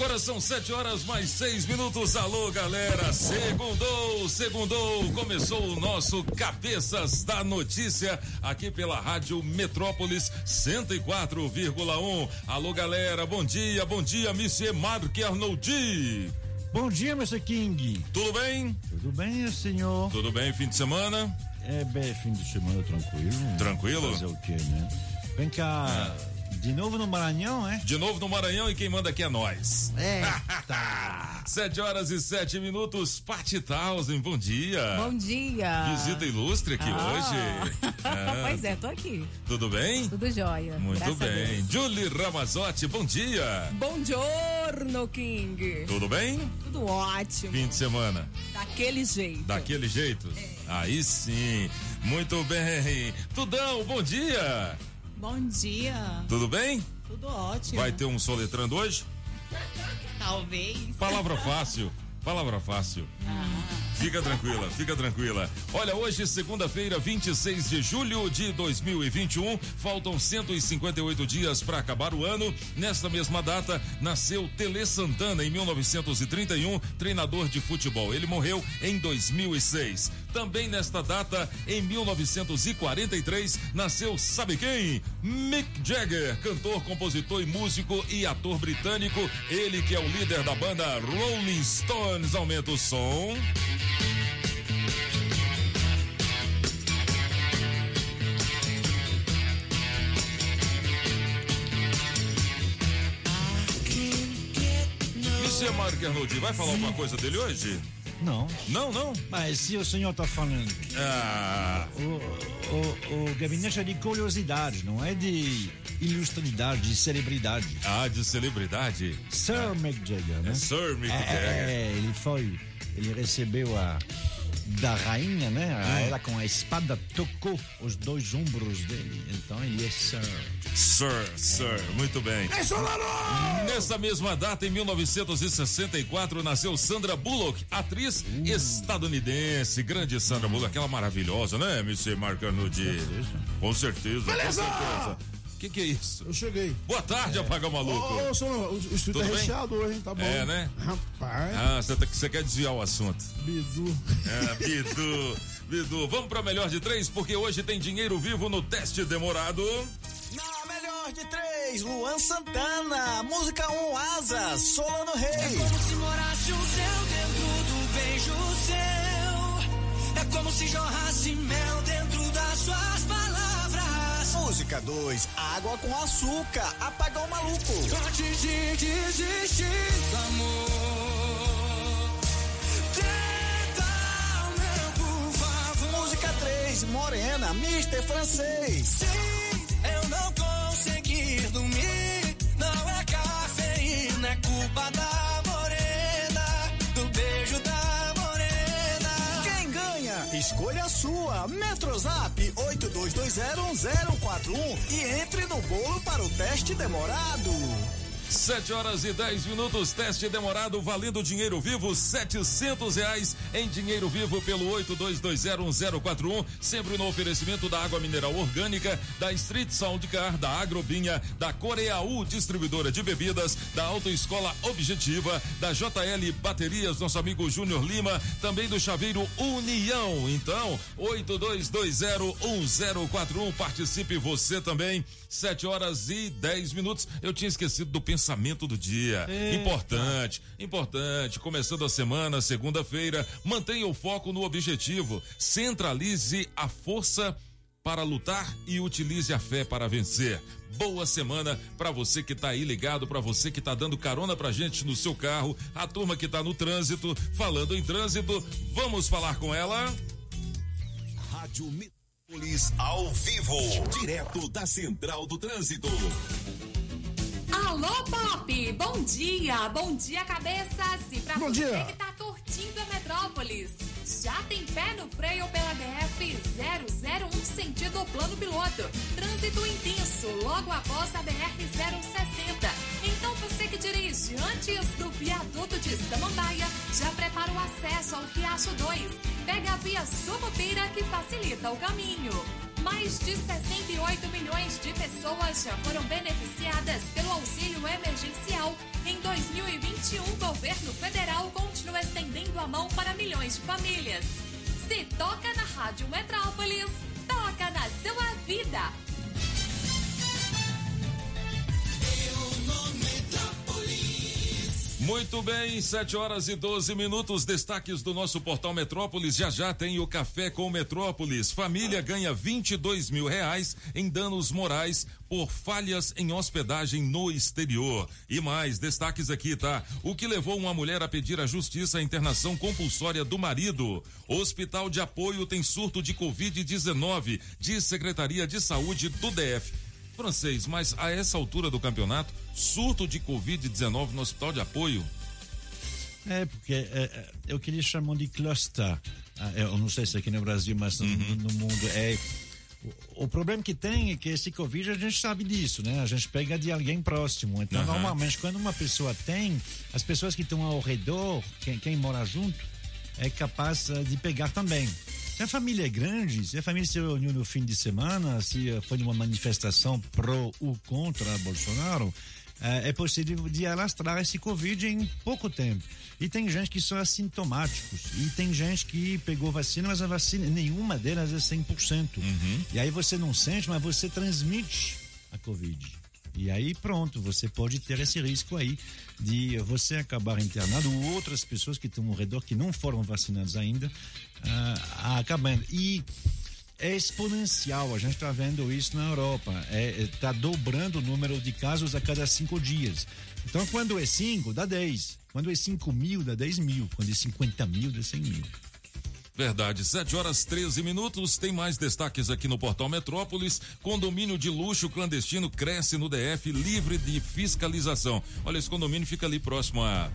Agora são sete horas mais seis minutos. Alô, galera. Segundou, segundou. Começou o nosso Cabeças da Notícia aqui pela Rádio Metrópolis 104,1. Alô, galera. Bom dia, bom dia, Monsieur Marc Arnoldi. Bom dia, Mr. King. Tudo bem? Tudo bem, senhor? Tudo bem, fim de semana? É bem, fim de semana tranquilo. Tranquilo? Fazer o quê, né? Vem cá. É. De novo no Maranhão, é? De novo no Maranhão e quem manda aqui é nós. É. Sete horas e sete minutos. Pati Tausen, bom dia. Bom dia. Visita ilustre aqui Ah. hoje. Ah, pois é, tô aqui. Tudo bem? Tudo jóia. Muito graças bem. Julie Ramazotti, bom dia. Bom giorno, King. Tudo bem? Tudo ótimo. Fim de semana. Daquele jeito. Daquele jeito? Aí sim. Muito bem. Tudão, bom dia. Bom dia, Tudo bem? tudo ótimo. Vai ter um soletrando hoje? Talvez. Palavra fácil. Palavra fácil. Fica tranquila, fica tranquila. Olha, hoje, segunda-feira, 26 de julho de 2021, faltam 158 dias para acabar o ano. Nesta mesma data, nasceu Tele Santana em 1931, treinador de futebol. Ele morreu em 2006. Também nesta data, em 1943, nasceu sabe quem? Mick Jagger, cantor, compositor e músico e ator britânico. Ele que é o líder da banda Rolling Stones. Aumenta o som. Monsieur Mark Arnoldi, vai falar alguma coisa dele hoje? Não. Não, não. Mas se o senhor tá falando. Ah, O, o, o gabinete é de curiosidade, não é de ilustridade, de celebridade. ah, de celebridade. Sir Mick Jagger, né? É Sir Mick É, Jagger. é, ele foi. Ele recebeu a. Da rainha, né? Hum. Ela com a espada tocou os dois ombros dele. Então ele é Sir. Sir, Sir, muito bem. Nessa mesma data, em 1964, nasceu Sandra Bullock, atriz estadunidense. Grande Sandra Bullock, aquela maravilhosa, né, Mr. Mark Arnoldi? Com certeza. Beleza! Com certeza. O que, que é isso? Eu cheguei. Boa tarde, apagão maluco. Ô, ô, senhor, o, o estúdio Tudo é bem? recheado hoje, hein? Tá bom. É, né? Rapaz, Ah, você tá- você quer desviar o assunto. Bidu. É, Bidu, Bidu, vamos pra melhor de três, porque hoje tem dinheiro vivo no teste demorado. Na melhor de três, Luan Santana. Música 1, um, Asas, Solano Rei. Como se morasse o céu dentro do beijo seu. É como se jorrasse mel dentro das suas palavras. Música 2, Água com Açúcar, Apagão Maluco. Antes de desistir amor. Tenta, meu, por favor. Música 3, Morena, Mister Francês. Eu não dormir. Não é cafeína, é culpa da Escolha sua. Metrozap 82201041 e entre no bolo para o teste demorado. Sete horas e 10 minutos, teste demorado, valendo dinheiro vivo, setecentos reais em dinheiro vivo pelo 82201041, sempre no oferecimento da água mineral orgânica, da Street Sound Car, da Agrobinha, da Coreaú, distribuidora de bebidas, da Autoescola Objetiva, da JL Baterias, nosso amigo Júnior Lima, também do Chaveiro União. Então, 82201041, participe você também. Sete horas e 10 minutos. Eu tinha esquecido do pensamento do dia. Importante, importante. Começando a semana, segunda-feira, mantenha o foco no objetivo. Centralize a força para lutar e utilize a fé para vencer. Boa semana para você que tá aí ligado, para você que tá dando carona pra gente no seu carro, a turma que tá no trânsito, falando em trânsito, vamos falar com ela. Rádio Metrópolis ao vivo, direto da Central do Trânsito. Alô, Pop! Bom dia! Bom dia, cabeças! E pra Bom você dia. que tá curtindo a Metrópolis, já tem pé no freio pela DF 001 sentido plano piloto. Trânsito intenso logo após a BR 060. Então você que dirige antes do viaduto de Samambaia, já prepara o acesso ao Riacho 2. Pega a via Sucupira que facilita o caminho. Mais de 68 milhões de pessoas já foram beneficiadas pelo auxílio emergencial. Em 2021, o governo federal continua estendendo a mão para milhões de famílias. Se toca na Rádio Metrópolis, toca na sua vida. Muito bem, 7 horas e 12 minutos. Destaques do nosso portal Metrópolis. Já já tem o Café com Metrópolis. Família ganha 22 mil reais em danos morais por falhas em hospedagem no exterior. E mais, destaques aqui, tá? O que levou uma mulher a pedir à justiça a internação compulsória do marido. Hospital de apoio tem surto de Covid-19, diz Secretaria de Saúde do DF francês, mas a essa altura do campeonato, surto de Covid-19 no hospital de apoio? É, porque é, é, é o que eles chamam de cluster. Ah, Eu não sei se aqui no Brasil, mas no, no mundo é. O, problema que tem é que esse Covid a gente sabe disso, né? A gente pega de alguém próximo. Então, Aham. normalmente, quando uma pessoa tem, as pessoas que estão ao redor, quem, quem mora junto, é capaz eh, de pegar também. Se a família é grande, se a família se reuniu no fim de semana, se foi numa manifestação pró ou contra Bolsonaro, eh, é possível de alastrar esse Covid em pouco tempo. E tem gente que são assintomáticos. E tem gente que pegou vacina, mas a vacina, nenhuma delas é 100%. E aí você não sente, mas você transmite a Covid. E aí pronto, você pode ter esse risco aí de você acabar internado ou outras pessoas que estão ao redor que não foram vacinadas ainda ah, acabando. E é exponencial, a gente está vendo isso na Europa. Está dobrando o número de casos a cada cinco dias. Então, quando é cinco, dá 10. Quando é 5 mil, dá 10 mil. Quando é 50 mil, dá 100 mil. Verdade, 7 horas 13 minutos. Tem mais destaques aqui no portal Metrópolis. Condomínio de luxo clandestino cresce no DF, livre de fiscalização. Olha, esse condomínio fica ali próximo a.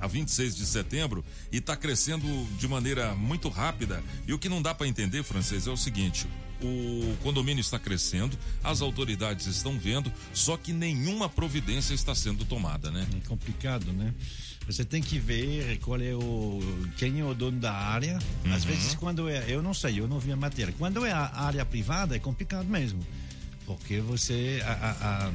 A 26 de setembro e está crescendo de maneira muito rápida. E o que não dá para entender, francês, é o seguinte: o condomínio está crescendo, as autoridades estão vendo, só que nenhuma providência está sendo tomada, né? É complicado, né? Você tem que ver qual é o quem é o dono da área. Às vezes quando é, eu não sei, eu não vi a matéria. Quando é a área privada é complicado mesmo, porque você a- a- a-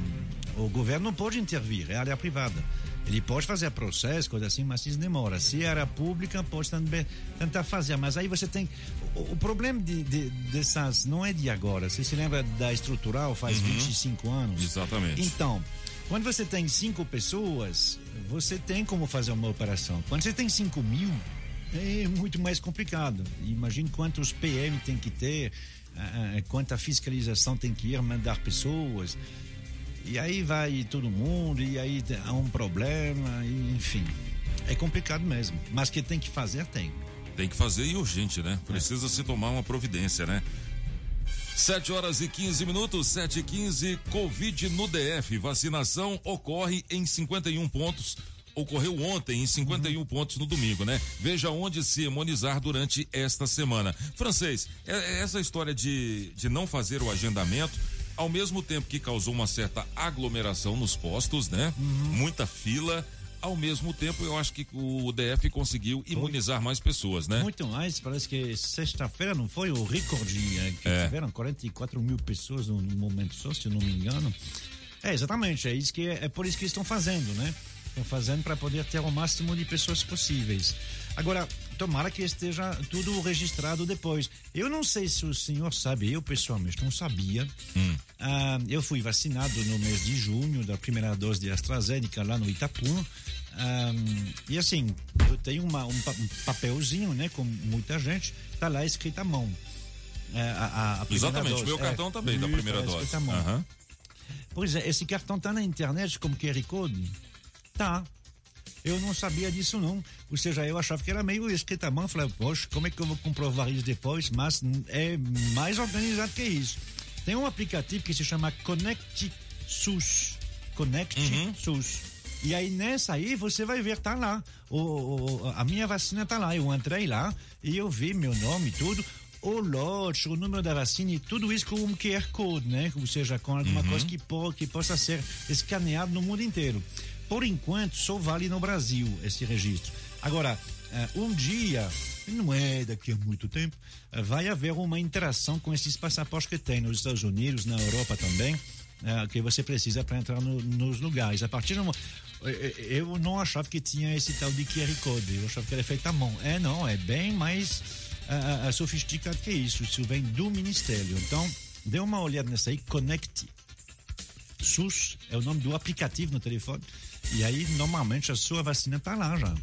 o governo não pode intervir, é área privada. Ele pode fazer processo, coisa assim, mas isso demora. Se é área pública, pode também tentar fazer. Mas aí você tem. O, o problema de, de- dessas não é de agora. Você se lembra da estrutural faz 25 anos? Exatamente. Então, quando você tem cinco pessoas, você tem como fazer uma operação. Quando você tem cinco mil, é muito mais complicado. Imagine quantos PM tem que ter, ah, ah, quanta fiscalização tem que ir, mandar pessoas. E aí vai todo mundo, e aí há um problema, e, enfim. É complicado mesmo. Mas que tem que fazer, tem. Tem que fazer e urgente, né? Precisa se tomar uma providência, né? 7 horas e 15 minutos, 7 e 15, Covid no DF. Vacinação ocorre em 51 pontos. Ocorreu ontem em 51 pontos no domingo, né? Veja onde se imunizar durante esta semana. Francês, é- é essa história de, de não fazer o agendamento, ao mesmo tempo que causou uma certa aglomeração nos postos, né? Muita fila. Ao mesmo tempo, eu acho que o DF conseguiu imunizar mais pessoas, né? Muito mais, parece que sexta-feira não foi o recorde que É. tiveram 44 mil pessoas no, no momento só, se eu não me engano. É, exatamente, é isso que é, por isso que estão fazendo, né? Estão fazendo para poder ter o máximo de pessoas possíveis. Agora, tomara que esteja tudo registrado depois. Eu não sei se o senhor sabe, eu pessoalmente não sabia. Ah, eu fui vacinado no mês de junho da primeira dose de AstraZeneca lá no Itapum. Ah, e assim, eu tenho uma- um, pa- papelzinho, né, com muita gente, tá lá escrito à mão. É, a, a- Exatamente, dose. meu É, cartão também, da primeira tá dose. mão. Aham. Pois é, esse cartão tá na internet como QR Code? Tá. Eu não sabia disso não. Ou seja, eu achava que era meio escrito à mão. Falei, poxa, como é que eu vou comprovar isso depois? Mas é mais organizado que isso. Tem um aplicativo que se chama Connect SUS. Connect SUS. E aí nessa aí você vai ver, tá lá. O, o- a minha vacina tá lá. Eu entrei lá e eu vi meu nome e tudo. O lote, o número da vacina e tudo isso com um QR Code, né? Ou seja, com alguma coisa que, po- que possa ser escaneado no mundo inteiro. Por enquanto, só vale no Brasil esse registro. Agora, eh, um dia, não é daqui a muito tempo, eh, vai haver uma interação com esses passaportes que tem nos Estados Unidos, na Europa também, eh, que você precisa para entrar no- nos lugares. A partir do eu não achava que tinha esse tal de QR Code, eu achava que era feito à mão. É, não, é bem mais ah, sofisticado que isso. Isso vem do Ministério. Então, dê uma olhada nessa aí, Connect SUS é o nome do aplicativo no telefone. E aí, normalmente, a sua vacina tá lá já.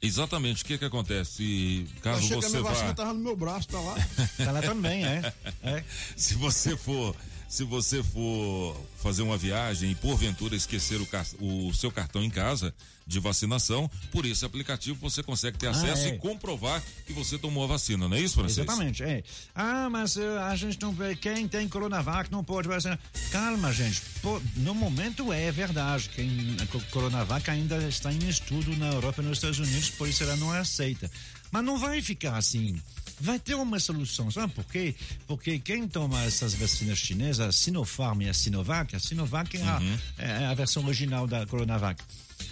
Exatamente. O que que acontece? Caso Achei que a você minha vacina vá. tava no meu braço, tá lá. Tá lá também, é. é. Se você for. Se você for fazer uma viagem e porventura esquecer o, o seu cartão em casa de vacinação, por esse aplicativo você consegue ter acesso é. e comprovar que você tomou a vacina, não é isso, Francês? Exatamente, é. Ah, mas eh, a gente não. Quem tem Coronavac não pode vacinar. Calma, gente. Pô, no momento é verdade. Quem, a co- Coronavac ainda está em estudo na Europa e nos Estados Unidos, por isso ela não é aceita. Mas não vai ficar assim. Vai ter uma solução, sabe por quê? Porque quem toma essas vacinas chinesas, a Sinopharm e a Sinovac, a Sinovac é, a, é a versão original da Coronavac.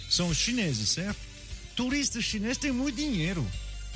São os chineses, certo? Turistas chineses têm muito dinheiro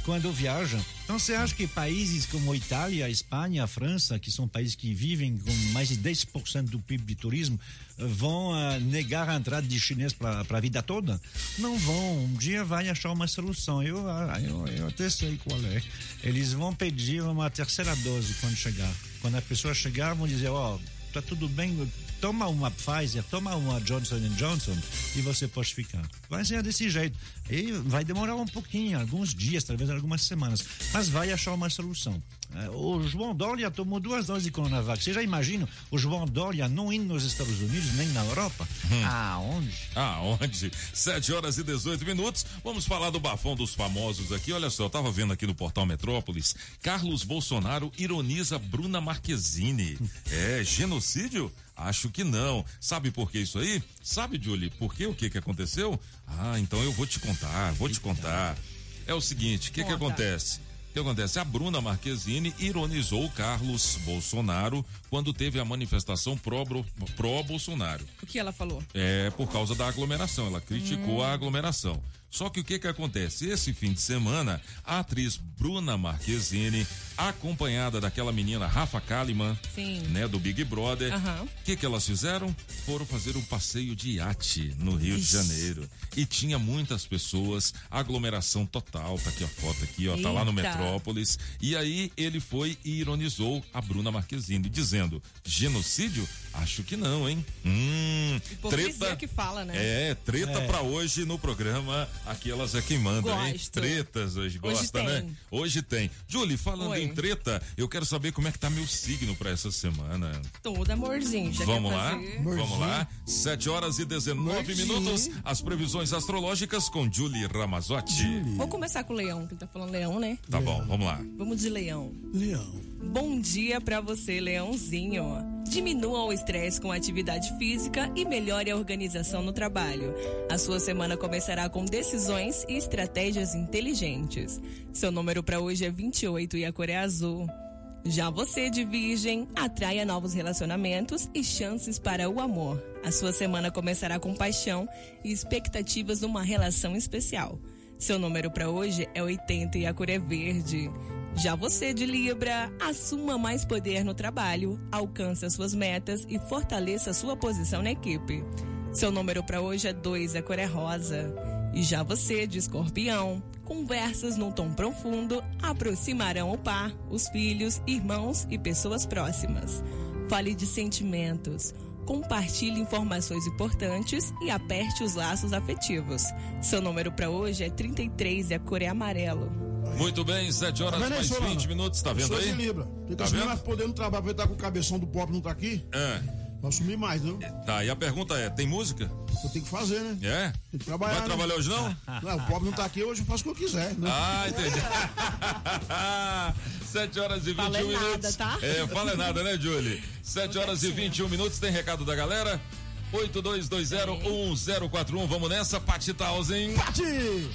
quando viajam. Então você acha que países como a Itália, a Espanha, a França, que são países que vivem com mais de 10% do PIB de turismo, vão ah, negar a entrada de chinês para a vida toda? Não vão. Um dia vai achar uma solução. Eu, ah, eu, eu até sei qual é. Eles vão pedir uma terceira dose quando chegar. Quando a pessoa chegar, vão dizer, ó, tá tudo bem, toma uma Pfizer, toma uma Johnson Johnson e você pode ficar. Vai ser desse jeito. E vai demorar um pouquinho, alguns dias, talvez algumas semanas, mas vai achar uma solução. Eh, O João Dória tomou duas doses de Coronavac. Você já imagina o João Dória não indo nos Estados Unidos nem na Europa? Aonde? Aonde? 7 horas e 18 minutos. Vamos falar do bafão dos famosos aqui. Olha só, eu tava vendo aqui no portal Metrópolis. Carlos Bolsonaro ironiza Bruna Marquezine. É genocídio? Acho que não. Sabe por que isso aí? Sabe, Julie, por que o que que aconteceu? Ah, então eu vou te contar, vou te contar. É o seguinte, o que que acontece? O que acontece? A Bruna Marquezine ironizou Carlos Bolsonaro quando teve a manifestação pró-Bolsonaro. O que ela falou? É por causa da aglomeração. Ela criticou a aglomeração. Só que o que que acontece? Esse fim de semana, a atriz Bruna Marquezine, acompanhada daquela menina Rafa Kalimann, Sim. né, do Big Brother, o Aham. que que elas fizeram? Foram fazer um passeio de iate no Rio de Ixi. Janeiro. E tinha muitas pessoas, aglomeração total, tá aqui a foto aqui, ó, tá lá no Eita. Metrópolis. E aí ele foi e ironizou a Bruna Marquezine, dizendo: genocídio? Acho que não, hein? Hum, Hipocrisia treta. que fala, né? É, treta É. pra hoje no programa. Aqui elas é quem manda, hein? Gosto. Tretas hoje, Hoje gosta, né? tem. Hoje tem. Julie, falando Oi. em treta, eu quero saber como é que tá meu signo pra essa semana. Todo amorzinho. Já Vamos quer lá? fazer? Vamos lá? 7 horas e 19 Amorzinho. minutos. As previsões astrológicas com Julie Ramazotti. Vou começar com o leão, que ele tá falando leão, né? Tá bom, vamos lá. Vamos de leão. Leão. Bom dia pra você, leãozinho. Diminua o estresse com atividade física e melhore a organização no trabalho. A sua semana começará com decisões e estratégias inteligentes. Seu número pra hoje é 28 e a cor é azul. Já você de Virgem, atraia novos relacionamentos e chances para o amor. A sua semana começará com paixão e expectativas de uma relação especial. Seu número para hoje é 80 e a cor é verde. Já você de Libra, assuma mais poder no trabalho, alcance as suas metas e fortaleça sua posição na equipe. Seu número para hoje é 2, a cor é rosa. E já você de Escorpião, conversas num tom profundo aproximarão o par, os filhos, irmãos e pessoas próximas. Fale de sentimentos. Compartilhe informações importantes e aperte os laços afetivos. Seu número para hoje é 33 e a cor é amarelo. Muito bem, 7 horas Tá aí, mais Solano? 20 minutos, tá vendo Sou de aí? Libra. Tá Fica assim vendo? no trabalho, vai estar com o cabeção do pop, não tá aqui? É. Pra sumir mais, não? Tá, e a pergunta é: tem música? Eu tenho que fazer, né? É? Tem que trabalhar. Vai né? trabalhar hoje não? Não, o pobre não tá aqui hoje, eu faço o que eu quiser. Né? Ah, entendi. 7 horas e 21 Fala é nada, minutos. tá? É, fala é nada, né, Julie? 7 horas e 21 minutos, tem recado da galera? 82201041, vamos nessa, Pati Tausen. Pati!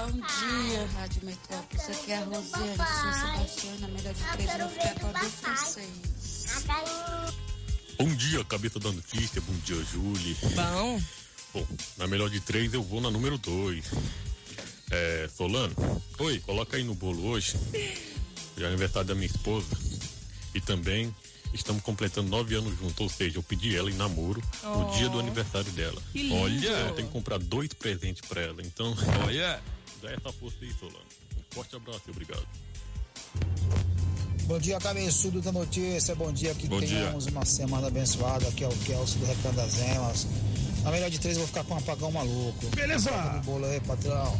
Bom dia, Rádio Metrópolis. Aqui é a Rosiane, sou Sebastião, na melhor de três, eu vou ficar com a B6. Bom dia, cabeça da notícia. Bom dia, Julie. Bom. Bom, na melhor de três eu vou na número dois. É, Solano. Oi. Coloca aí no bolo hoje. É aniversário da minha esposa. E também estamos completando nove anos juntos. Ou seja, eu pedi ela em namoro no Oh. dia do aniversário dela. Que lindo. Olha, eu tenho que comprar dois presentes pra ela. Então, olha. Dá essa força aí, Solano. Um forte abraço e obrigado. Bom dia, cabeçudo da notícia. Bom dia, que Bom dia. tenhamos uma semana abençoada. Aqui é o Kelso do Recanto das Emas. Na melhor de três, eu vou ficar com um apagão maluco. Beleza. Bolo aí, patrão.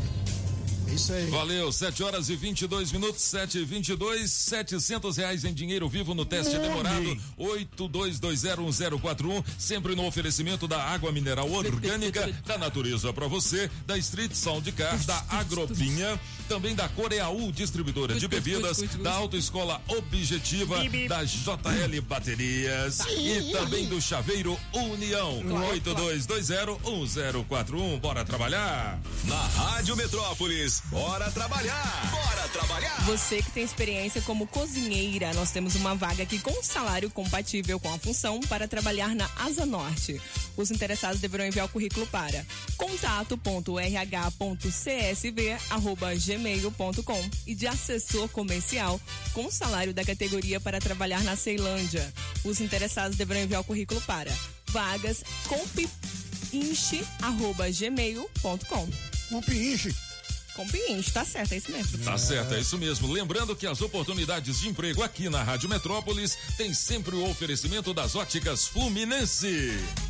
Isso aí. Valeu, 7 horas e 22 minutos, 7 e 22, 700 reais em dinheiro vivo no teste demorado, 82201041, sempre no oferecimento da água mineral orgânica da natureza para você, da Street Sound Car, da Agropinha, também da Coreaú, distribuidora de bebidas, da Autoescola Objetiva, da JL Baterias e também do Chaveiro União, 82201041, bora trabalhar? Na Rádio Metrópolis, bora trabalhar! Bora trabalhar! Você que tem experiência como cozinheira, nós temos uma vaga aqui com salário compatível com a função para trabalhar na Asa Norte. Os interessados deverão enviar o currículo para contato.rh.csv@gmail.com e de assessor comercial com salário da categoria para trabalhar na Ceilândia. Os interessados deverão enviar o currículo para vagascompinche@gmail.com. Compinche. Compinche, tá certo, é isso mesmo. Tá certo, é isso mesmo. Lembrando que as oportunidades de emprego aqui na Rádio Metrópolis tem sempre o oferecimento das óticas Fluminense.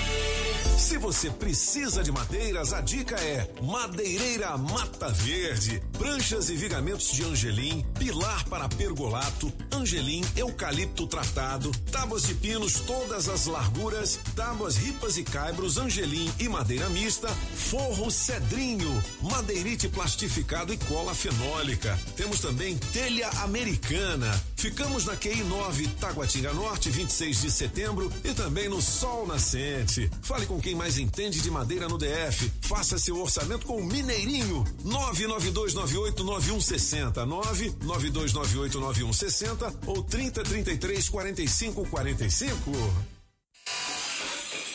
Se você precisa de madeiras, a dica é Madeireira Mata Verde. Pranchas e vigamentos de angelim, pilar para pergolato, angelim, eucalipto tratado, tábuas de pinos todas as larguras, tábuas ripas e caibros, angelim e madeira mista, forro cedrinho, madeirite plastificado e cola fenólica. Temos também telha americana. Ficamos na QI 9, Taguatinga Norte, 26 de setembro e também no Sol Nascente. Fale com quem mais entende de madeira no DF. Faça seu orçamento com o Mineirinho. 992989160. 992989160 ou 30334545.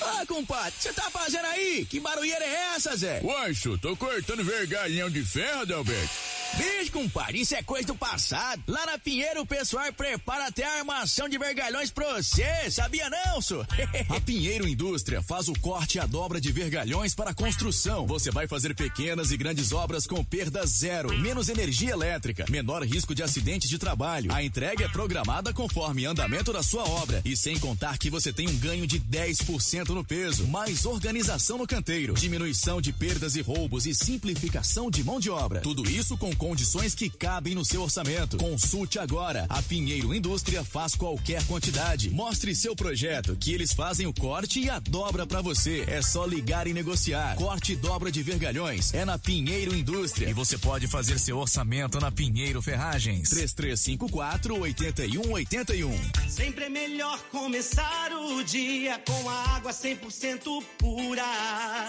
Ô, compadre, você tá fazendo aí? Que barulheira é essa, Zé? Uancho, tô cortando vergalhão de ferro, Delberto. Bicho, compadre, isso é coisa do passado. Lá na Pinheiro o pessoal prepara até a armação de vergalhões pra você, sabia não, senhor? A Pinheiro Indústria faz o corte e a dobra de vergalhões para construção. Você vai fazer pequenas e grandes obras com perda zero, menos energia elétrica, menor risco de acidente de trabalho. A entrega é programada conforme andamento da sua obra e sem contar que você tem um ganho de 10% no peso, mais organização no canteiro, diminuição de perdas e roubos e simplificação de mão de obra. Tudo isso com condições que cabem no seu orçamento. Consulte agora. A Pinheiro Indústria faz qualquer quantidade. Mostre seu projeto, que eles fazem o corte e a dobra para você. É só ligar e negociar. Corte e dobra de vergalhões é na Pinheiro Indústria. E você pode fazer seu orçamento na Pinheiro Ferragens. 3354 8181. Sempre é melhor começar o dia com a água 100% pura.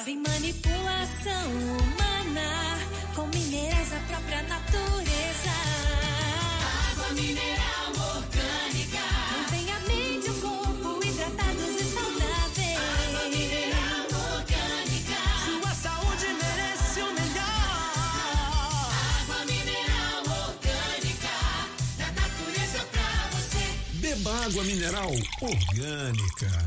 Sem manipulação humana, com própria natureza. Água mineral orgânica. Mantém a mente e o corpo hidratados e saudáveis. Água mineral orgânica. Sua saúde merece o melhor. Água mineral orgânica. Da natureza pra você. Beba água mineral orgânica.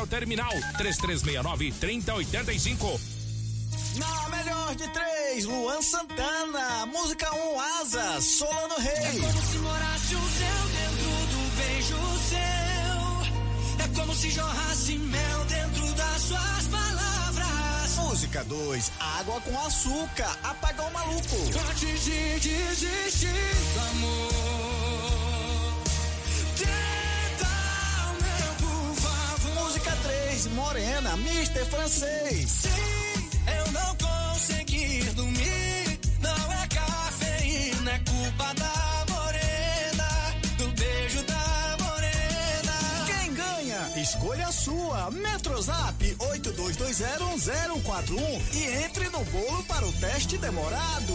ao terminal 3369 3085. Na melhor de três, Luan Santana. Música 1, um, Asa, Solano Reis. É como se morasse o céu dentro do beijo seu. É como se jorrasse mel dentro das suas palavras. Música 2, Água com Açúcar, Apagão Maluco. Antes de desistir amor. Favor. Música 3, Morena, Mister Francês. Sim, eu não consegui dormir. Não é cafeína, é culpa da morena. Do beijo da morena. Quem ganha? Escolha a sua. Metrozap 82201041 e entre no bolo para o teste demorado.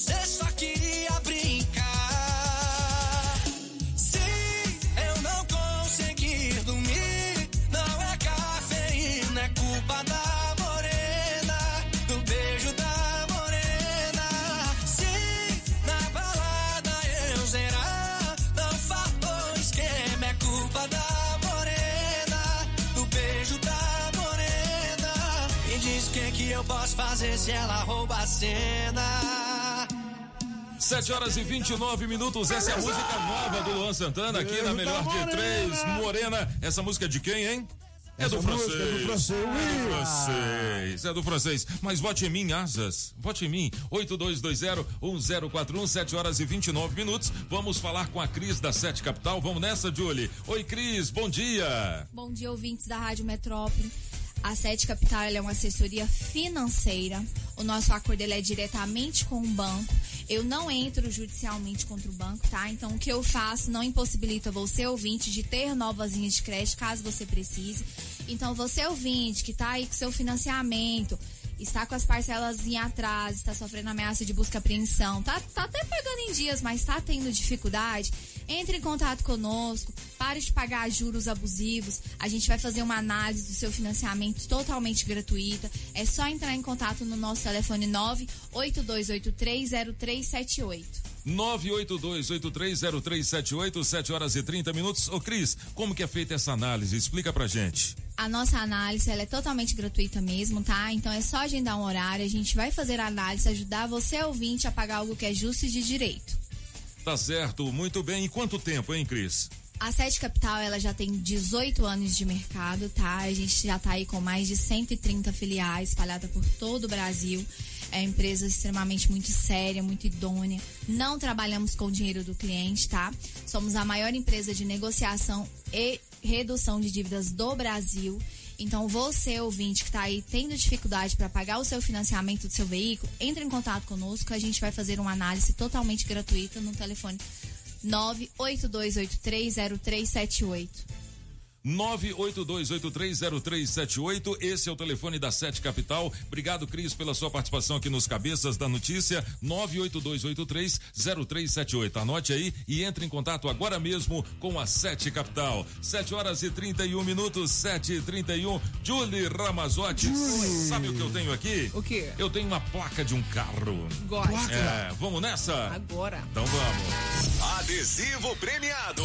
Você só queria brincar. Sim, eu não consegui dormir. Não é cafeína, é culpa da morena. Do beijo da morena. Sim, na balada eu zerar. Não faltou esquema, é culpa da morena. Do beijo da morena. Me diz o que, que eu posso fazer se ela rouba a cena. 7 horas e 29 minutos. Essa é a música nova do Luan Santana aqui na melhor de três. Morena. Essa música é de quem, hein? É do Essa francês. é do francês. É do francês. É do francês. Mas vote em mim, Asas. Vote em mim. 8220-1041, 7 horas e 29 minutos. Vamos falar com a Cris da Sete Capital. Vamos nessa, Julie. Oi, Cris. Bom dia. Bom dia, ouvintes da Rádio Metrópole. A Sete Capital ela é uma assessoria financeira. O nosso acordo ele é diretamente com o banco. Eu não entro judicialmente contra o banco, tá? Então, o que eu faço não impossibilita você, ouvinte, de ter novas linhas de crédito, caso você precise. Então, você, ouvinte, que tá aí com seu financiamento, está com as parcelas em atraso, está sofrendo ameaça de busca e apreensão, tá, tá até pagando em dias, mas está tendo dificuldade, entre em contato conosco, pare de pagar juros abusivos, a gente vai fazer uma análise do seu financiamento totalmente gratuita, é só entrar em contato no nosso telefone 982830378. 982830378, 7 horas e 30 minutos. Ô, Cris, como que é feita essa análise? Explica pra gente. A nossa análise ela é totalmente gratuita mesmo, tá? Então é só agendar um horário, a gente vai fazer a análise, ajudar você ouvinte a pagar algo que é justo e de direito. Tá certo, muito bem. E quanto tempo, hein, Cris? A Sete Capital, ela já tem 18 anos de mercado, tá? A gente já tá aí com mais de 130 filiais espalhadas por todo o Brasil. É uma empresa extremamente muito séria, muito idônea. Não trabalhamos com o dinheiro do cliente, tá? Somos a maior empresa de negociação e redução de dívidas do Brasil. Então, você, ouvinte, que está aí tendo dificuldade para pagar o seu financiamento do seu veículo, entre em contato conosco. A gente vai fazer uma análise totalmente gratuita no telefone 982830378. 982830378, esse é o telefone da Sete Capital. Obrigado, Cris, pela sua participação aqui nos Cabeças da Notícia. 982830378. Anote aí e entre em contato agora mesmo com a Sete Capital. 7 horas e 31 minutos, 7 e 31. Julie Ramazotti, sabe o que eu tenho aqui? O quê? Eu tenho uma placa de um carro. Gosto. É, vamos nessa? Agora. Então vamos. Adesivo premiado.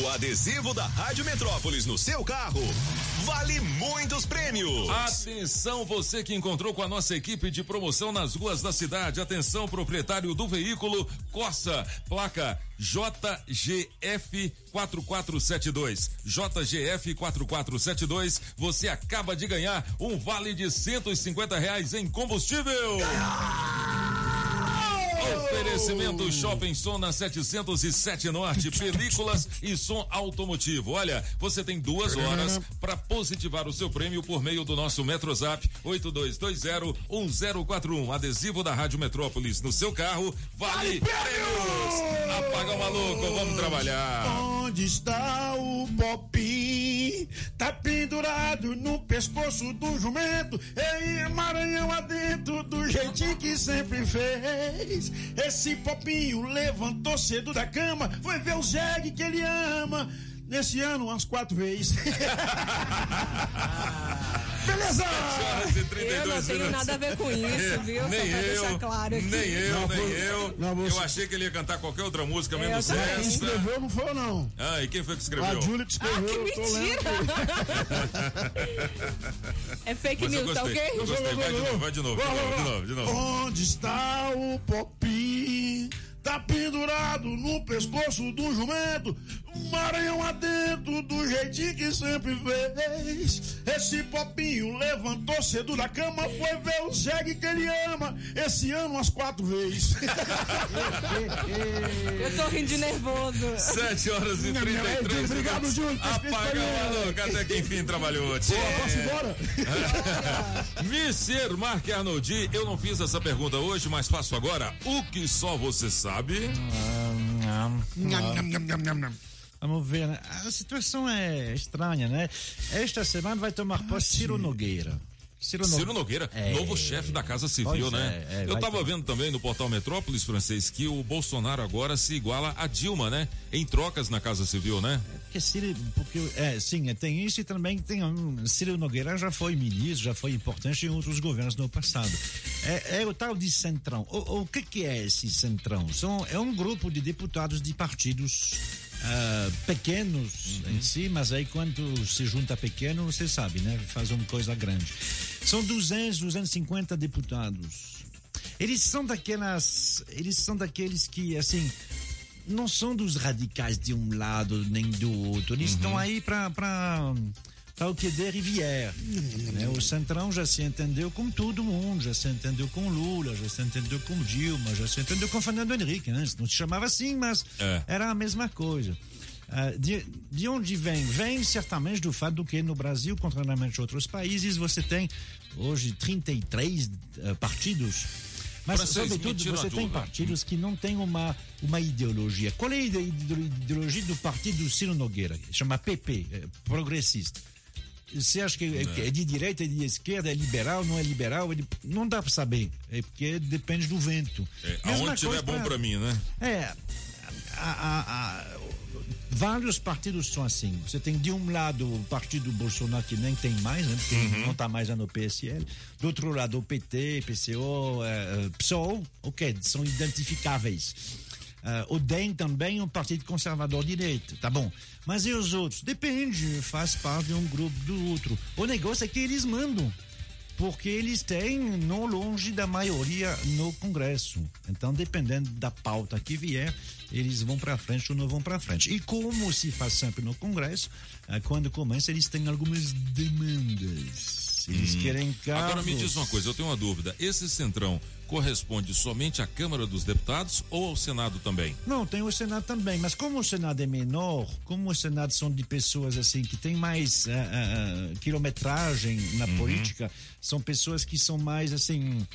O adesivo da Rádio Metrópolis no seu carro vale muitos prêmios. Atenção, você que encontrou com a nossa equipe de promoção nas ruas da cidade. Atenção, proprietário do veículo Corsa, placa JGF 4472. JGF 4472. Você acaba de ganhar um vale de 150 reais em combustível. Oferecimento Shopping Som na 707 Norte, películas e som automotivo. Olha, você tem duas horas para positivar o seu prêmio por meio do nosso Metrozap 82201041. Adesivo da Rádio Metrópolis no seu carro vale, prêmios. Apaga o maluco, vamos trabalhar. Onde está o Popim? Tá pendurado no pescoço do jumento, em Maranhão adentro, do jeitinho que sempre fez. Esse Popinho levantou cedo da cama, foi ver o jegue que ele ama. Nesse ano, umas quatro vezes. Beleza! Eu não tenho nada a ver com isso, viu? Nem Só pra eu, deixar claro aqui. nem eu, Não, nem foi- eu. não, você- Eu achei que ele ia cantar qualquer outra música, menos também. Quem essa. escreveu não foi eu, não. Ah, e quem foi que escreveu? A Júlia que escreveu, Ah, que mentira! É fake news, tá ok? eu gostei. Vai de novo, vai de novo, de novo, de novo, de novo. Onde está o Popim? Tá pendurado no pescoço do jumento, Maranhão adentro, do jeitinho que sempre fez. Esse Popinho levantou cedo da cama, foi ver o jegue que ele ama, esse ano umas quatro vezes. Eu tô rindo de nervoso. 7 horas e 33 Obrigado, minutos. Júlio. Apaga o maluco, até que enfim trabalhou. Tchê. Pô, posso ir embora? Mister Mark Arnoldi, eu não fiz essa pergunta hoje, mas faço agora. O que só você sabe? Vamos ver, né? A situação é estranha, né? Esta semana vai tomar posse Ciro Nogueira. Ciro, Ciro Nogueira, É. novo chefe da Casa Civil, né? é, é, eu tava ter- vendo também no portal Metrópolis, francês, que o Bolsonaro agora se iguala a Dilma, né? Em trocas na Casa Civil, né? Porque Ciro, porque, é, sim, tem isso e também tem um, Ciro Nogueira já foi ministro, já foi importante em outros governos no passado. É, é o tal de centrão. O, o que que é esse centrão? São, é um grupo de deputados de partidos ah, pequenos em si, mas aí quando se junta pequeno, você sabe, né? Faz uma coisa grande. São 200, 250 deputados. Eles são daquelas, eles são daqueles que assim não são dos radicais de um lado nem do outro. Eles estão aí para o que der e vier. né? O Centrão já se entendeu com todo mundo, já se entendeu com Lula, já se entendeu com Dilma, já se entendeu com Fernando Henrique. Né? Não se chamava assim, mas É. era a mesma coisa. Ah, de, de onde vem? Vem certamente do fato do que no Brasil, contrariamente a outros países, você tem hoje 33 ah, partidos. Mas, Francês, sobretudo, você tem partidos que não têm uma, uma ideologia. Qual é a ide- ide- ideologia do partido Ciro Nogueira? Chama PP, é, progressista. Você acha que é, é de direita, é de esquerda, é liberal, não é liberal? É de- não dá para saber. É porque depende do vento. É, aonde tiver bom pra mim, né? é, a- a- a- vários partidos são assim. Você tem de um lado o partido Bolsonaro que nem tem mais, né, porque Uhum. não está mais no PSL. Do outro lado o PT, PCO, eh, eh, PSOL, ok, são identificáveis. Eh, o DEM também um partido conservador direito, tá bom. Mas e os outros? Depende, faz parte de um grupo do outro. O negócio é que eles mandam porque eles têm não longe da maioria no Congresso. Então, dependendo da pauta que vier, eles vão para frente ou não vão para frente. E como se faz sempre no Congresso, eh, quando começa, eles têm algumas demandas. Eles querem cargos. Agora me diz uma coisa, eu tenho uma dúvida. Esse centrão corresponde somente à Câmara dos Deputados ou ao Senado também? Não, tem o Senado também, mas como o Senado é menor, como o Senado são de pessoas assim que têm mais uh, uh, quilometragem na Uhum. política, são pessoas que são mais assim,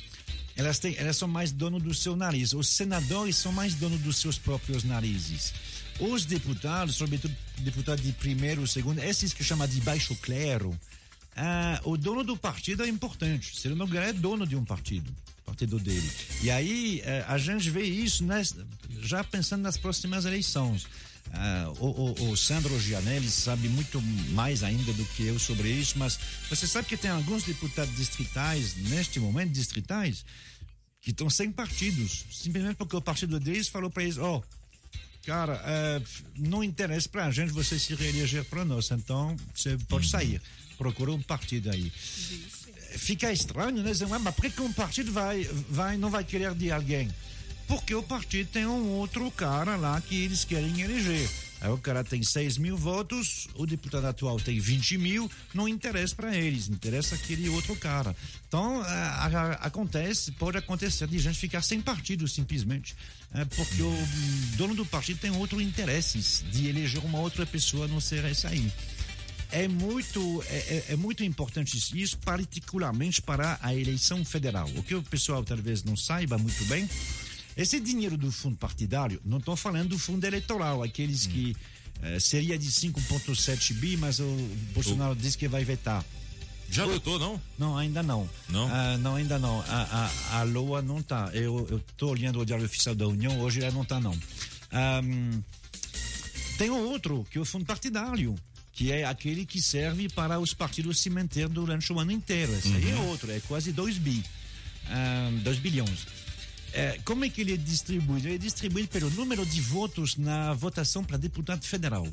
elas têm, elas são mais dono do seu nariz. Os senadores são mais dono dos seus próprios narizes. Os deputados, sobretudo deputados de primeiro, segundo, esses que chama de baixo clero, ah, o dono do partido é importante. Ciro Nogueira é dono de um partido, partido dele. E aí eh, a gente vê isso já pensando nas próximas eleições. Ah, o, o- o Sandro Gianelli sabe muito mais ainda do que eu sobre isso, mas você sabe que tem alguns deputados distritais, neste momento, distritais, que estão sem partidos, simplesmente porque o partido deles falou para eles: ó, cara, eh, não interessa para a gente você se reeleger para nós, então você pode sair, procura um partido aí. Fica estranho, né? "Ué, mas por que, um partido vai, vai, não vai querer de alguém? Porque o partido tem um outro cara lá que eles querem eleger. Aí o cara tem 6 mil votos, o deputado atual tem 20 mil, não interessa para eles, interessa aquele outro cara. Então, a- a- acontece, pode acontecer de gente ficar sem partido simplesmente, é, porque o dono do partido tem outro interesses de eleger uma outra pessoa, não ser essa aí. É muito, é, é- é muito importante isso, particularmente para a eleição federal. O que o pessoal talvez não saiba muito bem, esse dinheiro do fundo partidário, não estou falando do fundo eleitoral, aqueles que eh, seria de 5,7 bi, mas o Bolsonaro disse que vai vetar. Já votou, não? Não, ainda não. Não? Ah, não, ainda não. A, a, a LOA não tá. Eu estou olhando o Diário Oficial da União, hoje ela não tá, não. Ahm, tem um outro, que é o fundo partidário, que é aquele que serve para os partidos se manter durante o ano inteiro. Esse aí é outro, é quase 2 bi. 2 bilhões. É, como é que ele é distribuído? Ele é distribuído pelo número de votos na votação para deputado federal.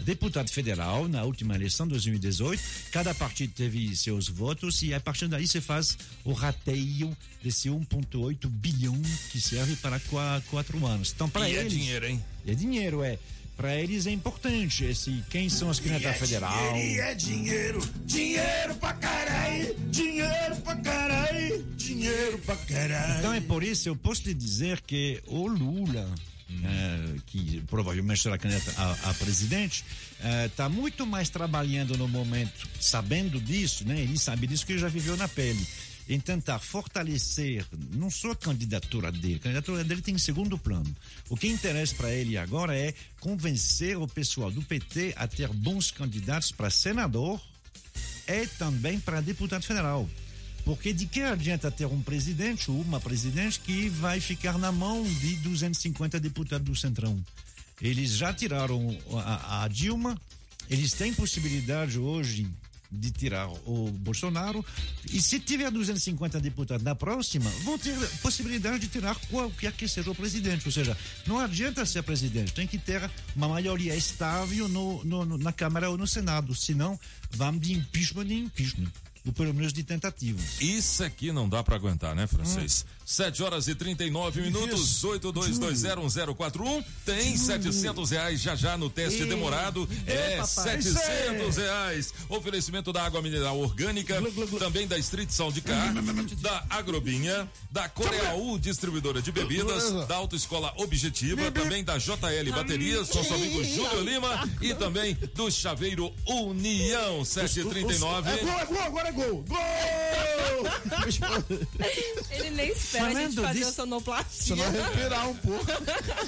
Deputado federal, na última eleição, 2018, cada partido teve seus votos e a partir daí você faz o rateio desse 1,8 bilhão que serve para qua- quatro anos. Então, para E é eles. dinheiro, hein? É dinheiro, é. Para eles é importante esse, quem são os candidatos federal. E é dinheiro, dinheiro pra caralho, dinheiro pra caralho, dinheiro pra caralho. Então é por isso eu posso lhe dizer que o Lula, eh, que provavelmente será candidato a, a presidente, está muito mais trabalhando no momento, sabendo disso, né? Ele sabe disso que ele já viveu na pele. Em tentar fortalecer não só a candidatura dele, a candidatura dele tem em segundo plano. O que interessa para ele agora é convencer o pessoal do PT a ter bons candidatos para senador e também para deputado federal. Porque de que adianta ter um presidente ou uma presidente que vai ficar na mão de 250 deputados do Centrão? Eles já tiraram a, a Dilma, eles têm possibilidade hoje de tirar o Bolsonaro, e se tiver 250 deputados na próxima, vão ter possibilidade de tirar qualquer que seja o presidente. Ou seja, não adianta ser presidente, tem que ter uma maioria estável no, no- na Câmara ou no Senado, senão vamos de impeachment em impeachment, ou pelo menos de tentativa. Isso aqui não dá pra aguentar, né, francês? Hum. 7 horas e 39 minutos, 82201041. Tem 700 reais já já no teste Ih. demorado. Ih, É, papai. 700 reais. Oferecimento da água mineral orgânica, também da Street Sound Car, da Agrobinha, da Coreaú Distribuidora de Bebidas, da Autoescola Objetiva, também da JL Baterias, nosso amigo Júlio Lima e também do Chaveiro União 739. É gol, é gol, agora é gol. Gol! Ele nem espera a gente Falando fazer disso- a sonoplastia. Você vai respirar um pouco.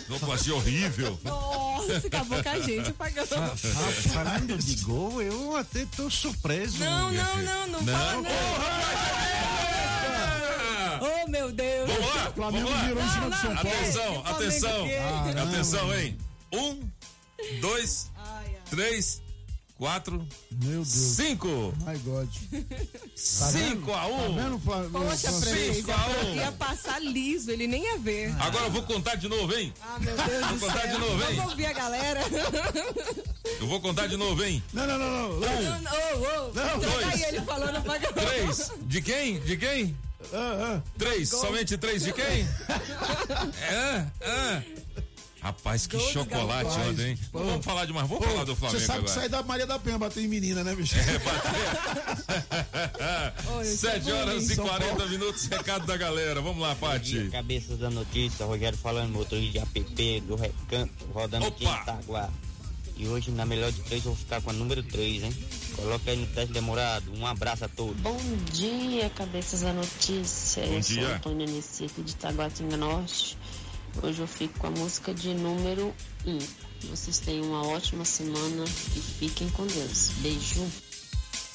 Sonoplastia horrível. Nossa, acabou com a gente fa- Falando de gol, eu até tô surpreso. Não, não, não, não, Não? fala não. Oh, meu Deus. Vamos lá, Flamengo vamos lá. virou em cima do São Paulo. Atenção, atenção. Caramba. Atenção, hein? Um, dois, três, quatro, Meu Deus. cinco. My God. Cinco a Tá um. vendo, Flávio? Poxa, Cinco a um. ia passar liso, ele nem ia ver. Agora eu vou contar de novo, hein? Ah, meu Deus do Vou contar céu. de novo, hein? Vamos ouvir a galera. Eu vou contar de novo, hein? Não, não, não, não. Não, não, oh, oh. Não, Troca dois. aí ele falando pra Três. De quem? De quem? Ah, ah. Três. Somente três de quem? É, é. Rapaz, que chocolate ontem, hein? Pô. Vamos falar de mais, vamos Pô, falar do Flamengo Você sabe que agora. sai da Maria da Penha bater em menina, né, bicho? É, é 7 horas bonito, e São 40 Paulo. minutos, recado da galera. Vamos lá, Pati. Cabeças da notícia, Rogério falando, motorista de app do Recanto, rodando aqui em Itaguá. E hoje, na melhor de três, eu vou ficar com a número 3, hein? Coloca aí no teste demorado. Um abraço a todos. Bom dia, cabeças da notícia. Bom eu sou dia. Antônia Nessi aqui de Taguatinga Norte. Hoje eu fico com a música de número 1. Vocês tenham uma ótima semana e fiquem com Deus. Beijo.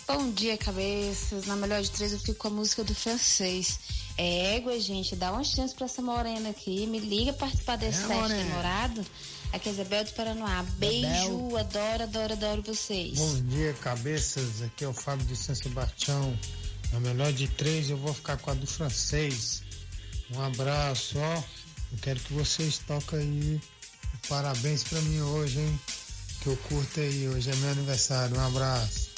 Bom dia, cabeças. Na melhor de três eu fico com a música do francês. É égua, gente. Dá uma chance pra essa morena aqui. Me liga participar desse É, teste morena. demorado. Aqui é Isabel de Paranoá. Beijo. Adoro, adoro, adoro vocês. Bom dia, cabeças. Aqui é o Fábio de São Sebastião. Na melhor de três, eu vou ficar com a do francês. Um abraço, ó. Eu quero que vocês toquem aí. Parabéns pra mim hoje, hein? Que eu curto aí. Hoje é meu aniversário. Um abraço.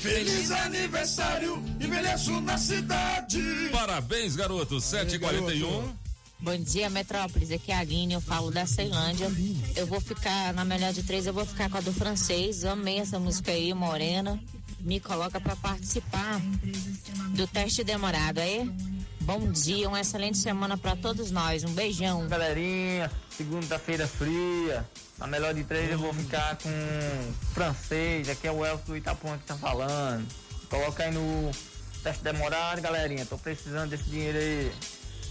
Feliz aniversário, envelheço na cidade. Parabéns, garoto. 7h41. Bom dia, Metrópolis. Aqui é a Aline, eu falo da Ceilândia. Eu vou ficar, na melhor de três, eu vou ficar com a do francês. Amei essa música aí, Morena. Me coloca pra participar do teste demorado aí. Bom dia, uma excelente semana pra todos nós. Um beijão. Galerinha, segunda-feira fria. Na melhor de três eu vou ficar com francês. Aqui é o Elcio do Itapuã que tá falando. Coloca aí no teste demorado, galerinha. Tô precisando desse dinheiro aí.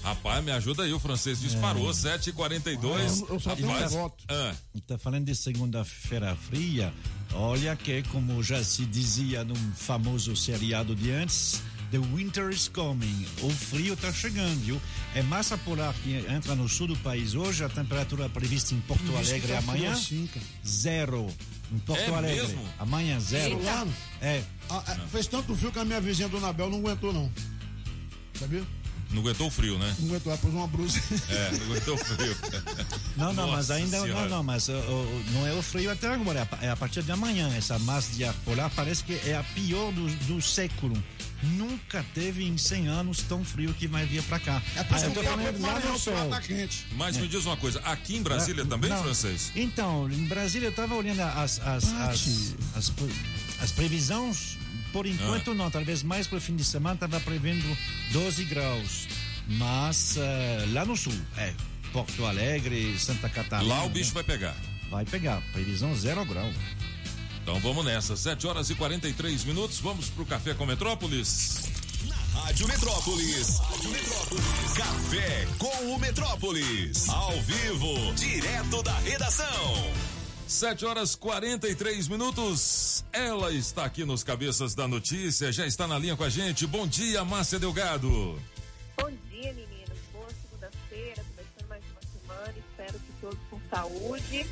Rapaz, me ajuda aí, o francês disparou, 7h42. Eu só tenho um voto. ah, Tá falando de segunda-feira fria. Olha que, como já se dizia num famoso seriado de antes, The winter is coming. O frio tá chegando, viu? É massa polar que entra no sul do país hoje. A temperatura prevista em Porto Alegre tá amanhã, assim, zero. Em Porto É Alegre. mesmo? Amanhã, zero. Fulano, É. ah, ah, fez tanto frio que a minha vizinha Dona Bel não aguentou, não. Sabia? Não aguentou o frio, né? Não aguentou, ela pôs uma blusa. É, não aguentou o frio. Não, não, mas Nossa ainda não, Senhora. não, mas uh, uh, não é o frio até agora, é a é a partir de amanhã. Essa massa de ar polar parece que é a pior do, do século. Nunca teve em 100 anos tão frio que vai vir pra cá. É por isso Ah, eu tô o falando lá no sol. tá quente. Mas me É. diz uma coisa, aqui em Brasília também, Não. francês? Então, em Brasília eu tava olhando as, as, as, as, as previsões. Por enquanto não, talvez mais pro fim de semana tava prevendo 12 graus. Mas eh, lá no sul, é, Porto Alegre, Santa Catarina. Lá o bicho vai pegar. Vai pegar, previsão zero grau. Então vamos nessa, 7 horas e 43 minutos, vamos pro Café com Metrópolis. Rádio Metrópolis. Rádio Metrópolis. Café com o Metrópolis. Ao vivo, direto da redação. 7 horas 43 minutos. Ela está aqui nos cabeças da notícia, já está na linha com a gente. Bom dia, Márcia Delgado. Bom dia, meninos. Boa segunda-feira, começando mais uma semana. Espero que todos com saúde.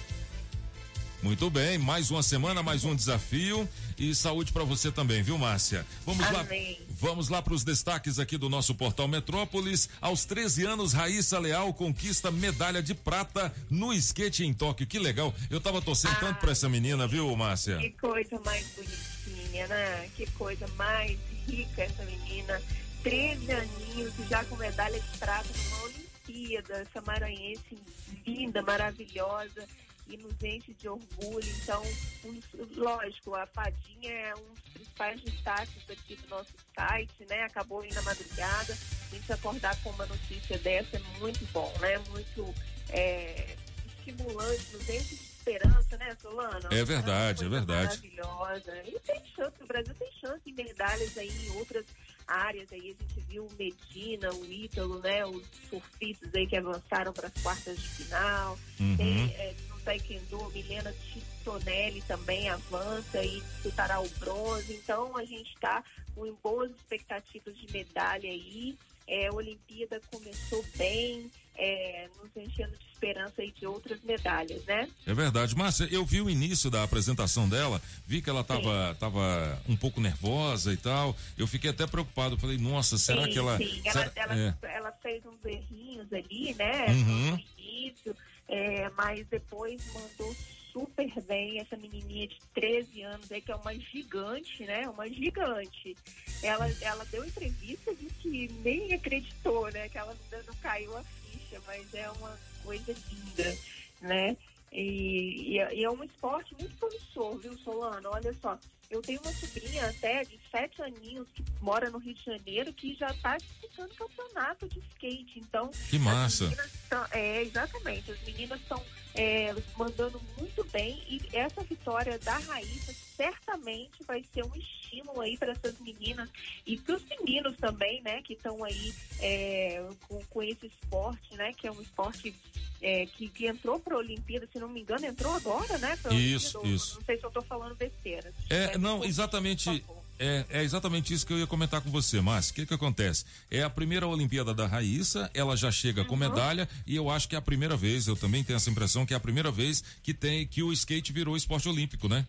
Muito bem, mais uma semana, mais um desafio e saúde para você também, viu, Márcia? Vamos Amém. lá. Vamos lá para os destaques aqui do nosso portal Metrópolis. Aos 13 anos, Raíssa Leal conquista medalha de prata no skate em Tóquio. Que legal. Eu tava torcendo tanto para essa menina, viu, Márcia? Que coisa mais bonitinha, né? Que coisa mais rica essa menina. 13 aninhos e já com medalha de prata numa Olimpíada. Essa maranhense linda, maravilhosa e nos enche de orgulho. Então, um- lógico, a Fadinha é um dos principais destaques aqui do nosso site, né? Acabou aí na madrugada. A gente acordar com uma notícia dessa é muito bom, né? Muito é, estimulante, nos enche de esperança, né, Solano? É verdade, é coisa verdade. Maravilhosa. E tem chance, o Brasil tem chance em medalhas aí em outras áreas aí. A gente viu o Medina, o Ítalo, né? Os surfistas aí que avançaram para as quartas de final. Uhum. Tem é, no Taekwondo, Milena Titonelli também avança e disputará o bronze. Então a gente está com boas expectativas de medalha aí. É, a Olimpíada começou bem, é, nos enchendo de esperança aí de outras medalhas, né? É verdade. Márcia, eu vi o início da apresentação dela, vi que ela tava, tava um pouco nervosa e tal. Eu fiquei até preocupado. Falei, nossa, será sim, que ela. Sim, ela, será- ela, é. ela fez uns errinhos ali, né? Uhum. No início, é, mas depois mandou super bem essa menininha de 13 anos aí, que é uma gigante, né? Uma gigante. Ela, ela deu entrevista e disse que nem acreditou, né? Que ela não caiu a ficha, mas é uma coisa linda, né? E, e é- e é um esporte muito promissor, viu, Solano? Olha só, eu tenho uma sobrinha até de sete aninhos que mora no Rio de Janeiro que já está disputando campeonato de skate. Então, Que massa. tão- é, exatamente. As meninas estão é, mandando muito bem e essa vitória da Raíssa certamente vai ser um estímulo aí para essas meninas e para os meninos também, né, que estão aí é, com, com esse esporte, né, que é um esporte é, que, que entrou para a Olimpíada, se não me engano, entrou agora, né? Isso, Olimpíada. isso. Não sei se eu estou falando besteira. É, não, exatamente. É, é exatamente isso que eu ia comentar com você, Márcio. O que que acontece? É a primeira Olimpíada da Raíssa, ela já chega com medalha e eu acho que é a primeira vez, eu também tenho essa impressão que é a primeira vez que tem que o skate virou esporte olímpico, né?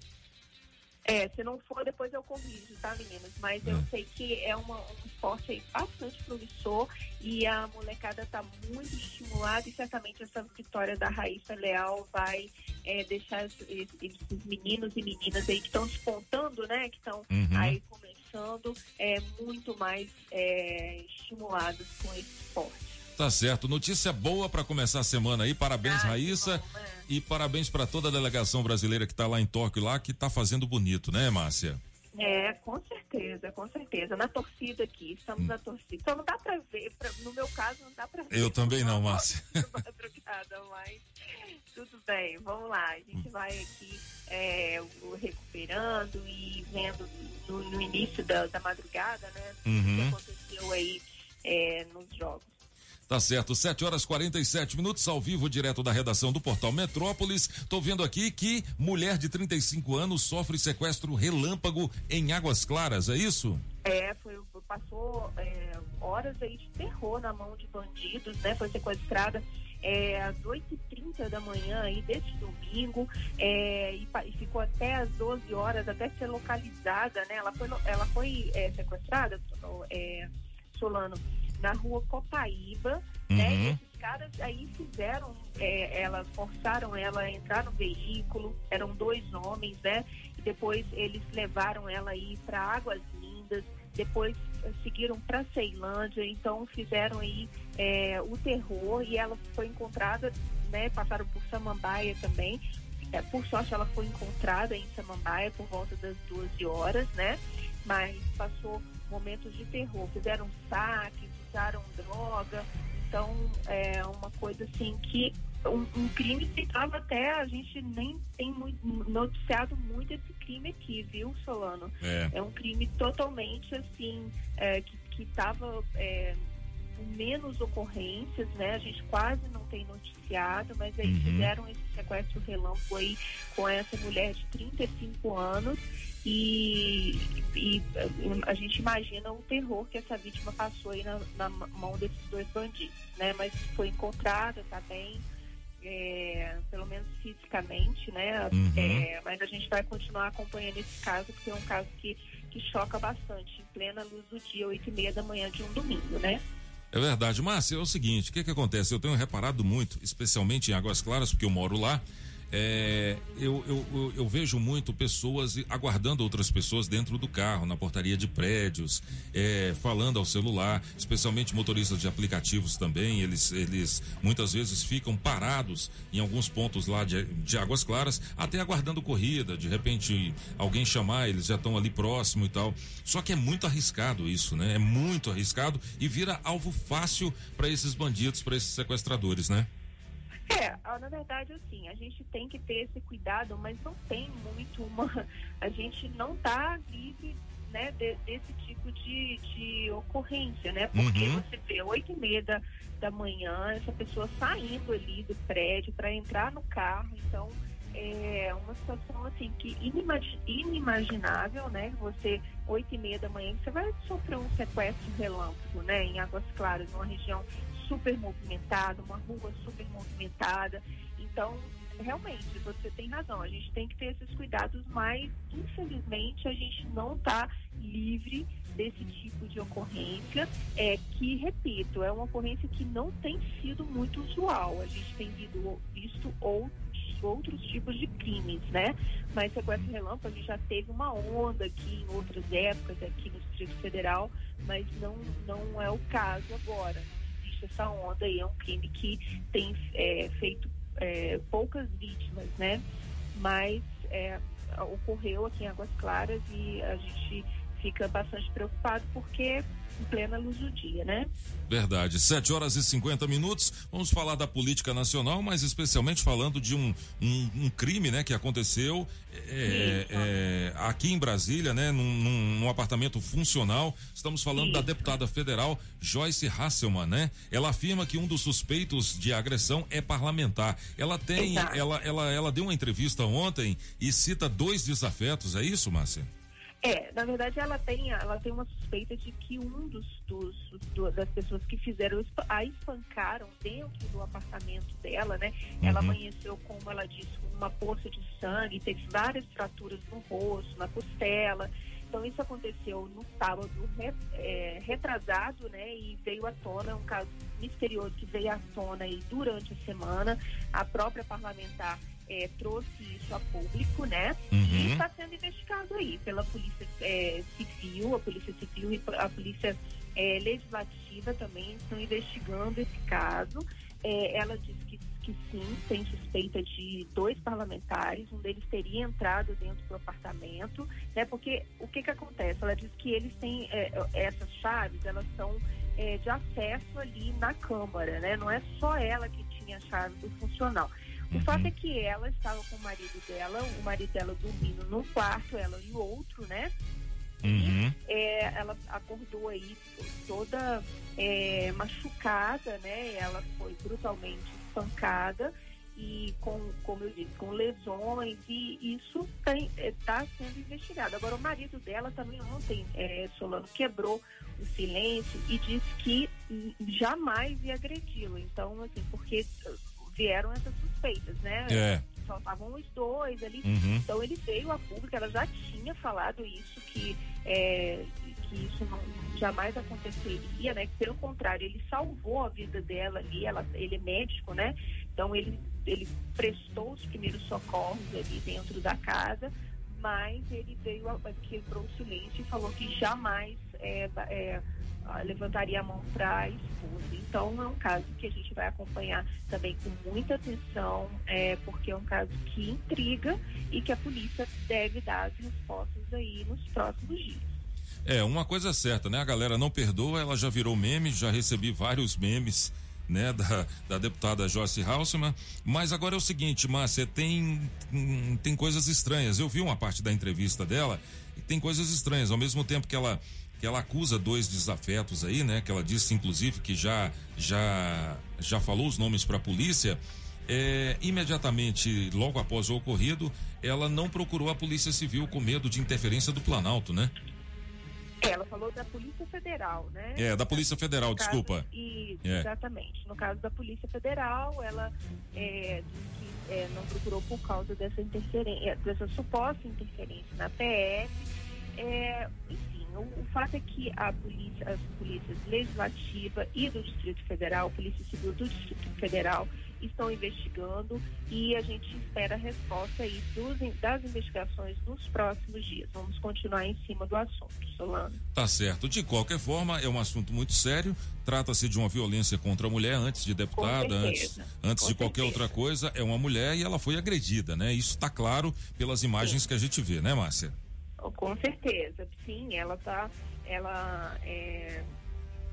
É, se não for, depois eu corrijo, tá, meninas? Mas eu sei que é uma, um esporte aí bastante promissor e a molecada tá muito estimulada e certamente essa vitória da Raíssa Leal vai é, deixar esses, esses meninos e meninas aí que estão despontando, né? Que estão Uhum. aí começando, é, muito mais é, estimulados com esse esporte. Tá certo. Notícia boa para começar a semana aí. Parabéns, Raíssa. E parabéns para toda a delegação brasileira que tá lá em Tóquio lá, que tá fazendo bonito, né, Márcia? É, com certeza, com certeza. Na torcida aqui, estamos na torcida. Só não dá pra ver, pra- no meu caso, não dá pra ver. Eu também não, Márcia. madrugada, mas tudo bem, vamos lá. A gente vai aqui é, recuperando e vendo no, no início da, da madrugada, né? Uhum. O que aconteceu aí é, nos jogos. Tá certo, 7 horas 47 minutos ao vivo, direto da redação do Portal Metrópolis. Tô vendo aqui que mulher de 35 anos sofre sequestro relâmpago em Águas Claras, é isso? É, foi, passou é, horas aí de terror na mão de bandidos, né? Foi sequestrada é, às 8h30 da manhã aí deste domingo é, e, e ficou até às 12 horas até ser localizada, né? Ela foi, ela foi é, sequestrada, Solano, na rua Copaíba, né? E esses caras aí fizeram, é, ela, forçaram ela a entrar no veículo, eram dois homens, né? E depois eles levaram ela aí para Águas Lindas, depois eh, seguiram para Ceilândia, então fizeram aí é, o terror e ela foi encontrada, né? Passaram por Samambaia também. É, por sorte ela foi encontrada em Samambaia por volta das 12 horas, né? Mas passou momentos de terror, fizeram saques, usaram droga, então é uma coisa assim que um, um crime que estava até a gente nem tem muito, noticiado muito esse crime aqui, viu, Solano? É. um crime totalmente assim é, que estava com menos ocorrências, né? A gente quase não tem noticiado, mas aí Uhum. fizeram esse sequestro relâmpago aí com essa mulher de 35 anos e, e a gente imagina o terror que essa vítima passou aí na, na mão desses dois bandidos, né? Mas foi encontrada, tá bem, é, pelo menos fisicamente, né? Uhum. É, mas a gente vai continuar acompanhando esse caso, porque é um caso que, que choca bastante, em plena luz do dia, oito e meia da manhã de um domingo, né? É verdade. Márcia, é o seguinte, o que que acontece? Eu tenho reparado muito, especialmente em Águas Claras, porque eu moro lá, é, eu, eu, eu, vejo muito pessoas aguardando outras pessoas dentro do carro, na portaria de prédios, é, falando ao celular, especialmente motoristas de aplicativos também, eles, eles muitas vezes ficam parados em alguns pontos lá de, de Águas Claras, até aguardando corrida, de repente alguém chamar, eles já estão ali próximo e tal. Só que é muito arriscado isso, né? É muito arriscado e vira alvo fácil para esses bandidos, para esses sequestradores, né? É, ah, na verdade, assim, a gente tem que ter esse cuidado, mas não tem muito uma. A gente não tá livre né, de- desse tipo de, de ocorrência, né? Porque Uhum. você vê oito e meia da, da manhã, essa pessoa saindo ali do prédio para entrar no carro, então é uma situação assim que inimagi- inimaginável, né? Você, oito e meia da manhã, você vai sofrer um sequestro relâmpago, né? Em Águas Claras, numa região super movimentada, uma rua super movimentada. Então, realmente, você tem razão. A gente tem que ter esses cuidados, mas infelizmente a gente não está livre desse tipo de ocorrência, é que, repito, é uma ocorrência que não tem sido muito usual. A gente tem visto, visto outros outros tipos de crimes, né? Mas sequestro relâmpago, a gente já teve uma onda aqui em outras épocas, aqui no Distrito Federal, mas não, não é o caso agora. Baixa essa onda é um crime que tem é, feito é, poucas vítimas, né? Mas é, ocorreu aqui em Águas Claras e a gente fica bastante preocupado porque em plena luz do dia, né? Verdade. 7 horas e 50 minutos. Vamos falar da política nacional, mas especialmente falando de um, um, um crime, né, que aconteceu é, é, aqui em Brasília, né, num, num, num apartamento funcional. Estamos falando Isso. da deputada federal Joyce Hasselman, né? Ela afirma que um dos suspeitos de agressão é parlamentar. Ela tem, ela, ela, ela deu uma entrevista ontem e cita dois desafetos. É isso, Márcia? É, na verdade ela tem, ela tem uma suspeita de que um dos, dos do, das pessoas que fizeram a espancaram dentro do apartamento dela, né? Uhum. Ela amanheceu, como ela disse, com uma poça de sangue, teve várias fraturas no rosto, na costela. Então isso aconteceu no sábado é, retrasado, né? E veio à tona um caso misterioso que veio à tona aí durante a semana. A própria parlamentar é, trouxe isso a público, né? Uhum. E está sendo investigado aí pela Polícia é, Civil, a Polícia Civil e a Polícia é, Legislativa também estão investigando esse caso. É, ela disse que, que sim, tem suspeita de dois parlamentares, um deles teria entrado dentro do apartamento, né? Porque o que que acontece? Ela diz que eles têm é, essas chaves, elas são é, de acesso ali na Câmara, né? Não é só ela que tinha a chave do funcional. O uhum. fato é que ela estava com o marido dela, o marido dela dormindo num quarto, ela em outro, né? Uhum. E, é, ela acordou aí toda é, machucada, né? Ela foi brutalmente espancada e com, como eu disse, com lesões e isso está é, sendo investigado. Agora, o marido dela também ontem, é, Solano, quebrou o silêncio e disse que jamais ia agredi-lo. Então, assim, porque vieram essas suspeitas, né? É. Só estavam os dois ali. Uhum. Então ele veio a público, ela já tinha falado isso, que, é, que isso não, jamais aconteceria, né? Que pelo contrário, ele salvou a vida dela ali, ela, ele é médico, né? Então ele, ele prestou os primeiros socorros ali dentro da casa, mas ele veio, quebrou o silêncio e falou que jamais é, é, levantaria a mão para esposa. Então, é um caso que a gente vai acompanhar também com muita atenção, é, porque é um caso que intriga e que a polícia deve dar as respostas aí nos próximos dias. É, uma coisa é certa, né? A galera não perdoa, ela já virou meme, já recebi vários memes, né, da, da deputada Joyce Hausmann. Mas agora é o seguinte, Márcia, tem, hum, tem coisas estranhas. Eu vi uma parte da entrevista dela e tem coisas estranhas. Ao mesmo tempo que ela que ela acusa dois desafetos aí, né? Que ela disse, inclusive, que já já já falou os nomes para a polícia. É, imediatamente, logo após o ocorrido, ela não procurou a Polícia Civil com medo de interferência do Planalto, né? É, ela falou da Polícia Federal, né? É, da Polícia Federal, no desculpa. Caso, e, é. Exatamente. No caso da Polícia Federal, ela é, disse que é, não procurou por causa dessa interferência, dessa suposta interferência na PF. É, enfim, o, o, fato é que a polícia, as polícias legislativa e do Distrito Federal, Polícia Civil do Distrito Federal, estão investigando e a gente espera a resposta aí dos, das investigações nos próximos dias. Vamos continuar em cima do assunto, Solano. Tá certo. De qualquer forma, é um assunto muito sério. Trata-se de uma violência contra a mulher antes de deputada, antes, antes de qualquer outra coisa. É uma mulher e ela foi agredida, né? Isso está claro pelas imagens Sim. que a gente vê, né, Márcia? Com certeza, sim, ela tá, ela é,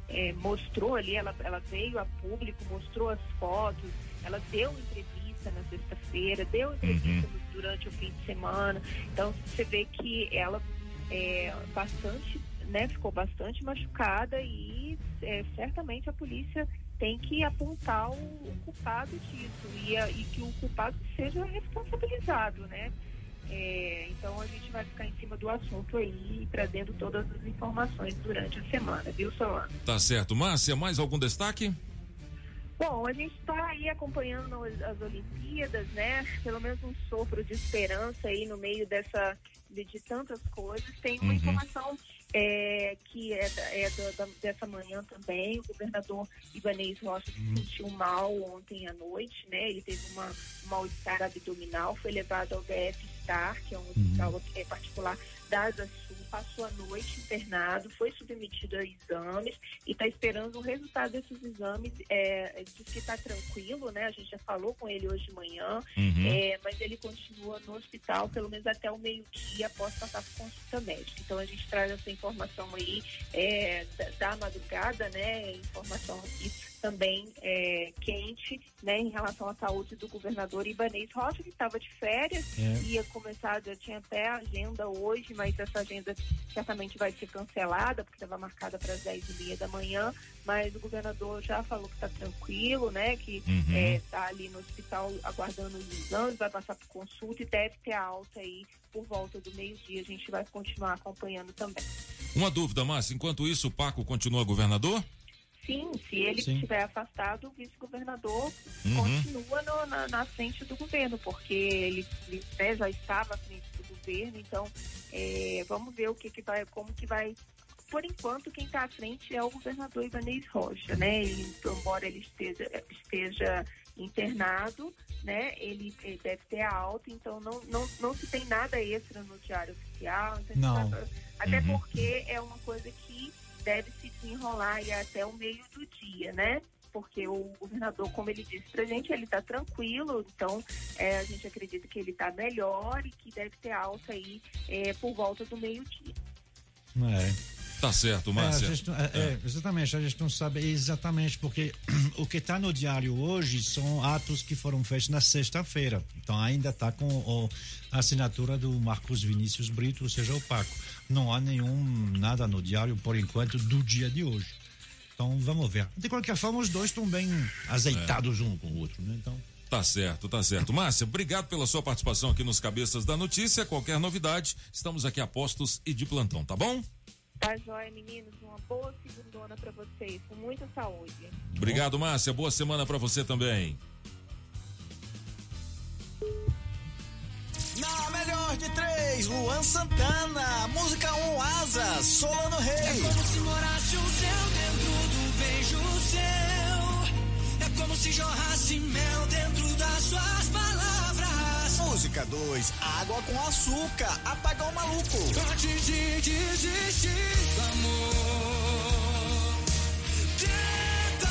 é, mostrou ali, ela, ela veio a público, mostrou as fotos, ela deu entrevista na sexta-feira, deu entrevista uhum. durante o fim de semana, então você vê que ela é bastante, né, ficou bastante machucada e é, certamente a polícia tem que apontar o, o culpado disso e, a, e que o culpado seja responsabilizado, né? É, então a gente vai ficar em cima do assunto aí, trazendo todas as informações durante a semana, viu, Solano? Tá certo. Márcia, mais algum destaque? Bom, a gente está aí acompanhando as Olimpíadas, né? Pelo menos um sopro de esperança aí no meio dessa de, de tantas coisas. Tem uma uhum. informação é, que é, é da, da, dessa manhã também. O governador Ibanez Rocha se uhum. sentiu mal ontem à noite, né? Ele teve uma mal-estar abdominal, foi levado ao DF Star, que é um hospital uhum. particular da Asa Sul passou a noite internado, foi submetido a exames e está esperando o resultado desses exames. É, diz que está tranquilo, né? A gente já falou com ele hoje de manhã, Uhum. é, mas ele continua no hospital pelo menos até o meio-dia após passar por consulta médica. Então a gente traz essa informação aí é, da, da madrugada, né? Informação aqui também é, quente, né, em relação à saúde do governador Ibanez Rocha, que estava de férias, É. ia começar, já tinha até agenda hoje, mas essa agenda certamente vai ser cancelada, porque estava marcada para as 10 e meia da manhã, mas o governador já falou que está tranquilo, né, que Uhum. está ali no hospital aguardando os exames, vai passar por consulta e deve ter alta aí por volta do meio-dia, a gente vai continuar acompanhando também. Uma dúvida, Márcia, enquanto isso o Paco continua governador? Sim, se ele Sim. estiver afastado, o vice-governador Uhum. continua no- na, na frente do governo, porque ele, ele, né, já estava à frente do governo, então é, vamos ver o que, que vai, como que vai. Por enquanto, quem está à frente é o governador Ibanez Rocha, né? Ele, embora ele esteja, esteja internado, né? Ele, ele deve ter alta, então não, não, não se tem nada extra no diário oficial. então Não. tá- Até Uhum. porque é uma coisa que deve se desenrolar até o meio do dia, né? Porque o governador, como ele disse pra gente, ele tá tranquilo, então é, a gente acredita que ele tá melhor e que deve ter alta aí é, por volta do meio-dia. É. Tá certo, É, a Márcia. gente não- é, é, exatamente, a gente não sabe exatamente, porque o que está no diário hoje são atos que foram feitos na sexta-feira. Então ainda está com o- a assinatura do Marcos Vinícius Brito, ou seja, o Paco. Não há nenhum nada no diário, por enquanto, do dia de hoje. Então vamos ver. De qualquer forma, os dois estão bem azeitados um com o outro, né? Então. Tá certo, tá certo. Márcia, obrigado pela sua participação aqui nos Cabeças da Notícia. Qualquer novidade, estamos aqui a postos e de plantão, tá bom? Tá joia, meninos? Uma boa segundona pra vocês, com muita saúde. Obrigado, Márcia. Boa semana pra você também. Na melhor de três, Luan Santana. Música 1, um, Asa, Solano Rei. É como se morasse o céu dentro beijo seu. É como se jorrasse mel dentro das suas palavras. Música 2, Água com Açúcar, Apagão Maluco. Antes de desistir amor, tenta,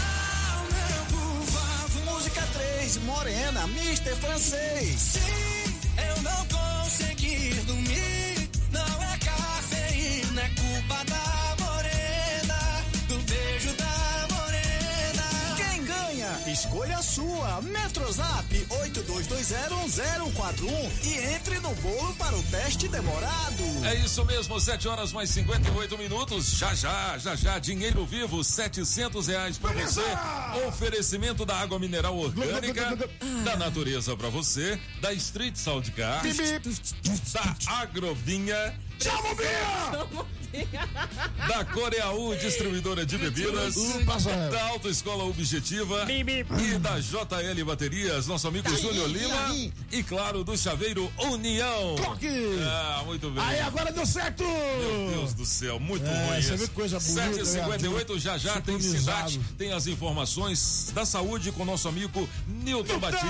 meu, por favor. Música 3, Morena, Mr. Francês. Sim, eu não consegui dormir. Não é cafeína, é culpa da Escolha a sua. Metrozap 82201041 e entre no bolo para o teste demorado. É isso mesmo, 7 horas mais 58 minutos. Já já, já já, dinheiro vivo, 700 reais pra você. Oferecimento da água mineral orgânica, da natureza pra você, da Street Sound Car, da Agrovinha. O Da Coreaú, distribuidora de bebidas, da Autoescola Objetiva e da JL Baterias, nosso amigo Júnior Lima e claro, do Chaveiro União. Toque! Ah, muito bem. Aí agora deu certo! Meu Deus do céu, muito É, ruim você coisa bonita, 758 né? já já tem cidade, tem as informações da saúde com o nosso amigo Nilton Batista.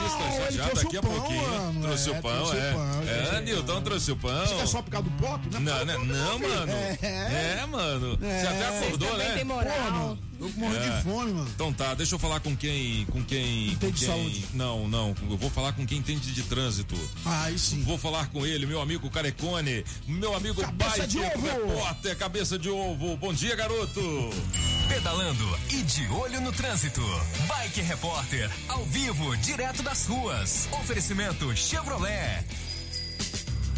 Já já daqui o a pão, pouquinho. mano, trouxe é, o pão, trouxe o é. pão, é, é. Nilton trouxe o pão. Você quer só por causa do pop? Não, Não, não, não, mano. É. É, mano. Você até acordou, Vocês também né? têm moral. Pô, mano, eu morro É. de fome, mano. Então tá, deixa eu falar com quem. Com quem. Com Tem de quem saúde. Não, não. Eu vou falar com quem entende de trânsito. Aí sim. Vou falar com ele, meu amigo Carecone, meu amigo Cabeça Bike de ovo. Repórter, cabeça de ovo. Bom dia, garoto. Pedalando e de olho no trânsito. Bike Repórter, ao vivo, direto das ruas. Oferecimento Chevrolet.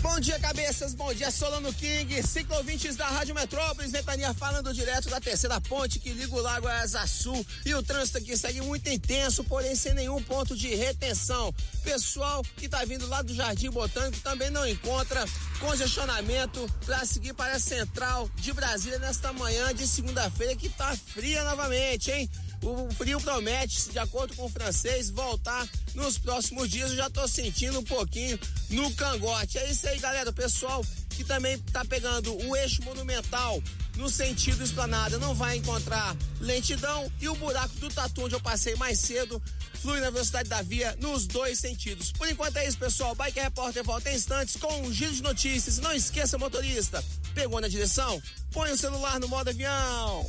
Bom dia, cabeças. Bom dia, Solano King. Ciclovintes da Rádio Metrópolis. Ventania falando direto da terceira ponte que liga o Lago Asa Sul. E o trânsito aqui segue muito intenso, porém sem nenhum ponto de retenção. Pessoal que tá vindo lá do Jardim Botânico também não encontra congestionamento para seguir para a central de Brasília nesta manhã de segunda-feira que tá fria novamente, hein? O frio promete, de acordo com o francês, voltar nos próximos dias. Eu já tô sentindo um pouquinho no cangote. É isso aí, galera. O pessoal que também tá pegando o eixo monumental no sentido esplanada não vai encontrar lentidão e o buraco do tatu onde eu passei mais cedo flui na velocidade da via nos dois sentidos. Por enquanto é isso, pessoal. Bike Repórter volta em instantes com um giro de notícias. Não esqueça, motorista, Pegou na direção? Põe o celular no modo avião.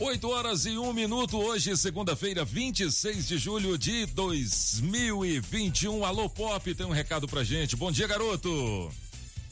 8 horas e um minuto, hoje, segunda-feira, 26 de julho de 2021. Alô Pop, tem um recado pra gente. Bom dia, garoto.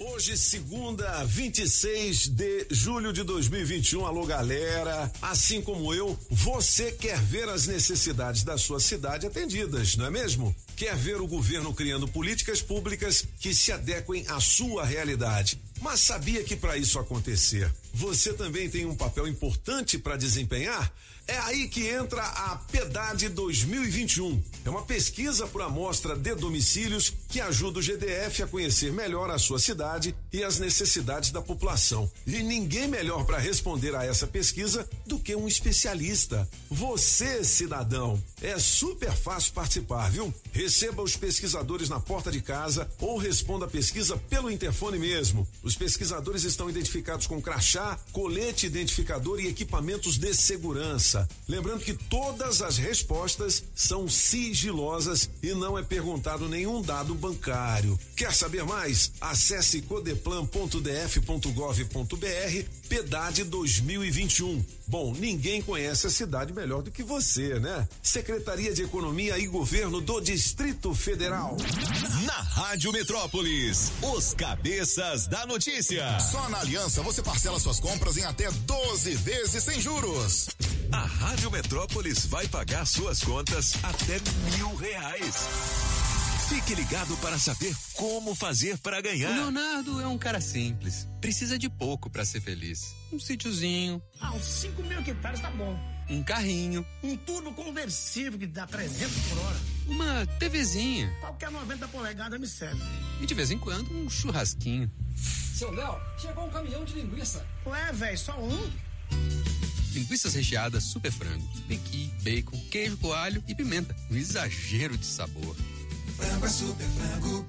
Hoje, segunda, 26 de julho de 2021. Alô, galera. Assim como eu, você quer ver as necessidades da sua cidade atendidas, não é mesmo? Quer ver o governo criando políticas públicas que se adequem à sua realidade. Mas sabia que para isso acontecer, você também tem um papel importante para desempenhar? É aí que entra a PEDAD 2021. É uma pesquisa por amostra de domicílios que ajuda o GDF a conhecer melhor a sua cidade e as necessidades da população. E ninguém melhor para responder a essa pesquisa do que um especialista. Você, cidadão. É super fácil participar, viu? Receba os pesquisadores na porta de casa ou responda a pesquisa pelo interfone mesmo. Os pesquisadores estão identificados com crachá, colete identificador e equipamentos de segurança. Lembrando que todas as respostas são sigilosas e não é perguntado nenhum dado bancário. Quer saber mais? Acesse codeplan.df.gov.br PEDAD 2021. Bom, ninguém conhece a cidade melhor do que você, né? Secretaria de Economia e Governo do Distrito Federal. Na Rádio Metrópolis, os cabeças da notícia. Só na Aliança você parcela suas compras em até 12 vezes sem juros. A Rádio Metrópolis vai pagar suas contas até mil reais. Fique ligado para saber como fazer para ganhar. O Leonardo é um cara simples. Precisa de pouco para ser feliz. Um sítiozinho. Ah, uns 5 mil hectares tá bom. Um carrinho. Um turbo conversível que dá 300 por hora. Uma TVzinha. Qualquer 90 polegadas me serve. E de vez em quando um churrasquinho. Seu Léo, chegou um caminhão de linguiça. Ué, velho, só um? Linguiças recheadas super frango, pequi, bacon, queijo coalho e pimenta. Um exagero de sabor. Frango é super frango.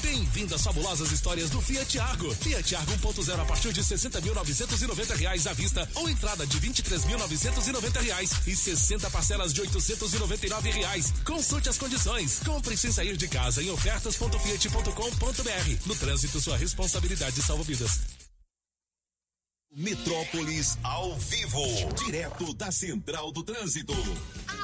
Bem-vindo às fabulosas histórias do Fiat Argo. Fiat Argo 1.0 a partir de 60.990 reais à vista ou entrada de 23.990 reais e 60 parcelas de 899 reais. Consulte as condições. Compre sem sair de casa em ofertas.fiat.com.br. No trânsito, sua responsabilidade salva vidas. Metrópolis ao vivo, direto da Central do Trânsito.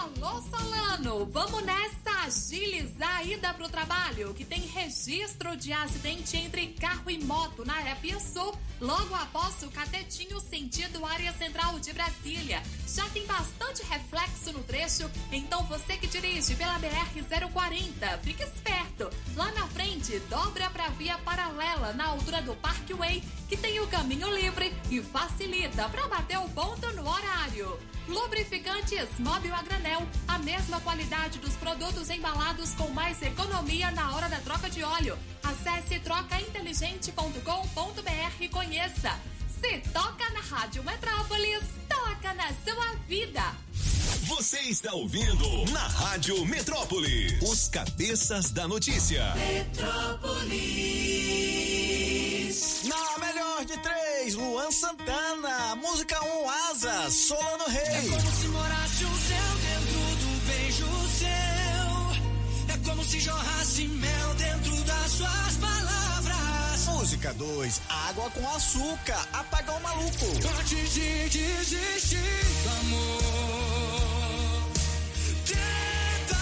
Alô Solano, vamos nessa agilizar a ida pro trabalho, que tem registro de acidente entre carro e moto na Épia Sul, logo após o catetinho sentido área central de Brasília. Já tem bastante reflexo no trecho, então você que dirige pela BR-040, fique esperto. Lá na frente, dobra pra via paralela na altura do Parkway, que tem o caminho livre e facilita para bater o ponto no horário. Lubrificantes Móvel a granel, a mesma qualidade dos produtos embalados com mais economia na hora da troca de óleo. Acesse trocainteligente.com.br e conheça. Se toca na Rádio Metrópolis, toca na sua vida. Você está ouvindo na Rádio Metrópolis, os cabeças da notícia. Metrópolis. Na melhor de três, Luan Santana. Música 1, um, Asas, Solano Rei. É como se morasse o céu dentro do beijo seu. É como se jorrasse mel dentro das suas palavras. Música 2, Água com Açúcar, Apagão Maluco. Antes de desistir amor. Tenta,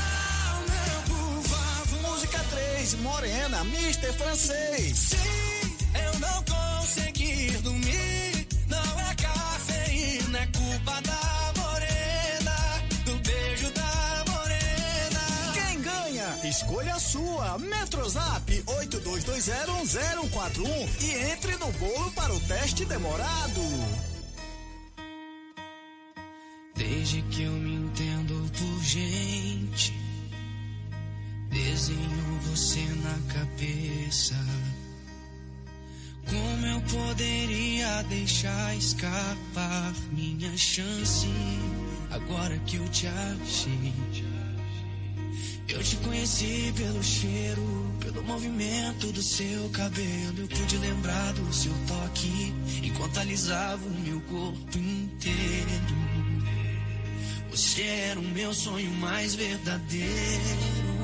meu, por favor. Música 3, Morena, Mr. Francês. Sim, eu não consegui dormir. Não é cafeína, é culpa da morena. Do beijo da morena. Quem ganha? Escolha a sua. Metrozap 82201041 e entre no bolo para o teste demorado. Desde que eu me entendo por gente, desenho você na cabeça. Como eu poderia deixar escapar minha chance agora que eu te achei. Eu te conheci pelo cheiro, pelo movimento do seu cabelo. Eu pude lembrar do seu toque enquanto alisava o meu corpo inteiro. Você era o meu sonho mais verdadeiro.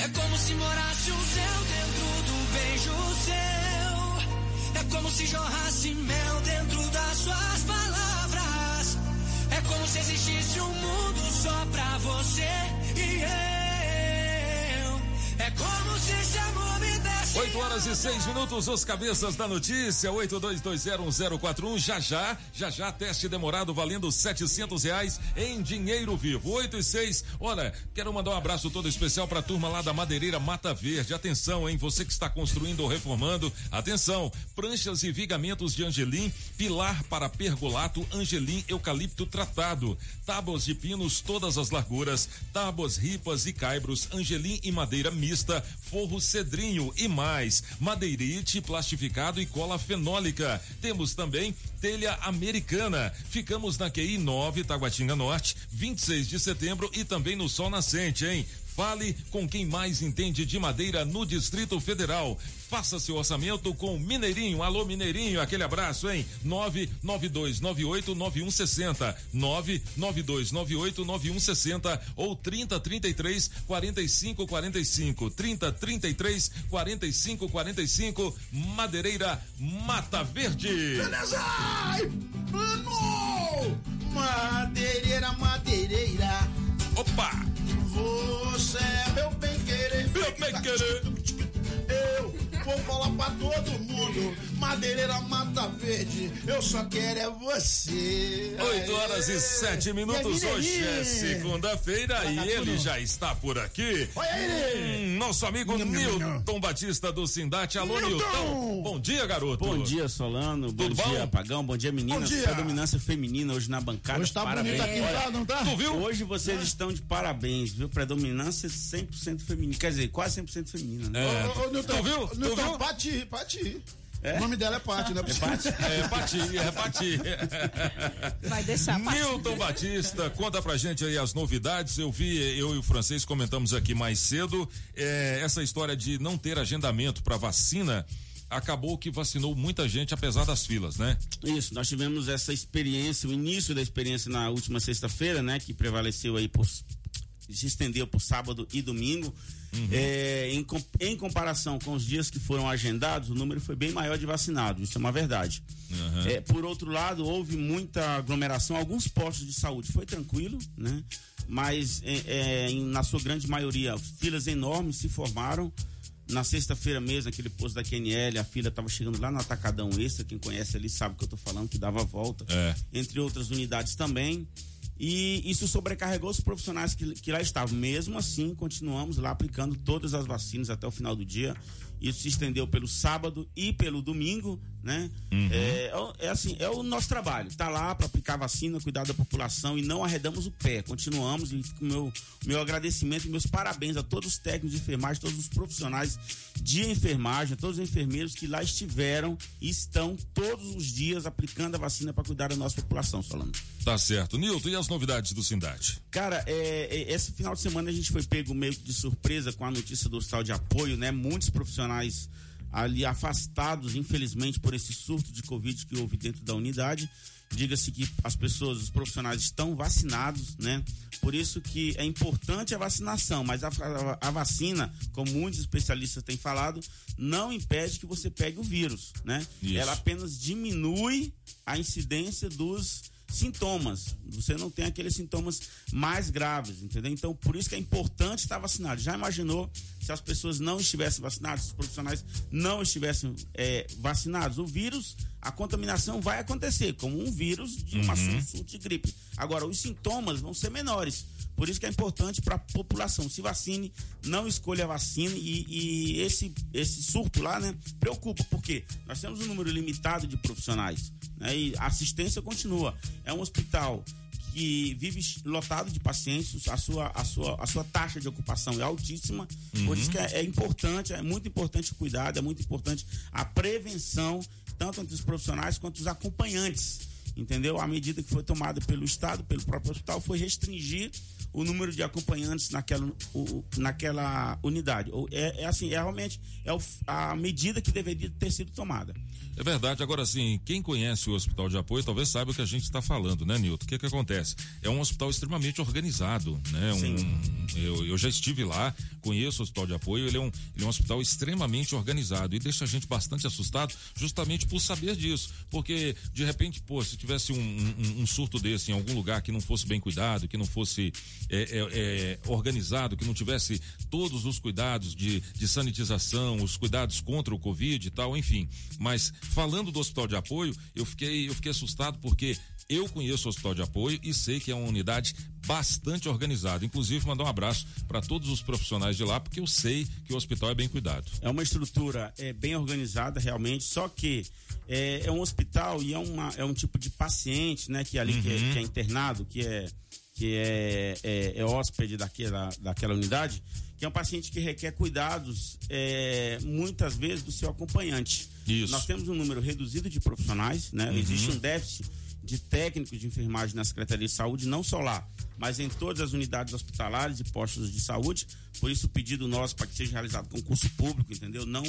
É como se morasse o céu dentro do beijo seu. É como se jorrasse mel dentro das suas palavras. É como se existisse um mundo só pra você 8 horas e 6 minutos, os cabeças da notícia, 82201041, já já, já já, teste demorado valendo 700 reais em dinheiro vivo, 8 e 6, olha, quero mandar um abraço todo especial pra turma lá da Madeireira Mata Verde, atenção, hein, você que está construindo ou reformando, atenção, pranchas e vigamentos de Angelim, pilar para pergolato, Angelim eucalipto tratado, tábuas de pinos todas as larguras, tábuas, ripas e caibros, Angelim e madeira mista, forro cedrinho e mais, madeirite, plastificado e cola fenólica. Temos também telha americana. Ficamos na QI 9, Taguatinga Norte, 26 de setembro e também no Sol Nascente, hein? Fale com quem mais entende de madeira no Distrito Federal. Faça seu orçamento com Mineirinho. Alô, Mineirinho, aquele abraço, hein? 992989160. 992989160 ou 3033 4545. 3033 4545. Madeireira Mata Verde. Beleza! Mano! Madeireira, madeireira. Opa! Você é meu bem querer. Meu bem querer. Eu vou falar pra todo mundo. Madeireira Mata Verde, eu só quero é você. 8 horas e 7 minutos. Hoje é segunda-feira e ele já está por aqui. Olha ele! Hum, nosso amigo Nilton Batista do Sindate. Alô, Nilton. Bom dia, garoto. Bom dia, Solano. Bom Tudo dia, bom? Apagão. Bom dia, meninas. Bom dia. Predominância feminina hoje na bancada. Hoje tá parabéns. bonito aqui, Olha, tá, não tá? Tu viu? Hoje vocês estão de parabéns, viu? Predominância 100% feminina. Quer dizer, quase 100% feminina. Né? É. Ô, ô, Nilton, Tu viu? Tu Nilton, viu? Pati, Pati. É? O nome dela é Pati, né? É Pati? É Pati, é Pati. Vai deixar Pati. Nilton Batista, conta pra gente aí as novidades. Eu vi, eu e o francês comentamos aqui mais cedo, é, essa história de não ter agendamento para vacina. Acabou que vacinou muita gente, apesar das filas, né? Isso, nós tivemos essa experiência, o início da experiência na última sexta-feira, né? Que prevaleceu aí por. se estendeu por sábado e domingo. É, em, em comparação com os dias que foram agendados, o número foi bem maior de vacinados, isso é uma verdade. É, por outro lado, houve muita aglomeração, alguns postos de saúde foi tranquilo, né? Mas é, é, na sua grande maioria, filas enormes se formaram. Na sexta-feira mesmo, aquele posto da QNL, a fila estava chegando lá no Atacadão Extra, quem conhece ali sabe o que eu estou falando, que dava volta. É. Entre outras unidades também. E isso sobrecarregou os profissionais que, que lá estavam. Mesmo assim, continuamos lá aplicando todas as vacinas até o final do dia. Isso se estendeu pelo sábado e pelo domingo, né? É, é assim, é o nosso trabalho. Tá lá para aplicar vacina, cuidar da população e não arredamos o pé. Continuamos e o meu, meu agradecimento e meus parabéns a todos os técnicos de enfermagem, todos os profissionais de enfermagem, a todos os enfermeiros que lá estiveram e estão todos os dias aplicando a vacina para cuidar da nossa população, Solano. Tá certo. Nilton, e as novidades do Sindate? Cara, é, é, esse final de semana a gente foi pego meio que de surpresa com a notícia do hospital de apoio, né? Muitos profissionais ali afastados, infelizmente, por esse surto de Covid que houve dentro da unidade. Diga-se que as pessoas, os profissionais estão vacinados, né? Por isso que é importante a vacinação, mas a, a- a vacina, como muitos especialistas têm falado, não impede que você pegue o vírus, né? Isso. Ela apenas diminui a incidência dos sintomas. Você não tem aqueles sintomas mais graves, entendeu? Então, por isso que é importante estar vacinado. Já imaginou se as pessoas não estivessem vacinadas, se os profissionais não estivessem é, vacinados? O vírus, a contaminação vai acontecer, como um vírus de uma Uhum. surto de gripe. Agora, os sintomas vão ser menores. Por isso que é importante para a população. Se vacine, não escolha a vacina e, e esse, esse surto lá, né, preocupa, porque nós temos um número limitado de profissionais, né, e a assistência continua. É um hospital que vive lotado de pacientes, a sua, a sua, a sua taxa de ocupação é altíssima. Por Uhum. isso que é, é importante, é muito importante o cuidado, é muito importante a prevenção, tanto entre os profissionais quanto os acompanhantes. Entendeu? A medida que foi tomada pelo Estado, pelo próprio hospital, foi restringir o número de acompanhantes naquela, o- naquela unidade. É, é assim, é realmente é o- a medida que deveria ter sido tomada. É verdade. Agora, assim, quem conhece o hospital de apoio talvez saiba o que a gente está falando, né, Nilton? O que que acontece? É um hospital extremamente organizado, né? Um, eu, eu já estive lá, conheço o hospital de apoio, ele é, um, ele é um hospital extremamente organizado e deixa a gente bastante assustado justamente por saber disso. Porque, de repente, pô, se tivesse um, um- um surto desse em algum lugar que não fosse bem cuidado, que não fosse é, é, é, organizado, que não tivesse todos os cuidados de, de sanitização, os cuidados contra o Covid e tal, enfim. Mas falando do hospital de apoio, eu fiquei, eu fiquei assustado porque eu conheço o hospital de apoio e sei que é uma unidade bastante organizada. Inclusive, mandar um abraço para todos os profissionais de lá, porque eu sei que o hospital é bem cuidado. É uma estrutura é, bem organizada realmente, só que é, é um hospital e é, uma, é um tipo de paciente, né, que ali que, é, Uhum. que é internado, que é que é, é, é hóspede daquela, daquela unidade, que é um paciente que requer cuidados é, muitas vezes do seu acompanhante. Isso. Nós temos um número reduzido de profissionais, né? Uhum. Existe um déficit de técnicos de enfermagem na Secretaria de Saúde, não só lá, mas em todas as unidades hospitalares e postos de saúde. Por isso, o pedido nosso para que seja realizado concurso público, entendeu? Não,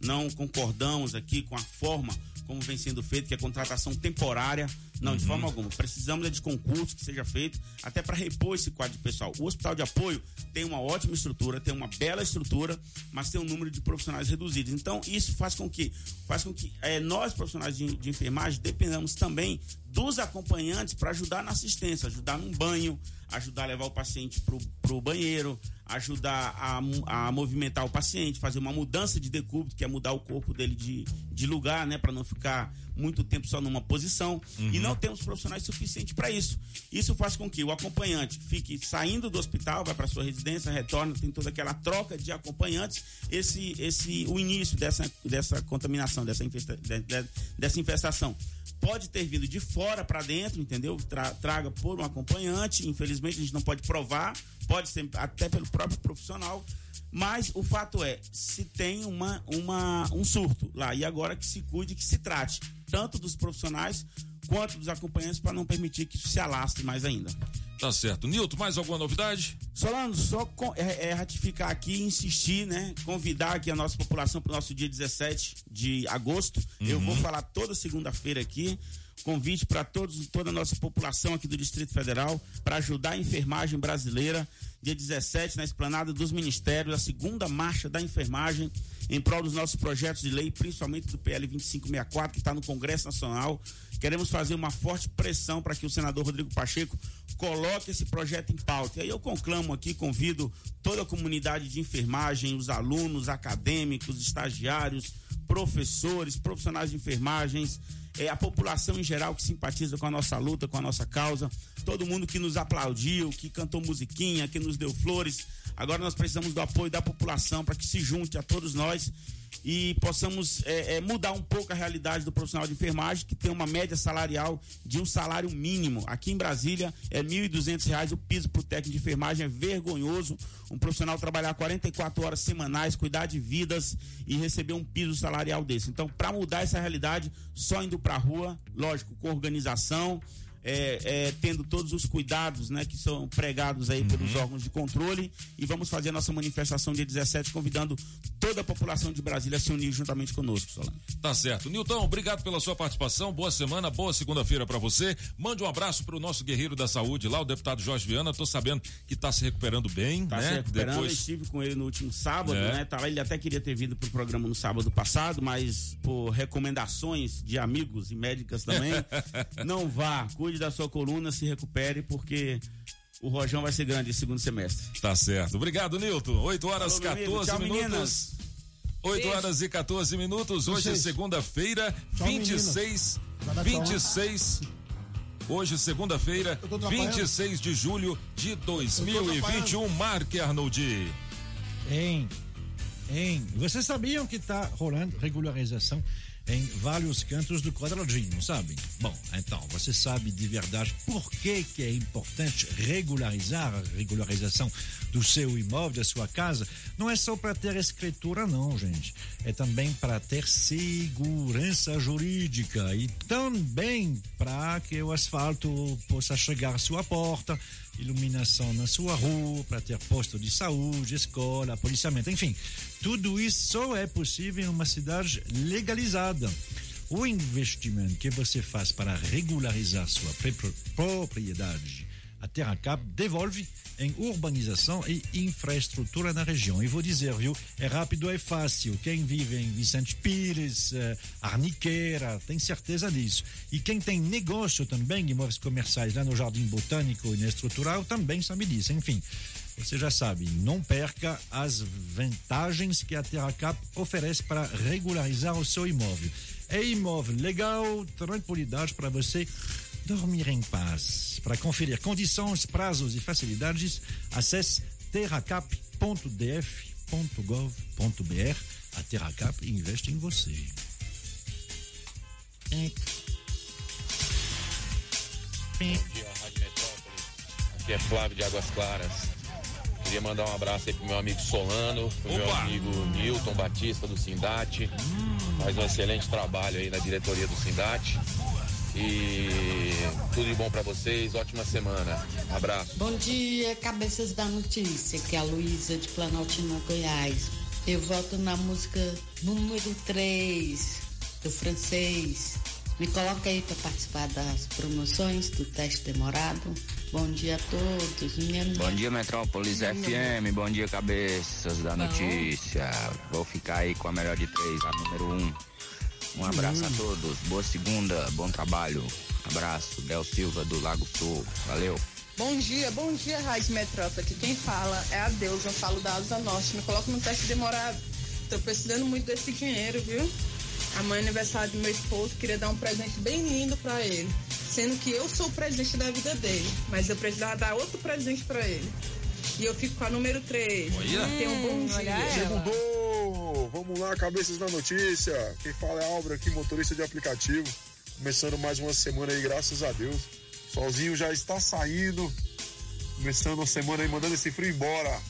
não concordamos aqui com a forma como vem sendo feito, que é contratação temporária. Não, de forma alguma. Precisamos é de concurso que seja feito, até para repor esse quadro de pessoal. O hospital de apoio tem uma ótima estrutura, tem uma bela estrutura, mas tem um número de profissionais reduzidos. Então, isso faz com que, faz com que eh, nós, profissionais de, de enfermagem, dependamos também dos acompanhantes para ajudar na assistência, ajudar num banho, ajudar a levar o paciente para o banheiro, ajudar a, a movimentar o paciente, fazer uma mudança de decúbito, que é mudar o corpo dele de, de lugar, né, para não ficar muito tempo só numa posição. E não temos profissionais suficientes para isso. Isso faz com que o acompanhante fique saindo do hospital, vai para sua residência, retorna, tem toda aquela troca de acompanhantes. Esse, esse, o início dessa, dessa contaminação, dessa, infesta, de- de- dessa infestação pode ter vindo de fora para dentro, entendeu? Tra- traga por um acompanhante. Infelizmente, a gente não pode provar, pode ser até pelo próprio profissional. Mas o fato é, se tem uma, uma, um surto lá, e agora que se cuide, que se trate, tanto dos profissionais quanto dos acompanhantes, para não permitir que isso se alastre mais ainda. Tá certo. Nilton, mais alguma novidade? Solano, só com- é, é ratificar aqui, insistir, né? Convidar aqui a nossa população para o nosso dia 17 de agosto. Eu Uhum. vou falar toda segunda-feira aqui. Convite para todos, toda a nossa população aqui do Distrito Federal para ajudar a enfermagem brasileira. Dia 17, na esplanada dos ministérios, a segunda marcha da enfermagem em prol dos nossos projetos de lei, principalmente do PL 2564, que está no Congresso Nacional. Queremos fazer uma forte pressão para que o senador Rodrigo Pacheco coloque esse projeto em pauta. E aí eu conclamo aqui, convido toda a comunidade de enfermagem, os alunos, acadêmicos, estagiários, professores, profissionais de enfermagens, é, a população em geral que simpatiza com a nossa luta, com a nossa causa, todo mundo que nos aplaudiu, que cantou musiquinha, que nos deu flores. Agora nós precisamos do apoio da população para que se junte a todos nós e possamos é, é, mudar um pouco a realidade do profissional de enfermagem, que tem uma média salarial de um salário mínimo. Aqui em Brasília é 1.200 reais o piso para o técnico de enfermagem, é vergonhoso um profissional trabalhar 44 horas semanais, cuidar de vidas e receber um piso salarial desse. Então, para mudar essa realidade, só indo para a rua, lógico, com organização, é, é, tendo todos os cuidados né, que são pregados aí pelos órgãos de controle e vamos fazer a nossa manifestação dia 17 convidando toda a população de Brasília a se unir juntamente conosco, Solano. Tá certo. Nilton, obrigado pela sua participação. Boa semana, boa segunda-feira para você. Mande um abraço pro nosso guerreiro da saúde lá, o deputado Jorge Viana. Tô sabendo que tá se recuperando bem, Tá né? se recuperando, eu Depois estive com ele no último sábado, É. né? Tá, ele até queria ter vindo pro programa no sábado passado, mas por recomendações de amigos e médicas também, não vá, cuide da sua coluna, se recupere, porque o rojão vai ser grande esse segundo semestre. Tá certo. Obrigado, Nilton. 8 horas Falou, meu amigo. 14 Tchau, minutos. meninas. 8 Beijo. horas e 14 minutos. Hoje é segunda-feira, Tchau, 26. Vai dar tchau, né? 26. Hoje, segunda-feira, tô atrapalhando? 26 de julho de 2021. Marque Arnoldi. Hein, hein, vocês sabiam que está rolando regularização em vários cantos do quadradinho, sabe? Bom, então, você sabe de verdade por que, que é importante regularizar a regularização do seu imóvel, da sua casa? Não é só para ter escritura, não, gente. É também para ter segurança jurídica e também para que o asfalto possa chegar à sua porta, iluminação na sua rua, para ter posto de saúde, escola, policiamento, enfim. Tudo isso só é possível em uma cidade legalizada. O investimento que você faz para regularizar sua propriedade, a Terracap devolve em urbanização e infraestrutura na região. E vou dizer, viu, é rápido, é fácil. Quem vive em Vicente Pires, eh, Arniqueira, tem certeza disso. E quem tem negócio também, imóveis comerciais lá no Jardim Botânico e na Estrutural, também sabe disso. Enfim, você já sabe, não perca as vantagens que a Terracap oferece para regularizar o seu imóvel. É imóvel legal, tranquilidade para você dormir em paz. Para conferir condições, prazos e facilidades, acesse terracap.df.gov.br. A Terracap investe em você. Bom dia, Rádio Metrópolis. Aqui é Flávio de Águas Claras. Queria mandar um abraço aí pro meu amigo Solano, pro meu amigo Newton Batista do Sindate. Faz um excelente trabalho aí na diretoria do Sindate. E tudo de bom pra vocês, ótima semana. Abraço. Bom dia, cabeças da notícia, que é a Luísa de Planaltina, Goiás. Eu volto na música número 3 do francês. Me coloca aí para participar das promoções do teste demorado. Bom dia a todos. Minha Bom dia, Metrópolis FM. Bom dia, cabeças da notícia. Vou ficar aí com a melhor de três, a número um. Um abraço a todos. Boa segunda, bom trabalho. Abraço, Del Silva do Lago Sul. Valeu. Bom dia, bom dia, Rádio Metrópole. Aqui quem fala é a Deus, eu falo da Asa Norte. Me coloca no teste demorado. Tô precisando muito desse dinheiro, viu? Amanhã é aniversário do meu esposo, queria dar um presente bem lindo pra ele. Sendo que eu sou o presente da vida dele, mas eu precisava dar outro presente pra ele. E eu fico com a número 3. Olha. Tenha um bom dia. Segundou! Vamos lá, cabeças da notícia. Quem fala é Álvaro aqui, motorista de aplicativo. Começando mais uma semana aí, graças a Deus. Solzinho já está saindo. Começando a semana aí, mandando esse frio embora.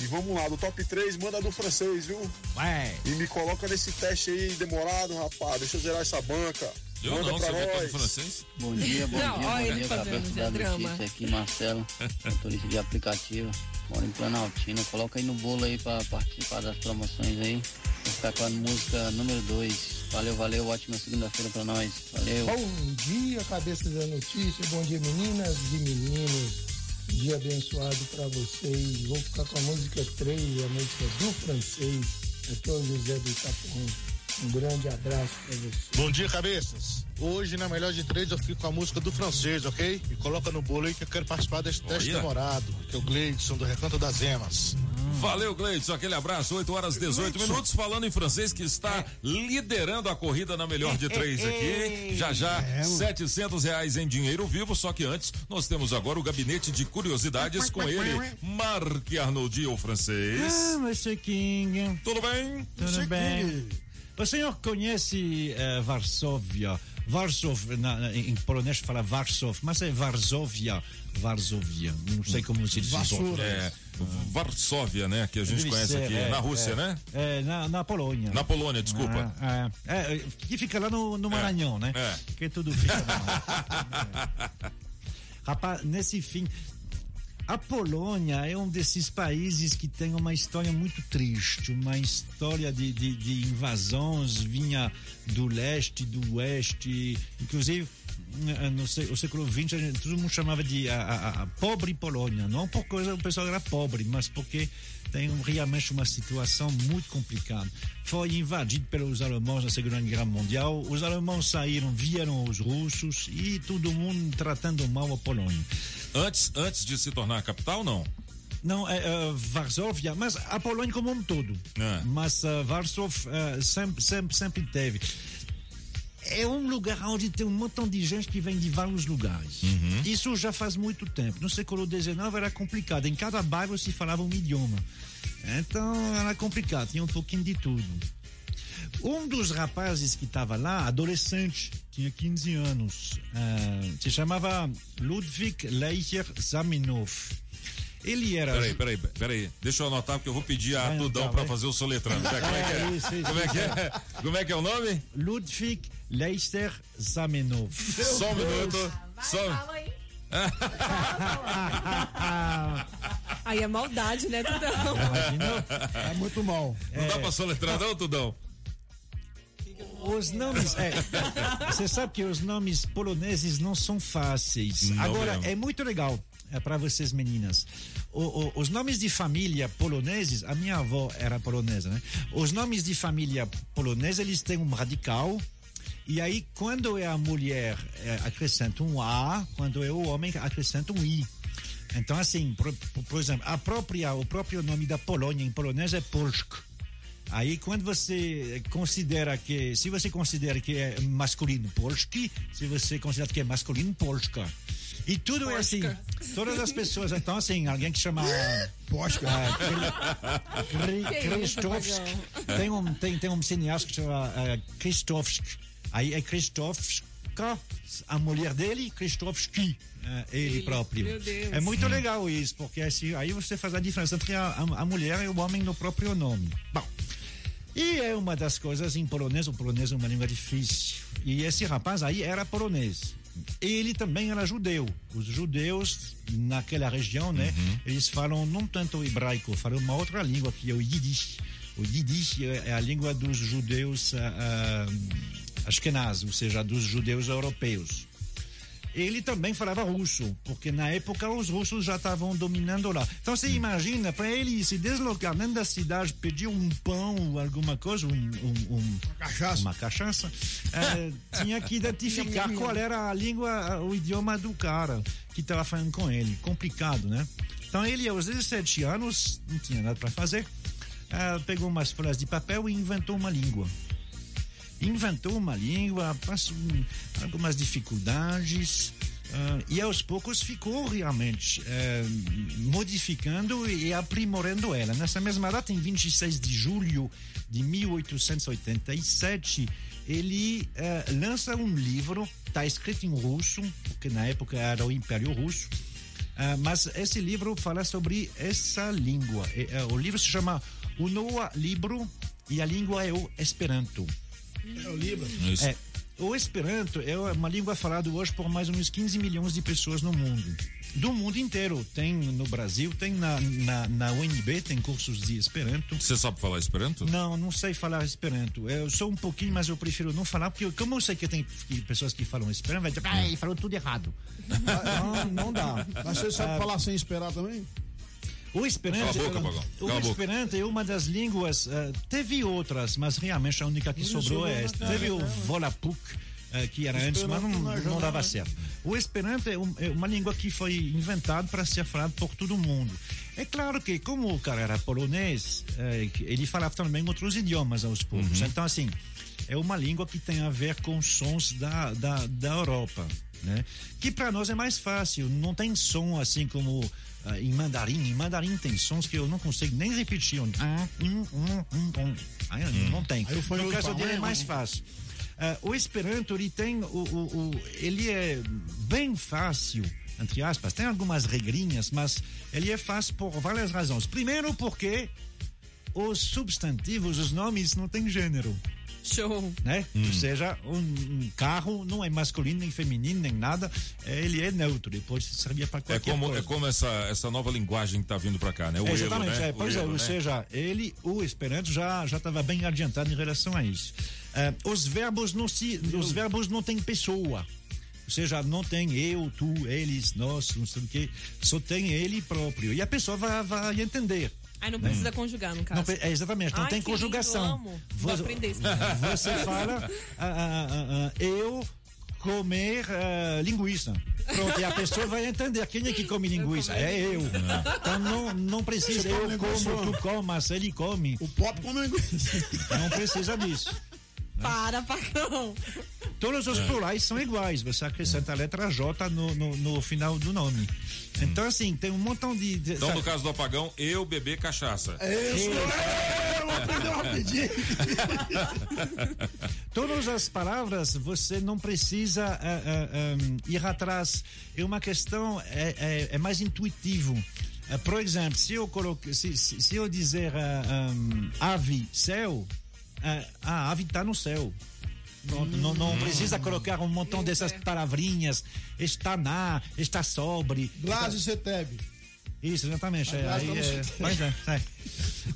E vamos lá, do top 3, manda do francês, viu? Ué. E me coloca nesse teste aí demorado, rapaz. Deixa eu zerar essa banca. Eu manda não, pra você nós. francês? Bom dia, bom Não, dia, olha bom ele dia, fazendo da drama. aqui, Marcelo, motorista de aplicativo, moro em Planaltina, coloca aí no bolo aí pra participar das promoções aí, vou ficar com a música número 2, valeu, valeu, ótima segunda-feira pra nós, valeu. Bom dia, cabeça da notícia. Bom dia, meninas e meninos. Dia abençoado para vocês. Vou ficar com a música 3, a música do francês. Aqui é o José do Itapuã. Um grande abraço para vocês. Bom dia, cabeças. Hoje, na melhor de três, eu fico com a música do francês, ok? E coloca no bolo aí que eu quero participar desse teste Olha. demorado. Que é o Gleidson, do Recanto das Emas. Valeu, Gleidson. Aquele abraço. 8 horas 18 minutos. Falando em francês, que está liderando a corrida na melhor de três aqui. Já já, É, 700 reais em dinheiro vivo. Só que antes, nós temos agora o gabinete de curiosidades com ele, Marc Arnoldi, o francês. Ah, Monsieur King. Tudo bem? Tudo bem. O senhor conhece eh, Varsóvia? Varsóvia, na- em polonês fala Varsóvia, mas é Varsóvia. Varsóvia, não sei como se diz. português. É, Varsóvia, né? Que a gente Deve conhece ser, aqui é, na Rússia, é. né? É, na, na Polônia. Na Polônia, desculpa. Ah, é, é, que fica lá no, no Maranhão, né? é. Que tudo fica lá. Rapaz, nesse fim. A Polônia é um desses países que tem uma história muito triste, uma história de, de, de invasões vinha do leste, do oeste, inclusive no sé- o século XX todo mundo chamava de a, a- a pobre Polônia, não porque o pessoal era pobre, mas porque tem realmente uma situação muito complicada. Foi invadido pelos alemães na Segunda Guerra Mundial, os alemães saíram, vieram os russos e todo mundo tratando mal a Polônia. Antes, antes de se tornar capital, não? Não, é, é, Varsóvia, mas a Polônia como um todo. Mas uh, Varsóvia eh, sempre, sempre, sempre teve. É um lugar onde tem um montão de gente que vem de vários lugares. Isso já faz muito tempo. No século XIX era complicado. Em cada bairro se falava um idioma. Então era complicado, tinha um pouquinho de tudo. Um dos rapazes que estava lá, adolescente, tinha 15 anos, ah, se chamava Ludwig Leicher Zaminov. Ele era. Peraí, peraí, peraí. Deixa eu anotar porque eu vou pedir a Tudão anotar, pra vai. fazer o soletrando. Como é que é? É, isso, isso, Como é que é? Como é que é o nome? Ludwig Leichter Zamenhof. Só um minuto. Só. Aí é maldade, né, Tudão? É muito mal. Não dá pra soletrar, não, Tudão? Os nomes. é, você sabe que os nomes poloneses não são fáceis. Não Agora, mesmo. é muito legal é, para vocês meninas. O- o- os nomes de família poloneses, a minha avó era polonesa, né? Os nomes de família polonesa, eles têm um radical. E aí, quando é a mulher, é, acrescenta um A, quando é o homem, acrescenta um I. Então, assim, por, por- exemplo, a própria, o próprio nome da Polônia em polonês é Polsk. Aí quando você considera que, se você considera que é masculino, Polski, se você considera que é masculino, Polska. E tudo é assim, todas as pessoas, então assim, alguém que chama Polska. Pagão? tem um, tem, tem um cineasta que chama uh, aí é Krzysztofska, a mulher dele, Krzysztofski, eh, ele, Ele, próprio. É muito legal isso, porque assim, aí você faz a diferença entre a, a, a mulher e o homem no próprio nome. Bom, e é uma das coisas em polonês, o polonês é uma língua difícil. E esse rapaz aí era polonês. Ele também era judeu. Os judeus naquela região, né? Eles falam não tanto o hebraico, falam uma outra língua que é o Yiddish. O Yiddish é é a língua dos judeus ah, ah, ashkenaz, ou seja, dos judeus europeus. Ele também falava russo, porque na época os russos já estavam dominando lá. Então você imagina, para ele se deslocar dentro da cidade, pedir um pão, alguma coisa, um, um- um- cachaça, uma cachaça eh, tinha que identificar qual era a língua, o idioma do cara que estava falando com ele. Complicado, né? Então ele, aos 17 anos, não tinha nada para fazer, eh, pegou umas folhas de papel e inventou uma língua inventou uma língua, passou algumas dificuldades ah, e aos poucos ficou realmente eh, modificando e aprimorando ela. Nessa mesma data, em 26 de julho de 1887, ele eh, lança um livro, está escrito em russo, porque na época era o Império Russo, ah, mas esse livro fala sobre essa língua. Eh, o livro se chama O Noa Libro e a língua é o Esperanto. É o Libra. É, o Esperanto é uma língua falada hoje por mais ou menos 15 milhões de pessoas no mundo. Do mundo inteiro. Tem no Brasil, tem na, na, na UNB, tem cursos de Esperanto. Você sabe falar Esperanto? Não, não sei falar Esperanto. Eu sou um pouquinho, mas eu prefiro não falar, porque como eu sei que tem pessoas que falam Esperanto, vai dizer, ah, ele falou tudo errado. Não, não dá. Mas você sabe Ah, falar sem esperar também? O Esperanto, boca, Pagão. o boca. Esperanto é uma das línguas. eh, teve outras, mas realmente a única que Não sobrou é esta. Teve o não. Volapük, eh, que era antes, mas não, Esperanto na não dava certo. O Esperanto é, um- é uma língua que foi inventada para ser falada por todo mundo. É claro que, como o cara era polonês, que ele falava também outros idiomas aos poucos. Então, assim, é uma língua que tem a ver com sons da, da, da Europa. Né? Que para nós é mais fácil, não tem som assim como ah, em mandarim. Em mandarim tem sons que eu não consigo nem repetir. Um, ah, um, um, um, um. Aí, Não tem. Aí fui No caso dele é mais fácil. Ah, o Esperanto ele tem o, o- o- ele é bem fácil entre aspas tem algumas regrinhas mas ele é fácil por várias razões primeiro porque os substantivos os nomes não têm gênero Show. né? Hum. Ou seja, um, um carro não é masculino nem feminino nem nada, eh, ele é neutro, depois servia para É qualquer como, coisa. é como essa, essa nova linguagem que tá vindo pra cá, né? O Exatamente, elo, né? é, pois o é, elo, ou né? seja, ele, o Esperanto já já estava bem adiantado em relação a isso. Eh, os verbos não se, os verbos não têm pessoa. Ou seja, não tem eu, tu, eles, nós, não sei o quê. Só tem ele próprio. E a pessoa vai, vai entender. Aí não né? precisa conjugar, no caso. Não, é, exatamente, não Ai, tem que conjugação. lindo. Vou Você- aprender isso. Você fala ah, ah, ah, ah, eu comer ah, linguiça. Pronto, e a pessoa vai entender quem é que come linguiça. É eu. Então não, não precisa eu linguiça, como, tu comas, ele come. O pop come linguiça. Não precisa disso. Para, Pacão. Todos os É. plurais são iguais. Você acrescenta a letra J no, no, no final do nome. Então, assim, tem um montão de. de Então, sabe? no caso do apagão, eu beber cachaça. É isso, Aprendeu rapidinho. Todas as palavras você não precisa ah, ah, ah, ir atrás. É uma questão, é, é- é mais intuitivo. Ah, por exemplo, se eu, coloque, se, se, se eu dizer ah, ave, céu, a ave está no céu. Não, não, não precisa colocar um montão dessas palavrinhas. Está na, está sobre. Glásio Ceteb. Isso, exatamente. É, aí, é, pois é, é.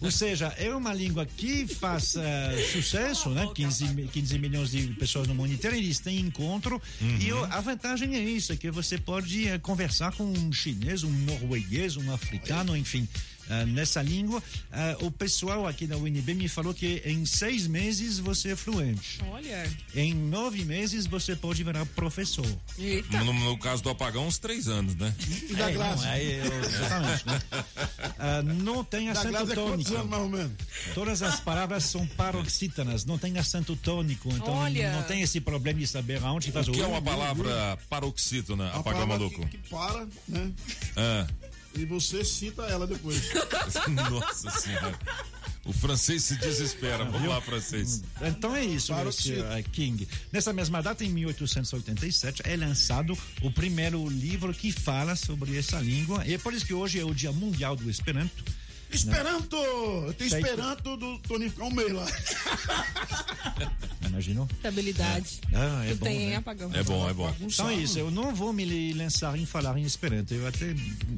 Ou seja, é uma língua que faz eh, sucesso, né? 15, mi- 15 milhões de pessoas no mundo inteiro, eles têm encontro. E o- a vantagem é isso, é que você pode eh, conversar com um chinês, um norueguês, um africano, enfim. Eh, nessa língua, Eh, o pessoal aqui da UNB me falou que em seis meses você é fluente. Olha. Em nove meses você pode virar professor. No, no caso do apagão, uns três anos, né? E da É, não, Glásio? aí eu- exatamente, né? Ah, não tem Da acento é tônico. anos, mais ou menos? Todas as palavras são paroxítonas, não tem acento tônico, então Olha. não tem esse problema de saber aonde faz O que é uma palavra paroxítona, apagão maluco? Que, que para, né? Ah. E você cita ela depois. Nossa senhora. O francês se desespera. Vamos lá, francês. Então é isso. Sr. King. Nessa mesma data, em 1887, é lançado o primeiro livro que fala sobre essa língua. E é por isso que hoje é o Dia Mundial do Esperanto. Esperanto! Eu tenho Sei que- Esperanto do Tony Calmeiro lá. Imaginou? Estabilidade. Ah, é Tu bom, tem né? apagão. É bom, é bom. Então é isso, eu não vou me lançar em falar em Esperanto, eu até,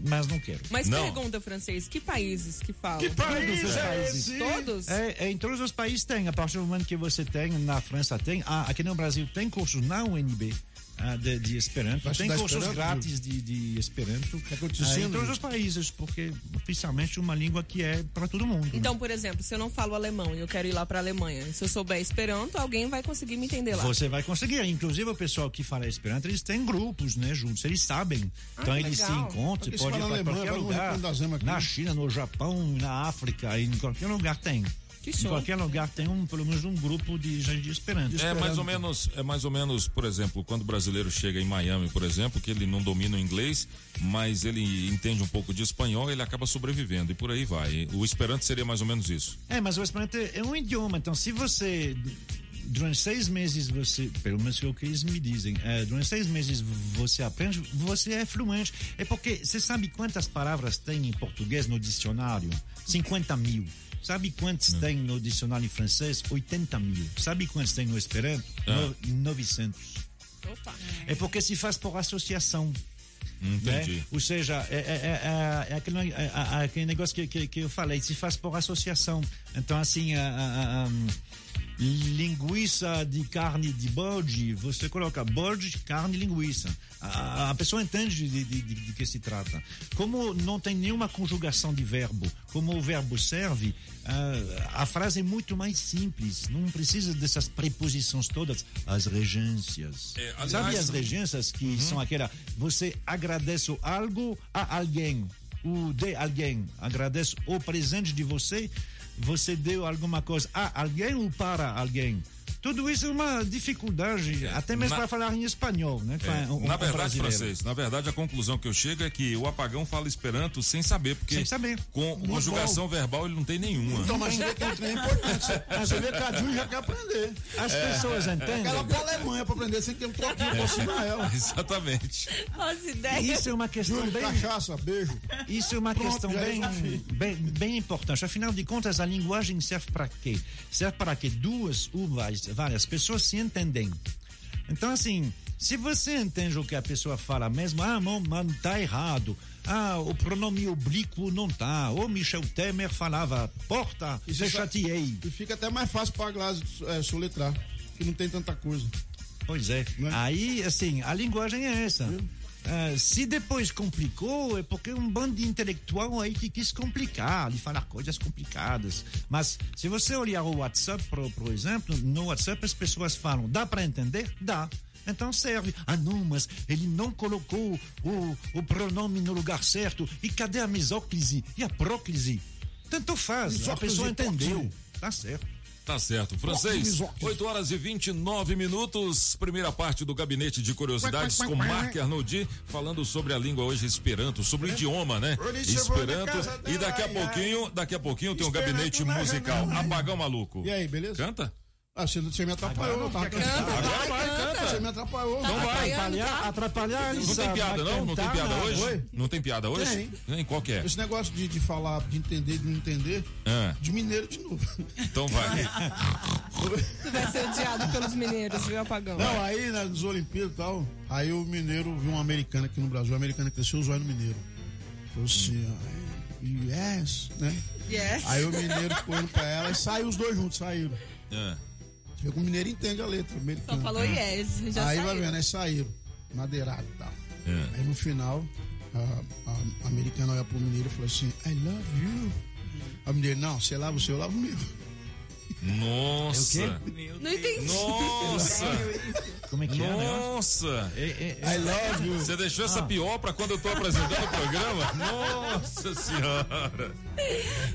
mas não quero. Mas pergunta, francês, que países que falam? Que país Todos os é países. esse? Todos? É, é, em todos os países tem. A partir do momento que você tem, na França tem, ah, aqui no Brasil tem cursos na UNB ah, de, de Esperanto, Vai tem cursos Esperanto, grátis de, de Esperanto ah, em todos os países, porque oficialmente é uma língua que é para todo mundo. Então, por exemplo, se eu não falo alemão e eu quero ir lá pra Alemanha, se eu souber Esperanto, alguém vai conseguir me entender lá. Você vai conseguir. Inclusive, o pessoal que fala Esperanto, eles têm grupos, né, juntos. Eles sabem. Ah, então, eles se legal. encontram. Se pode ir para qualquer lugar. Na China, no Japão, na África, em qualquer lugar tem. Que em qualquer lugar tem um, pelo menos um grupo de gente de Esperanto. É mais ou menos, é mais ou menos, por exemplo, quando o brasileiro chega em Miami, por exemplo, que ele não domina o inglês, mas ele entende um pouco de espanhol, ele acaba sobrevivendo e por aí vai. O Esperanto seria mais ou menos isso. É, mas o Esperanto é um idioma. Então, se você durante seis meses você, pelo menos é o que eles me dizem, é, durante seis meses você aprende, você é fluente. É porque você sabe quantas palavras tem em português no dicionário? 50 mil. Sabe quantos tem no dicionário em francês? 80 mil. Sabe quantos tem no Esperanto? Ah. No, 900. É porque se faz por associação. Entendi. Né? Ou seja, é, é- é- é- é aquele, é- é- é aquele negócio que, que, que eu falei, se faz por associação. Então, assim, a, a- a- a- linguiça de carne de bode, você coloca bode, carne e linguiça. A, a pessoa entende de, de, de- de que se trata. Como não tem nenhuma conjugação de verbo, como o verbo serve, ah, a frase é muito mais simples. Não precisa dessas preposições todas. As regências. É, aliás- Sabe as regências que são aquela. Você agradece algo a alguém, ou de alguém. Agradece o presente de você. Você deu alguma coisa a alguém ou para alguém. Tudo isso é uma dificuldade, até mesmo para falar em espanhol, né? É, Um- um na verdade, brasileiro. francês, na verdade a conclusão que eu chego é que o apagão fala esperanto sem saber, porque Sem saber. com Muito conjugação verbal ele não tem nenhuma. Então, mas você vê que é um importante. Você- Você vê que a Júlia já quer aprender. As É. pessoas entendem. Aquela pra Alemanha pra aprender sem ter um troquinho ela. Exatamente. As ideias. Isso é uma questão Júlia, bem. cachaça, beijo. Isso é uma Pronto, questão bem, bem, bem importante. Afinal de contas, a linguagem serve para quê? Serve para que duas ou várias, pessoas se entendem. Então, assim, se você entende o que a pessoa fala mesmo, ah, não, mano, tá errado. Ah, o pronome oblíquo não tá. O Michel Temer falava, porta, é só- chateei. E fica até mais fácil pra Glásio é, soletrar, que não tem tanta coisa. Pois é. Aí, assim, a linguagem é essa. Ah, se depois complicou, é porque um bando de intelectual aí que quis complicar, de falar coisas complicadas. Mas se você olhar o WhatsApp, por, por exemplo, no WhatsApp as pessoas falam, dá para entender? Dá. Então serve. Ah, não, mas ele não colocou o, o pronome no lugar certo. E cadê a misóclise e a próclise? Tanto faz. A pessoa e entendeu. Tá certo. Tá certo. Francês, 8 horas e 29 minutos. Primeira parte do gabinete de curiosidades com Mark Arnoldi, falando sobre a língua hoje Esperanto, sobre o idioma, né? Esperanto. E daqui a pouquinho, daqui a pouquinho tem um gabinete musical. Apagão maluco. E aí, beleza? Canta? Ah, você, você me atrapalhou, eu tava cantando. Agora vai, canta. Você me atrapalhou. Não vai. Atrapalhar, atrapalhar Não tem piada, não? Não tem piada hoje? Oi? Não tem piada hoje? Tem. Nem qual que é? Esse negócio de, de falar, de entender, de não entender, Ah, de mineiro de novo. então vai. Tu vai ser odiado pelos mineiros, viu, Apagão? Não, aí né, nas Olimpíadas e tal, aí o mineiro viu uma americana aqui no Brasil, a americana cresceu os olhos no mineiro. Falou assim, yes, né? Yes. Aí o mineiro ficou olhando pra ela e saiu os dois juntos, saíram. Ah. Você vê que o mineiro entende a letra. Só falou yes, já Aí vai vendo, aí saíram, madeirado e tal. É. Aí no final, a, a, a americana olha pro mineiro e falou assim, I love you. Aí o mineiro, não, você lava o seu, eu lavo o meu. Nossa. Não entendi. Nossa. Como é que é, né? Nossa. I love you. Você deixou essa pior pra quando eu tô apresentando o programa? Nossa senhora.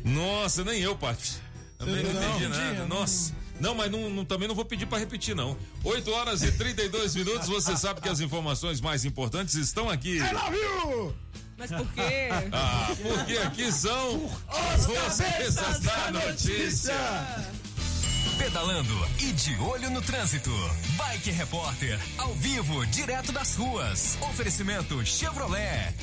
Nossa, nem eu, Paty. Também não, Não, entendi não, nada. Nossa. Não, mas não, não- também não vou pedir pra repetir, não. 8 horas e 32 minutos, você sabe que as informações mais importantes estão aqui. I love you. Mas por quê? Ah, porque aqui são os cabeças da notícia. Pedalando e de olho no trânsito. Bike Repórter, ao vivo, direto das ruas. Oferecimento Chevrolet.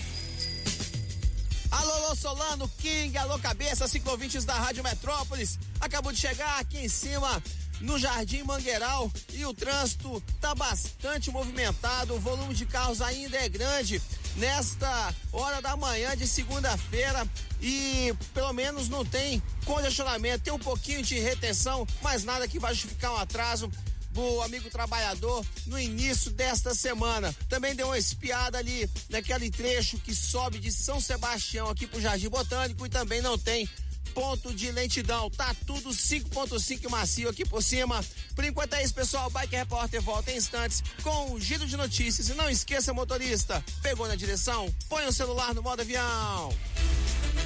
Alô, alô, Solano, King, alô, cabeça, ciclovintes da Rádio Metrópolis. Acabou de chegar aqui em cima no Jardim Mangueiral e o trânsito tá bastante movimentado. O volume de carros ainda é grande nesta hora da manhã de segunda-feira e pelo menos não tem congestionamento. Tem um pouquinho de retenção, mas nada que vai justificar um atraso do amigo trabalhador no início desta semana. Também deu uma espiada ali naquele trecho que sobe de São Sebastião aqui pro Jardim Botânico e também não tem ponto de lentidão. Tá tudo 5.5 macio aqui por cima. Por enquanto é isso, pessoal. Bike Repórter volta em instantes com o giro de notícias. E não esqueça, motorista, pegou na direção? Põe o celular no modo avião.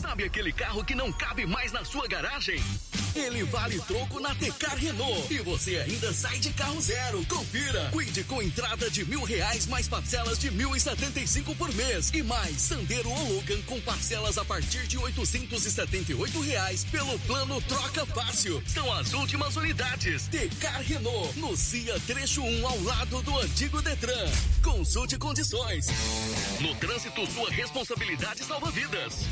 Sabe aquele carro que não cabe mais na sua garagem? Ele vale troco na Tecar Renault. E você ainda sai de carro zero. Confira. Cuide com entrada de mil reais mais parcelas de mil e setenta e cinco por mês. E mais Sandero ou Logan com parcelas a partir de oitocentos e setenta e oito reais pelo plano Troca Fácil. São as últimas unidades. Tecar Renault. No CIA Trecho 1 ao lado do antigo Detran. Consulte condições. No trânsito, sua responsabilidade salva vidas.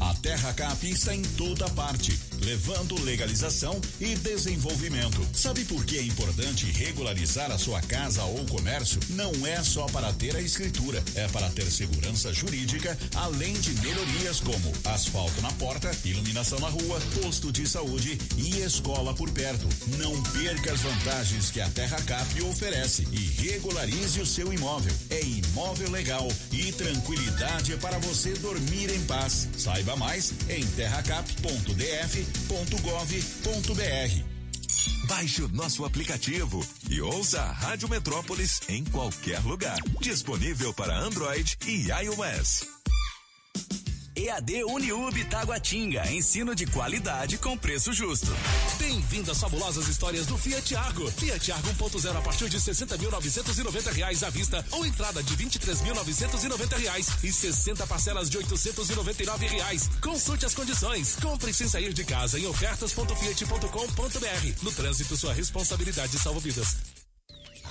A Terra Cap está em toda parte, levando legalização e desenvolvimento. Sabe por que é importante regularizar a sua casa ou comércio? Não é só para ter a escritura, é para ter segurança jurídica, além de melhorias como asfalto na porta, iluminação na rua, posto de saúde e escola por perto. Não perca as vantagens que a Terra Cap oferece e regularize o seu imóvel. É imóvel legal e tranquilidade para você dormir em paz. Saiba mais em terracap.df.gov.br. Baixe o nosso aplicativo e ouça a Rádio Metrópolis em qualquer lugar. Disponível para Android e iOS. EAD Uniub Taguatinga, ensino de qualidade com preço justo. Bem-vindo às fabulosas histórias do Fiat Argo. Fiat Argo 1.0 a partir de 60.990 reais à vista ou entrada de 23.990 reais e 60 parcelas de 899 reais. Consulte as condições. Compre sem sair de casa em ofertas.fiat.com.br. No trânsito, sua responsabilidade salva vidas.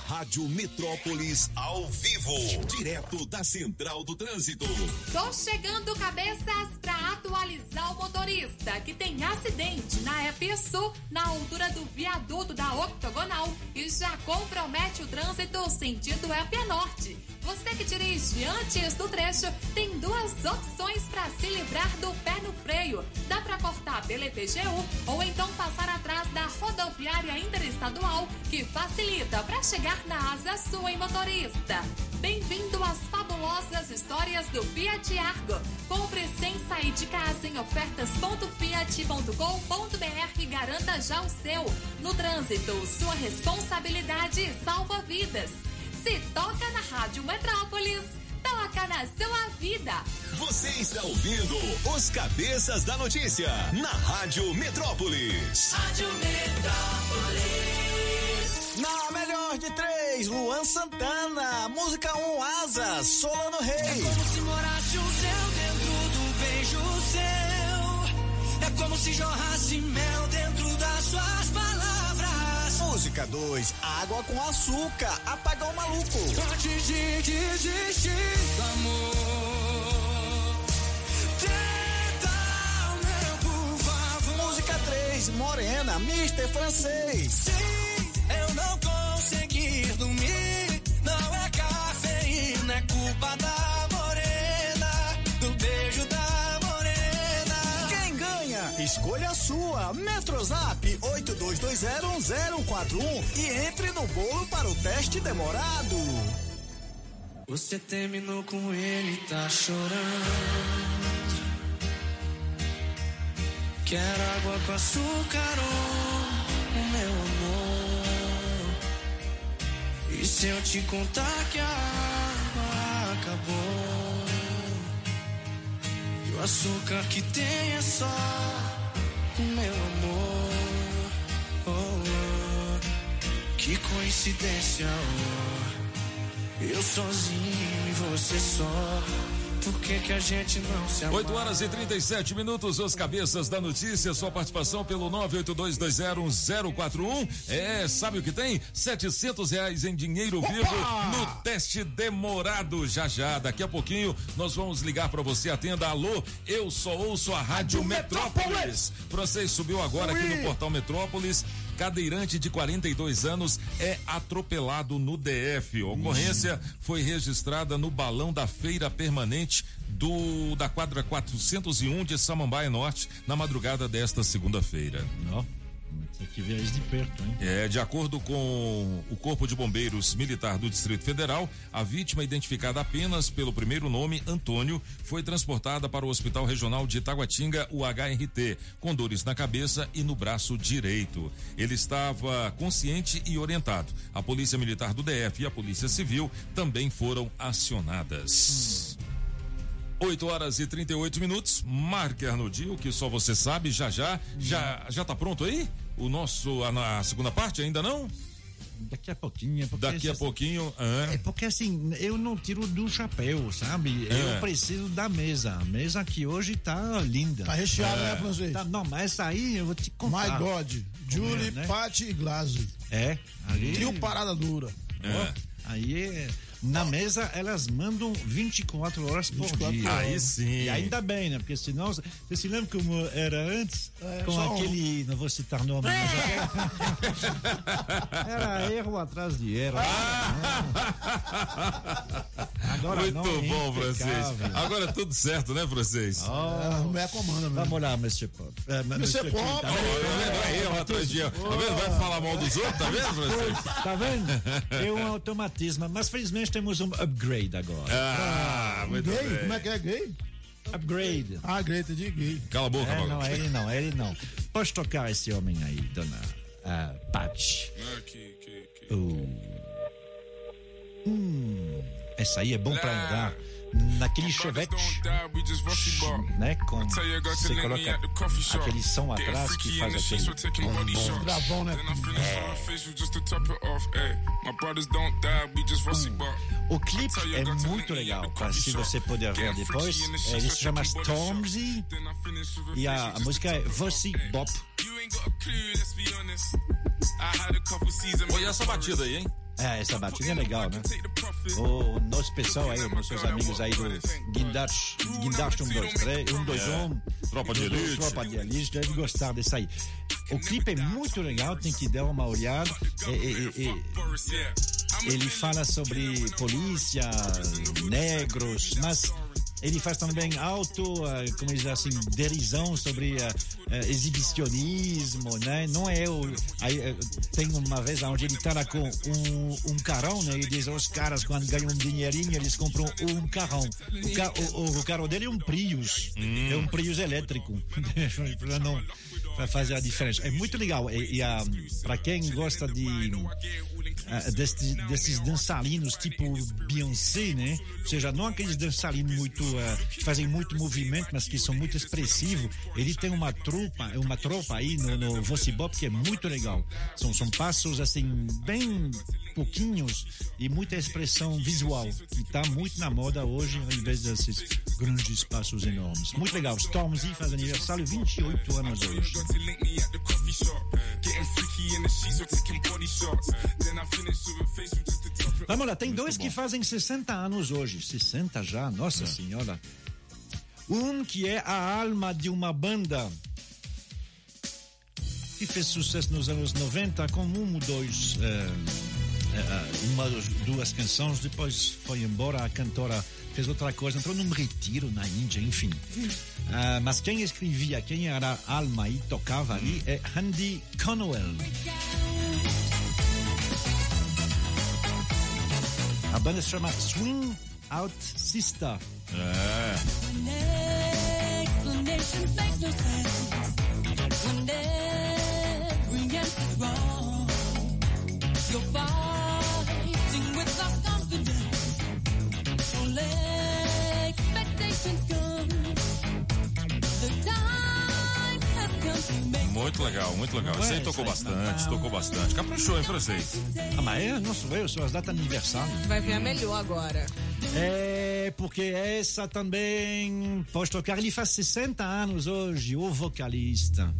Rádio Metrópolis ao vivo, direto da Central do Trânsito. Tô chegando cabeças para atualizar o motorista que tem acidente na EP Sul, na altura do viaduto da Octogonal e já compromete o trânsito sentido EP Norte. Você que dirige antes do trecho tem duas opções para se livrar do pé no freio. Dá para cortar pela EPGU ou então passar atrás da rodoviária interestadual, que facilita para chegar na Asa Sul em motorista. Bem-vindo às fabulosas histórias do Fiat Argo. Compre sem sair de casa em ofertas.fiat.com.br e garanta já o seu. No trânsito, sua responsabilidade salva vidas. Se toca na Rádio Metrópolis, toca na sua vida. Você está ouvindo os Cabeças da Notícia na Rádio Metrópolis. Rádio Metrópolis. Na melhor de três, Luan Santana. Música 1, um, Asa, Solano Rei. É como se morasse o céu dentro do beijo seu. É como se jorrasse mel dentro das suas palavras. Música 2, Água com Açúcar, Apagão Maluco. Antes de desistir amor, tenta o meu, por favor. Música 3, Morena, Mister Francês. Sim, culpa da morena. Do beijo da morena. Quem ganha? Escolha a sua. Metrozap 82201041 e entre no bolo para o teste demorado. Você terminou com ele, tá chorando. Quero água com açúcar, oh, meu amor. E se eu te contar que a açúcar que tem é só o meu amor. Oh, oh. Que coincidência, oh. Eu sozinho e você só. Por que, que a gente não se ama? 8 horas e 37 minutos, os cabeças da notícia, sua participação pelo 982201041. É, sabe o que tem? 700 reais em dinheiro Opa! vivo no teste demorado. Já já, daqui a pouquinho, nós vamos ligar para você. Atenda, alô, eu só ouço a Rádio Metrópolis. Francês subiu agora aqui no portal Metrópolis. Cadeirante de 42 anos é atropelado no DF. A ocorrência foi registrada no balão da feira permanente do da quadra 401 de Samambaia Norte na madrugada desta segunda-feira. Tem que ver de perto, hein? É, de acordo com o Corpo de Bombeiros Militar do Distrito Federal, a vítima, identificada apenas pelo primeiro nome, Antônio, foi transportada para o Hospital Regional de Itaguatinga, o HRT, com dores na cabeça e no braço direito. Ele estava consciente e orientado. A Polícia Militar do DF e a Polícia Civil também foram acionadas. 8 horas e 38 minutos. Marque Arnodil, que só você sabe, já já. Já, já tá pronto aí? O nosso, a, a segunda parte ainda não? Daqui a pouquinho. porque Daqui a assim- pouquinho. ah. É porque assim, eu não tiro do chapéu, sabe? É. Eu preciso da mesa. A mesa aqui hoje tá linda. Tá recheada, É. né, francês? Tá, não, mas essa aí eu vou te contar. My God. Julie, é, né? Patti e Glaze. É, ali. Trio Parada Dura. Ó, Aí é. Na mesa elas mandam 24 horas por 24 dia. Aí sim. E ainda bem, né? Porque senão. Você se lembra como era antes? É, com só um. aquele. Não vou citar nome, mas era erro atrás de erro. Agora Muito não, bom, francês. Agora é tudo certo, né, francês? A mulher comanda mesmo. Vamos lá, Mr. Pop. É, Mr. Pop. Tá vendo? Erro atrás de erro. Tá vendo? Vai falar mal dos outros, tá vendo, francês? Tá vendo? É um automatismo, mas felizmente temos um upgrade agora. Ah, muito Gay? bem. Como é que é gay? Upgrade. Ah, gay, entendi gay. Cala a boca, É, não, ele não, ele não. Pode tocar esse homem aí, dona uh, Paty. Uh. Hum, essa aí é bom pra andar. Naquele chevette, né? Com, você coloca aquele som atrás que faz aquele bom, bom. Gravão, né? O clipe é muito legal, pra, se você puder ver depois. É, ele se chama Stormzy e a, a música é Você Bop. Olha essa batida aí, hein? É, essa batida é legal, né? O nosso pessoal aí, nossos amigos aí do Guindaste, Guindaste 1, 2, 3, 1, 2, 1. Tropa de Elite. Tropa de Elite, deve gostar desse aí. O clipe é muito legal, tem que dar uma olhada. É, é, é, ele fala sobre polícia, negros, mas ele faz também alto, uh, como diz assim, derisão sobre uh, uh, exibicionismo, né? Não é o. Aí, tem uma vez onde ele tá lá com um, um carrão, né? E diz os caras, quando ganham um dinheirinho, eles compram um carrão. O, ca, o, o carro dele é um Prius. Hum. É um Prius elétrico. pra não pra fazer a diferença. É muito legal. E, e para quem gosta de destes, desses dançarinos tipo Beyoncé, né? Ou seja, não aqueles dançarinos muito uh, que fazem muito movimento, mas que são muito expressivos. Ele tem uma tropa, uma tropa aí no, no Voci Bop que é muito legal. São, são passos assim bem pouquinhos e muita expressão visual que está muito na moda hoje, ao invés desses grandes passos enormes. Muito legal. Stormzy faz aniversário 28 anos hoje. Vamos lá, tem dois que fazem 60 anos hoje. 60 já, nossa senhora. Um que é a alma de uma banda que fez sucesso nos anos 90 com um ou dois. Uma duas canções, depois foi embora, a cantora fez outra coisa, entrou num retiro na Índia, enfim. Uh, mas quem escrevia, quem era alma e tocava ali é Andy Conwell. A banda se chama Swing Out Sister. É. Muito legal, muito legal. Esse aí tocou bastante, tocou bastante. Caprichou, hein, francês? Ah, mas é, não sou eu, são as datas de aniversário. Vai ver a melhor agora. É, porque essa também pode tocar. Ele faz 60 anos hoje, o vocalista.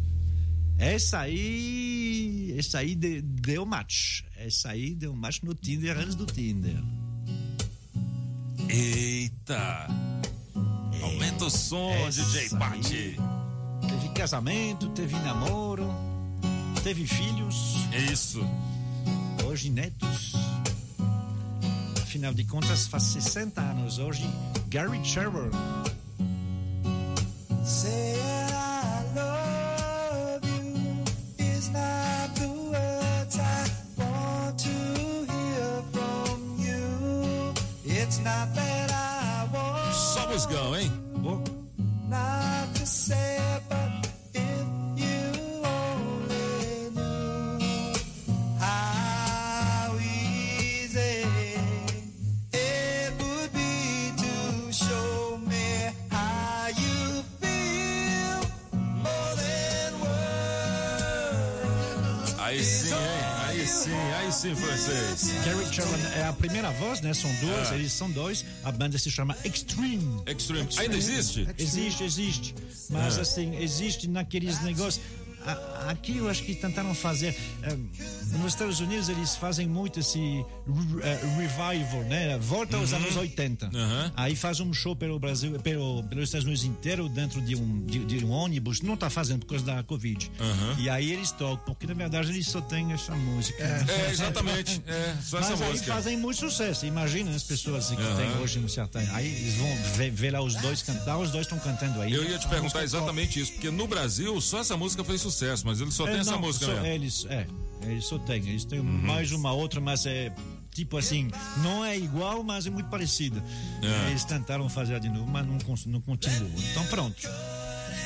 Essa aí. Essa aí de, deu match. Essa aí deu match no Tinder antes do Tinder. Eita! Aumenta o som, Essa DJ aí. Pati. Teve casamento, teve namoro, teve filhos. Isso. Hoje netos. Afinal de contas, faz 60 anos hoje. Gary want Só musgão, hein? not sad, but sim, francês. Gary Cherver é a primeira voz, né? São duas, Ah. eles são dois. A banda se chama Extreme. Extreme. Ainda existe? Existe, existe. Mas Ah. assim, existe naqueles negócios. A- Aqui eu acho que tentaram fazer. eh, nos Estados Unidos eles fazem muito esse eh, revival, né? Volta aos Uhum. anos 80. Aham. Aí faz um show pelo Brasil, pelo, pelos Estados Unidos inteiro, dentro de um, de, de um ônibus. Não tá fazendo por causa da Covid. Aham. E aí eles tocam, porque na verdade eles só têm essa música. É, exatamente. É, só essa Mas aí música. fazem muito sucesso. Imagina as pessoas que Aham. tem hoje no sertão. Aí eles vão ver, ver lá os dois cantar, os dois estão cantando aí. Eu ia te perguntar exatamente isso, porque no Brasil só essa música fez sucesso, mas ele só É, tem essa não, música só mesmo. Eles, é, eles só têm. Eles têm Uhum. mais uma outra, mas é tipo assim, não é igual, mas é muito parecida. É. Eles tentaram fazer de novo, mas não, não continuou. Então pronto.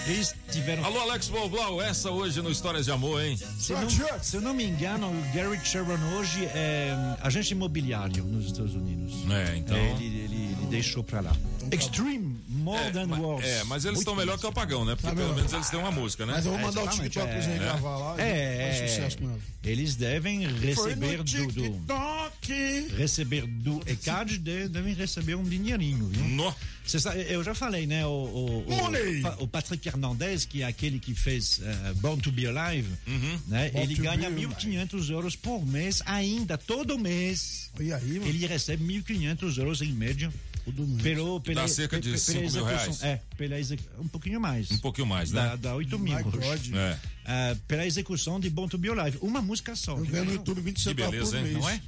Eles tiveram. Alô, Alex Boblau, essa hoje no Histórias de Amor, hein? Se, não, se eu não me engano, o Gary Sharon hoje é hum, agente imobiliário nos Estados Unidos. É, então. É, ele, ele, ele deixou pra lá. Extreme, More É, Than Words. é, mas eles estão melhor que o Apagão, né? Porque Tá pelo menos eles têm uma música, né? Mas eu vou É, mandar o exatamente, TikTok pra é. gente gravar lá e É, sucesso com ela. eles devem receber no do, do TikTok. receber do ECAD de- devem receber um dinheirinho, viu? Você sabe, eu já falei, né? O, o, o, o Patrick Hernandez, que é aquele que fez eh, Born to Be Alive, né? Born ele ganha Be 1.500 euros por mês, ainda, todo mês. E aí, mano? Ele recebe 1.500 euros em média. Pelo, pela, Dá cerca de pe- pela 5 mil execução- reais. É, pela execu- um pouquinho mais. Um pouquinho mais, né? Dá, dá 8 mil. É. Ah, pela execução de Born to Be Alive. Uma música só. Eu ganho no YouTube 20 Que centavos beleza, por hein? mês. Não é?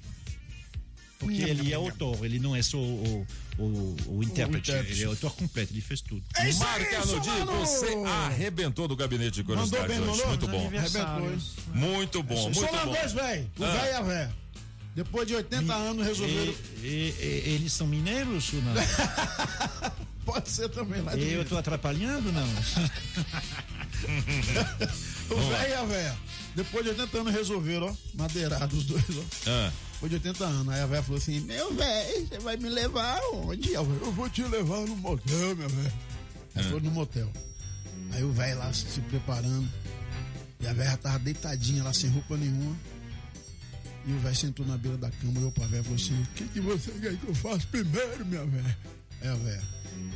Porque ele é autor, ele não é só o, o, o intérprete, intérprete. ele é autor completo, ele fez tudo. É isso Marca mano! você arrebentou do gabinete de Mandou curiosidades bem, hoje. mandou? Muito bom. Arrebentou, hein? Muito bom, muito Só bom. dois, velho. O Ah. velho e a véia. Depois de 80 anos resolveram. E, e- e- eles são mineiros ou não? Pode ser também lá de eu tô atrapalhando não? O velho e a véia. Depois de 80 anos resolveram, ó. Madeirado os dois, ó. Ah, Depois de 80 anos. Aí a véia falou assim: Meu velho, você vai me levar aonde? Eu, eu vou te levar no motel, meu velho. Aí foi no motel. Aí o velho lá se preparando. E a velha tava deitadinha lá, sem roupa nenhuma. E o velho sentou na beira da cama, olhou pra velha e falou assim: O que, que você quer que eu faça primeiro, minha velha? Aí a velha: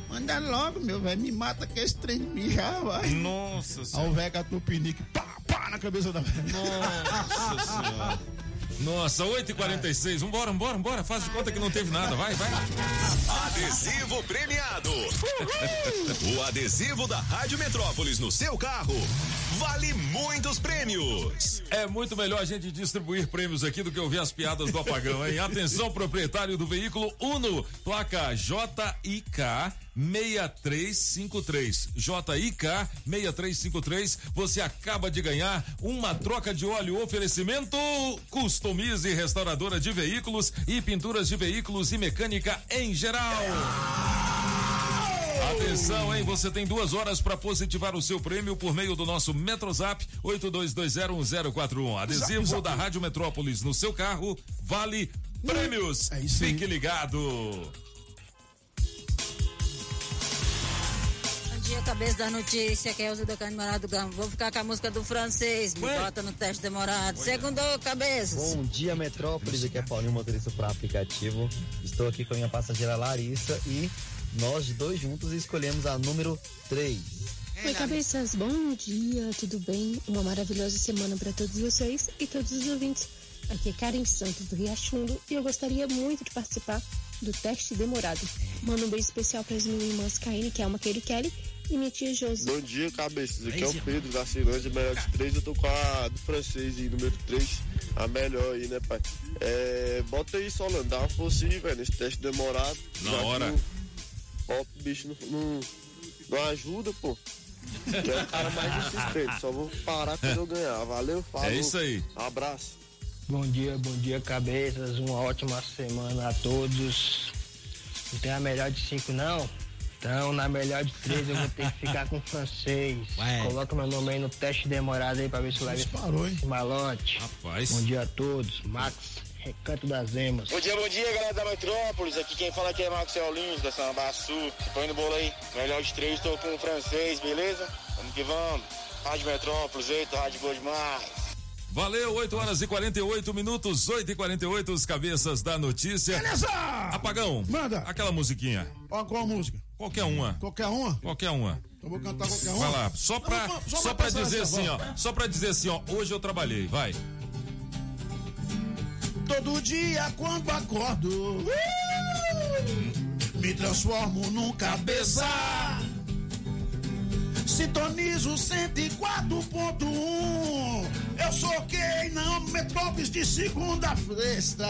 Manda logo, meu velho, me mata que esse trem de mijar, vai. Nossa Aí senhora. o velho catou o pinique, pá, pá, na cabeça da velha. Nossa senhora. Nossa, 8h46. Vambora, vambora, vambora. Faz de conta que não teve nada. Vai, vai. Adesivo premiado. o adesivo da Rádio Metrópolis no seu carro vale muitos prêmios. É muito melhor a gente distribuir prêmios aqui do que ouvir as piadas do apagão, hein? Atenção, proprietário do veículo Uno, placa JIK 6353. JIK 6353. Você acaba de ganhar uma troca de óleo oferecimento Customize restauradora de veículos e pinturas de veículos e mecânica em geral. Atenção, hein? Você tem duas horas para positivar o seu prêmio por meio do nosso Metrozap 82201041. Adesivo Zap, zap. da Rádio Metrópolis no seu carro vale prêmios. É isso aí. Fique ligado. Dia, cabeça da notícia, que é o do Cândido Morado do Gama. Vou ficar com a música do francês, me bota no teste demorado. Segundo, cabeças. Bom dia, Metrópolis. Aqui é Paulinho, motorista para aplicativo. Estou aqui com a minha passageira Larissa e nós dois juntos escolhemos a número 3. Oi, cabeças, bom dia, tudo bem? Uma maravilhosa semana para todos vocês e todos os ouvintes. Aqui é Karen Santos do Riachundo e eu gostaria muito de participar do teste demorado. Manda um beijo especial para as minhas irmãs Kaine, que é uma Kelly Kelly, e minha tia Josi. Bom dia, cabeças. Aqui é o Pedro da Ceilândia, melhor de três. Eu tô com a do francês aí, número 3, a melhor aí, né, pai? É, bota aí, Solano, dá uma força aí, velho, nesse teste demorado. Na hora. Ó, o bicho não, não, não ajuda, pô. Que é o cara mais insistente. Só vou parar quando eu ganhar. Valeu, falou. É isso aí. Abraço. Bom dia, bom dia, cabeças. Uma ótima semana a todos. Não tem a melhor de cinco, não? Então, na melhor de três, eu vou ter que ficar com o francês. Ué. Coloca meu nome aí no teste demorado aí pra ver se ver Disparou, hein? malote. Rapaz. Bom dia a todos. Max, Recanto das Emas. Bom dia, bom dia, galera da Metrópolis. Aqui quem fala aqui é Marcos Lins, da Sambaçu. Põe no bolo aí. Melhor de três, tô com o francês, beleza? Vamos que vamos. Rádio Metrópolis, eita, rádio boa demais. Valeu, 8 horas e 48 minutos, 8 e 48 os cabeças da notícia. Beleza! Apagão. Manda. Aquela musiquinha. Ó, qual música? Qualquer uma. Qualquer uma? Qualquer uma. Eu vou cantar qualquer uma. Vai lá, só pra, Não, só uma pra dizer assim, ó. Só pra dizer assim, ó. Hoje eu trabalhei, vai. Todo dia quando acordo, uh, me transformo num cabeça. Sintonizo 104.1. Eu sou quem não metrópolis de segunda a sexta.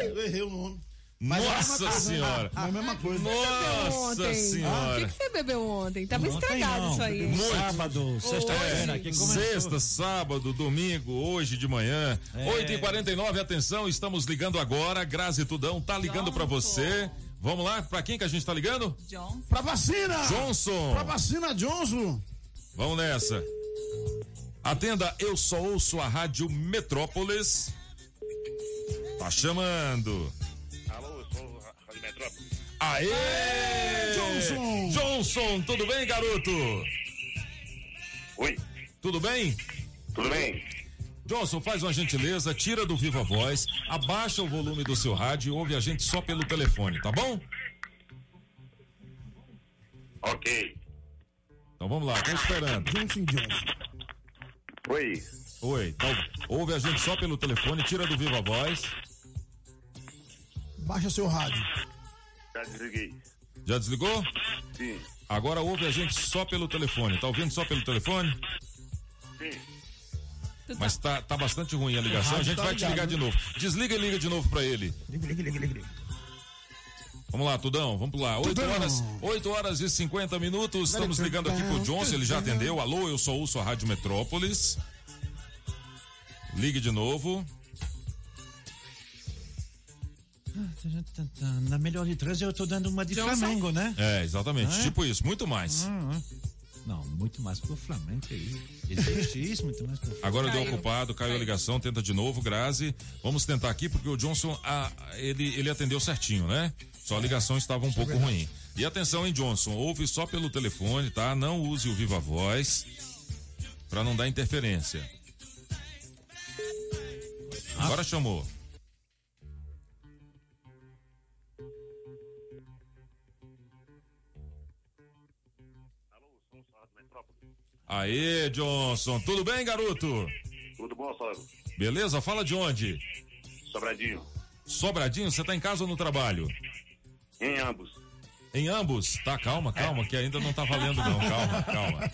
Eu errei o nome. Mas é a mesma Nossa coisa, né? senhora. É a mesma coisa. Nossa ontem. O senhora. que, que você bebeu ontem? Tava Ontem estragado não, isso aí. Sábado, sexta-feira. Sexta, sábado, domingo, hoje de manhã. É. 8h49, atenção, estamos ligando agora. Grazi Tudão tá ligando pra você. Vamos lá, pra quem que a gente tá ligando? John. Pra vacina! Johnson. Pra vacina Johnson! Vamos nessa. Atenda, eu só ouço a Rádio Metrópolis. Tá chamando. Alô, eu sou a Rádio Metrópole. Aê! Johnson! Johnson, tudo bem, garoto? Oi. Tudo bem? Tudo bem. Johnson, faz uma gentileza, tira do Viva Voz, abaixa o volume do seu rádio e ouve a gente só pelo telefone, tá bom? Ok. Então vamos lá, tô esperando. Johnson Johnson. Oi. Oi, então ouve a gente só pelo telefone, tira do Viva Voz. Baixa seu rádio. Já desliguei. Já desligou? Sim. Agora ouve a gente só pelo telefone. Tá ouvindo só pelo telefone? Sim. Mas tá, tá bastante ruim a ligação. A gente tá vai te ligar né? de novo. Desliga e liga de novo pra ele. Liga, liga, liga, liga. Vamos lá, Tudão, vamos lá. 8 Tudão. horas, 8 horas e 50 minutos. Estamos ligando aqui pro Johnson, ele já atendeu. Alô, eu sou a Rádio Metrópolis. Ligue de novo. Na melhor de três eu tô dando uma de Johnson? Flamengo, né? É, exatamente. É? Tipo isso, muito mais. Ah, ah. Não, muito mais pro Flamengo. Existe isso, muito mais pro Flamengo. Agora deu ocupado, caiu a ligação, tenta de novo, Grazi. Vamos tentar aqui porque o Johnson, ah, ele, ele atendeu certinho, né? Só a ligação estava um pouco ruim. E atenção, hein, Johnson, ouve só pelo telefone, tá? Não use o Viva Voz para não dar interferência. Agora chamou. Aê, Johnson, tudo bem, garoto? Tudo bom, Saulo? Beleza? Fala de onde? Sobradinho. Sobradinho, você tá em casa ou no trabalho? Em ambos. Em ambos? Tá, calma, calma, que ainda não tá valendo não, calma, calma.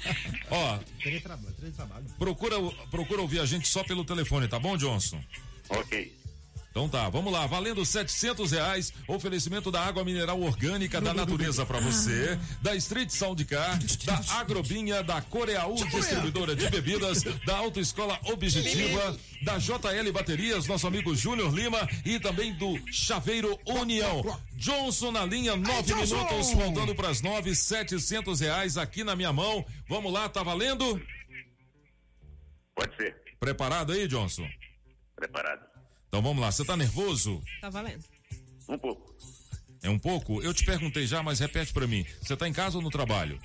Ó, Teletrabalho, teletrabalho. procura, procura ouvir a gente só pelo telefone, tá bom, Johnson? Ok. Então tá, vamos lá, valendo 700 reais, oferecimento da água mineral orgânica da natureza pra você, da Street Sound Car, da Agrobinha, da Coreaú distribuidora de bebidas, da Autoescola Objetiva, da JL Baterias, nosso amigo Júnior Lima e também do Chaveiro União. Johnson na linha, nove minutos, faltando pras nove, 700 reais aqui na minha mão. Vamos lá, tá valendo? Pode ser. Preparado aí, Johnson? Preparado. Então vamos lá, você tá nervoso? Tá valendo. Um pouco. É um pouco? Eu te perguntei já, mas repete pra mim. Você tá em casa ou no trabalho?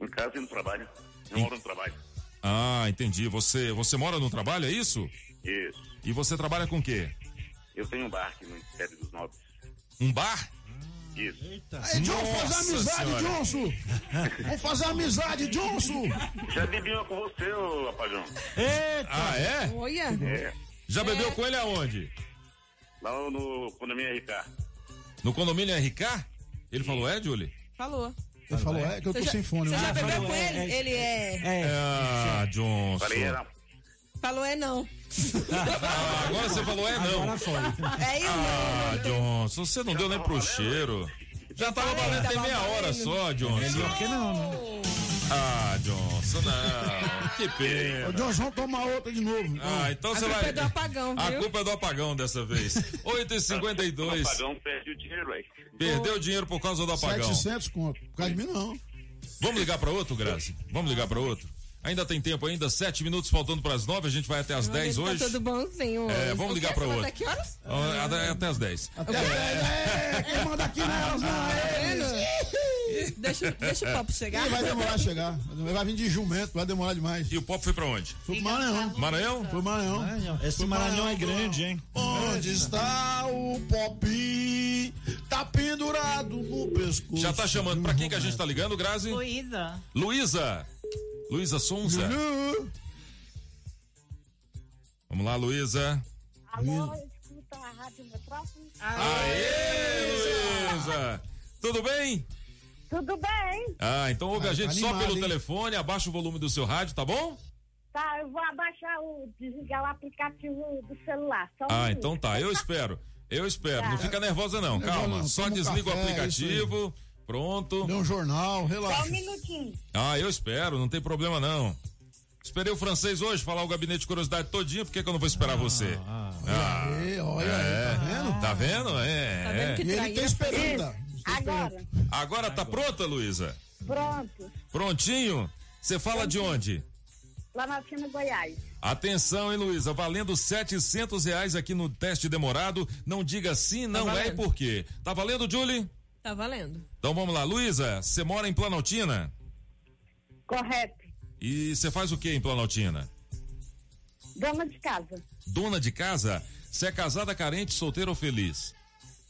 Em casa e no trabalho. Eu moro no trabalho. Ah, entendi. Você, você mora no trabalho, é isso? Isso. E você trabalha com o quê? Eu tenho um bar aqui no Império dos Nobres. Um bar? Isso. Aí, Johnson, faz amizade, Senhora. Johnson. Vamos fazer amizade, Johnson. Já bebi uma com você, ô rapazão. Ah, é? Olha. É. Já bebeu com ele aonde? Lá no condomínio RK. No condomínio RK? Ele falou, é, Julie? Falou. Ele falou, é que eu tô já- sem fone. Você né? já bebeu falou, com é, ele? é. Ele é. Ah, Johnson. Falei, era. Falou é não. Ah, agora você falou, é não. Agora foi. É isso Ah, Johnson, você não deu nem pro cheiro. Já tava valendo tem meia hora valendo. só, Johnson. Melhor que não, né? Ah, Johnson, não. Que pena. Johnson, vamos tomar outra de novo. Ah, então A você culpa vai. é do apagão, A viu? culpa é do apagão dessa vez. 8h52. O apagão perde o dinheiro, aí. Perdeu dinheiro por causa do apagão. 700 conto. Por causa de mim, não. Vamos ligar para outro, Grazi? Vamos ligar para outro? Ainda tem tempo ainda, sete minutos faltando para as nove, a gente vai até as 10 amigo, hoje. Tá tudo bonzinho. É, hoje. vamos O ligar vai outro. Até que horas? Ah, até, até as 10. Até é, quem manda aqui não é eles. Deixa, deixa o papo chegar. Ih, vai demorar a chegar. Vai vir de jumento, vai demorar demais. E o Pop foi para onde? Foi pro Maranhão. Maranhão? Foi pro Maranhão. Maranhão. Esse Maranhão é grande, hein? Onde está o Popim? Tá pendurado no pescoço. Já tá chamando. Para quem que a gente tá ligando, Grazi? Luísa. Luísa. Luísa Sonza. Lulu. Vamos lá, Luísa. Alô, escuta a Rádio Metrópole? Aê, Luísa. Tudo bem? Tudo bem? Ah, então ouve a Ah, gente só animado, pelo hein? telefone, abaixa o volume do seu rádio, tá bom? Tá, eu vou abaixar o. desligar o aplicativo do celular. Só um Ah, minuto. então tá, eu espero. Eu espero. Tá. Não fica nervosa não, calma. não, Só toma um desliga o café, aplicativo. Pronto. Um jornal, Só um relaxa. minutinho. Ah, eu espero, não tem problema não. Esperei o francês hoje falar o gabinete de curiosidade todinho, por que, que eu não vou esperar você? Ah, Ei, olha é. aí, tá vendo? Tá vendo? É. Tá vendo é. que E ele tá esperando. Agora, Agora tá pronta, Luísa? pronto. Prontinho? Você fala de onde? Planaltina, Goiás. Atenção, hein, Luísa? Valendo 700 reais aqui no teste demorado. Não diga sim, não é e por quê. Tá valendo, Julie? Tá valendo. Então vamos lá. Luísa, você mora em Planaltina? Correto. E você faz o que em Planaltina? Dona de casa. Dona de casa? Você é casada, carente, solteira ou feliz?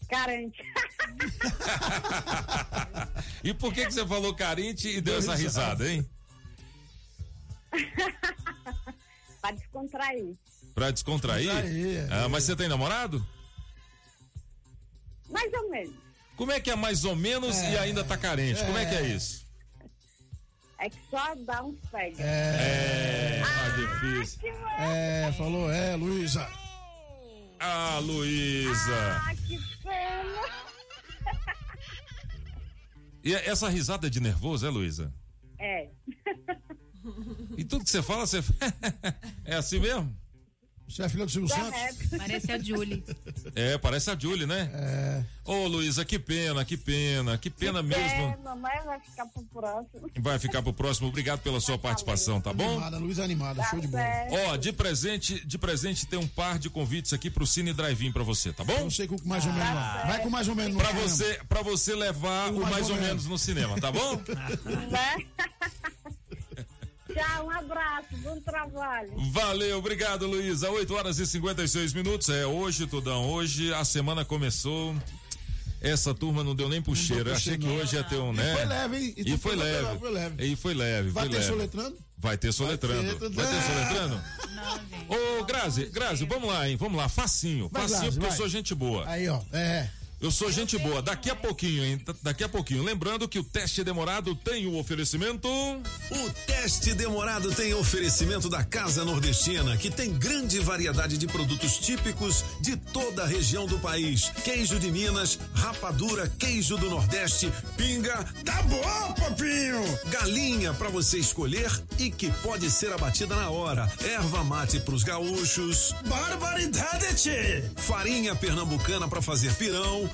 Carente. E por que que você falou carente e deu essa risada, hein? pra descontrair. Pra descontrair? Descontrair, é. Ah, mas você tem namorado? Mais ou menos. Como é que é mais ou menos e ainda tá carente? Como é que é isso? É que só dá uns pega. É, tá difícil. É, falou, é, Luísa. Ah, Luísa. Ah, que pena. E essa risada é de nervoso, é, Luísa? É. E tudo que você fala, você. é assim mesmo? Você é filha do Silvio Santos? Parece a Julie. É, parece a Julie, né? É. Ô, Luísa, que pena, que pena, que pena mesmo. Pena, mas vai ficar pro próximo. Vai ficar pro próximo. Obrigado pela sua participação, tá bom? Animada, Luísa animada, Tá show de bola. Ó, de presente, de presente tem um par de convites aqui pro Cine Drive-In pra você, tá bom? Não sei com mais ou menos, não. Vai com mais ou menos. no Pra você, pra você levar Com o mais mais ou ou menos no cinema, tá bom? Né? Tchau, um abraço, bom trabalho. Valeu, obrigado, Luísa. 8 horas e 56 minutos. É hoje, Tudão. Hoje a semana começou. Essa turma não deu nem puxeira. Eu achei que hoje ia ter um, né? E foi leve, hein? E, foi, leve. Foi leve. E foi leve. Vai foi ter leve. soletrando? Vai ter soletrando. Vai ter- Vai ter soletrando? Ô, Grazi, Grazi, vamos lá, hein? Vamos lá, facinho. Vai, facinho, Grazi, porque eu sou gente boa. Aí, ó. É. Eu sou gente boa. Daqui a pouquinho, hein? Daqui a pouquinho. Lembrando que o teste demorado tem o oferecimento. O teste demorado tem oferecimento da Casa Nordestina, que tem grande variedade de produtos típicos de toda a região do país. Queijo de Minas, rapadura, queijo do Nordeste, pinga. Tá bom, papinho! Galinha para você escolher e que pode ser abatida na hora. Erva mate pros gaúchos. Barbaridade, tchê! Farinha pernambucana para fazer pirão.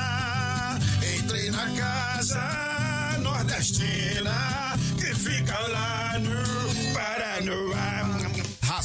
Casa nordestina, que fica lá.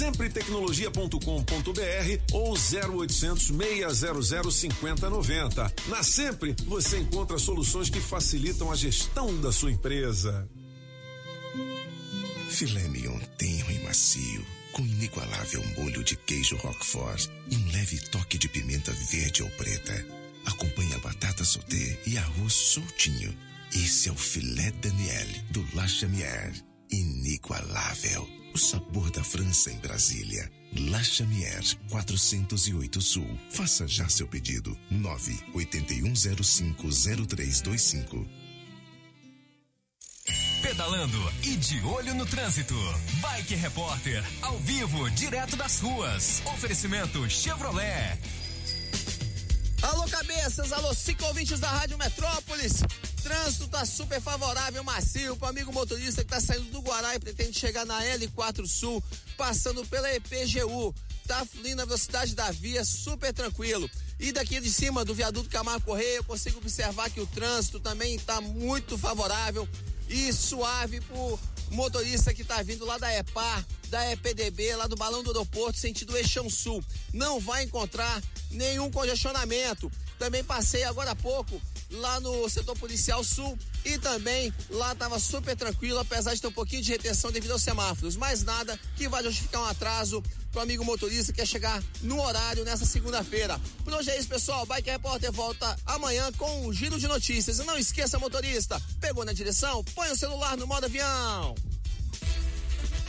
sempretecnologia.com.br ou 0800 600 5090. Na Sempre você encontra soluções que facilitam a gestão da sua empresa. Filé mignon tenro e macio, com inigualável molho de queijo Roquefort e um leve toque de pimenta verde ou preta. Acompanhe a batata sauté e arroz soltinho. Esse é o filé Daniel do La Chamière. Inigualável. O sabor da França em Brasília. La Chamière 408 Sul. Faça já seu pedido. 981050325. Pedalando e de olho no trânsito. Bike Repórter, ao vivo, direto das ruas. Oferecimento Chevrolet. Alô, cabeças, alô, cinco ouvintes da Rádio Metrópolis. Trânsito tá super favorável, macio, pro amigo motorista que tá saindo do Guará e pretende chegar na L4 Sul, passando pela EPGU. Tá fluindo a velocidade da via, super tranquilo. E daqui de cima do viaduto Camargo Correia, eu consigo observar que o trânsito também tá muito favorável e suave motorista que tá vindo lá da EPAR, da EPDB, lá do Balão do Aeroporto, sentido Eixão Sul. Não vai encontrar nenhum congestionamento. Também passei agora há pouco lá no setor policial sul e também lá estava super tranquilo, apesar de ter um pouquinho de retenção devido aos semáforos. Mais nada que vai justificar um atraso para o amigo motorista que quer chegar no horário nessa segunda-feira. Por hoje é isso, pessoal. Bike Repórter volta amanhã com um giro de notícias. E não esqueça, motorista, pegou na direção? Põe o celular no modo avião.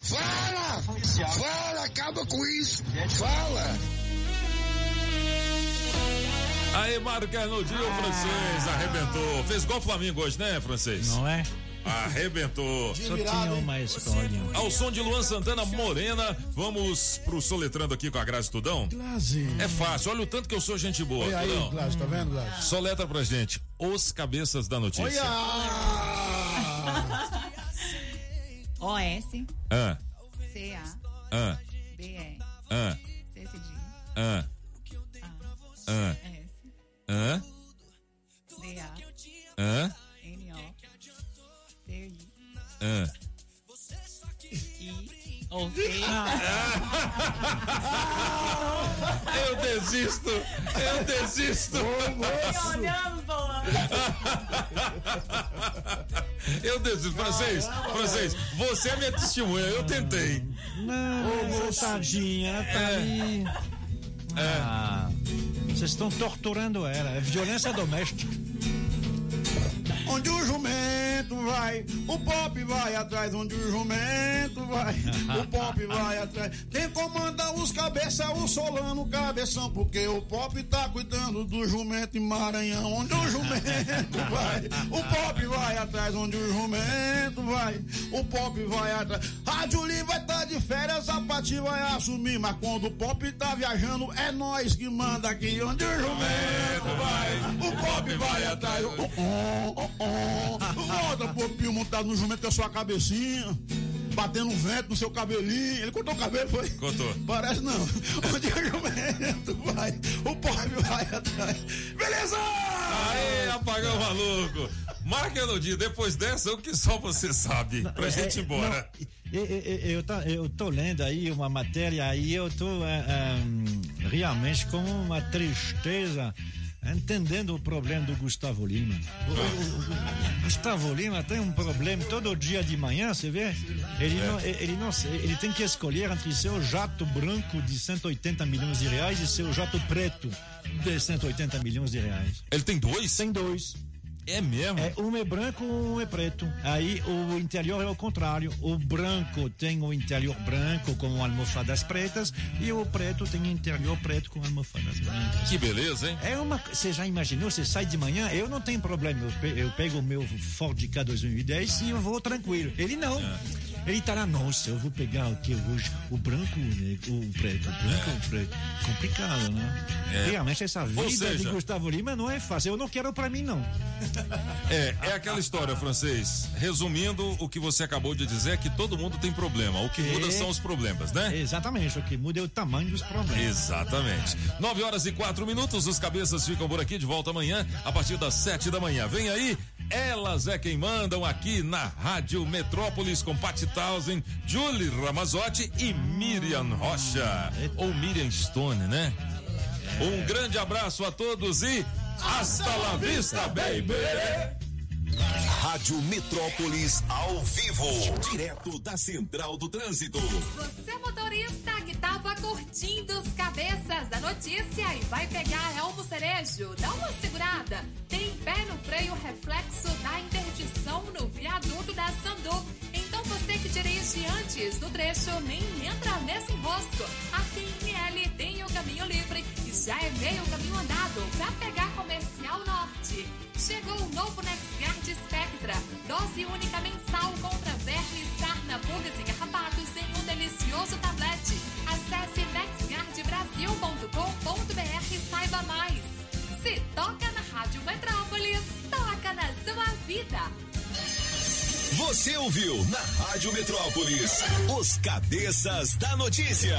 Fala! Fala, acaba com isso! Fala! Aí, marca no dia, o francês arrebentou. Fez gol Flamengo hoje, né, francês? Não é? Arrebentou. Só tinha uma escolha. Ao som de Luan Santana Morena, vamos pro Soletrando aqui com a Grazi Tudão? Glaze. É fácil, olha o tanto que eu sou gente boa. Olha aí, Tudão. Glaze, tá vendo, Glaze? Só letra pra gente. Os cabeças da notícia. OS, Ah, CA, ah, BE, ah, CSD, ah, ah, ah, DA, ah, NO, TI, ah. I, ou C. Eu desisto! Eu desisto! olhando, bola. Eu desisto, francês, francês, você é minha testemunha, eu tentei. Não, essa tadinha, tá É. ali. É. Ah, vocês estão torturando ela. É violência doméstica. Onde o jumento vai, o pop vai atrás. Onde o jumento vai, o pop vai atrás. Quem comanda os cabeça é o Solano Cabeção, porque o pop tá cuidando do jumento em Maranhão. Onde o jumento vai, o pop vai atrás. Onde o jumento vai, o pop vai atrás. Rádio Lee vai tá de férias, a Pati vai assumir. Mas quando o pop tá viajando, é nós que manda aqui. Onde o jumento vai, o pop vai atrás. Oh, oh, oh, oh. Volta, popinho montado no jumento com a sua cabecinha. Batendo um vento no seu cabelinho. Ele cortou o cabelo, foi? Cortou. Parece não. Onde o jumento vai, o pop vai atrás. Beleza? Aê, apagão maluco! Marca no dia, depois dessa, o que só você sabe, pra gente ir embora. Eu, eu, eu, tá- eu tô lendo aí uma matéria aí, eu tô ah, ah, realmente com uma tristeza. Entendendo o problema do Gustavo Lima. O, o- o Gustavo Lima tem um problema todo dia de manhã, você vê? Ele, não, ele, não, ele tem que escolher entre seu jato branco de 180 milhões de reais e seu jato preto de 180 milhões de reais. Ele tem dois? Tem dois. É mesmo? É, um é branco, um é preto. Aí o interior é o contrário. O branco tem o interior branco com almofadas pretas e o preto tem interior preto com almofadas brancas. Que beleza, hein? É uma. Você já imaginou? Você sai de manhã, eu não tenho problema. Eu, pe- eu pego o meu Ford K 2010 e eu vou tranquilo. Ele não. Ele tá lá, nossa, eu vou pegar o que hoje? O branco, né? o preto, o branco, o preto. Complicado, né? É. Realmente essa vida seja- de Gustavo Lima não é fácil. Eu não quero pra mim, não. É, é aquela história, francês. Resumindo, o que você acabou de dizer é que todo mundo tem problema. O que muda É. são os problemas, né? Exatamente, o que muda é o tamanho dos problemas. Exatamente. 9 horas e quatro minutos, os cabeças ficam por aqui de volta amanhã, a partir das 7 da manhã. Vem aí, elas é quem mandam aqui na Rádio Metrópolis com Patti Townsend, Julie Ramazotti e Miriam Rocha. Ou Miriam Stone, né? Um grande abraço a todos e hasta la vista, baby! Rádio Metrópolis ao vivo, direto da Central do Trânsito. Você motorista que tava curtindo os cabeças da notícia e vai pegar Elmo Cerejo, dá uma segurada. Tem pé no freio reflexo da interdição no viaduto da Sandu. Então você que dirige antes do trecho nem entra nesse enrosco. Aqui em ML tem o caminho livre e já é meio caminho andado pra pegar. Chegou o novo NexGuard Spectra, dose única mensal contra vermes, sarna, pulgas e garrapatos em um delicioso tablete. Acesse nexguardbrasil.com.br e saiba mais. Se toca na Rádio Metrópolis, toca na sua vida. Você ouviu na Rádio Metrópolis os cabeças da notícia.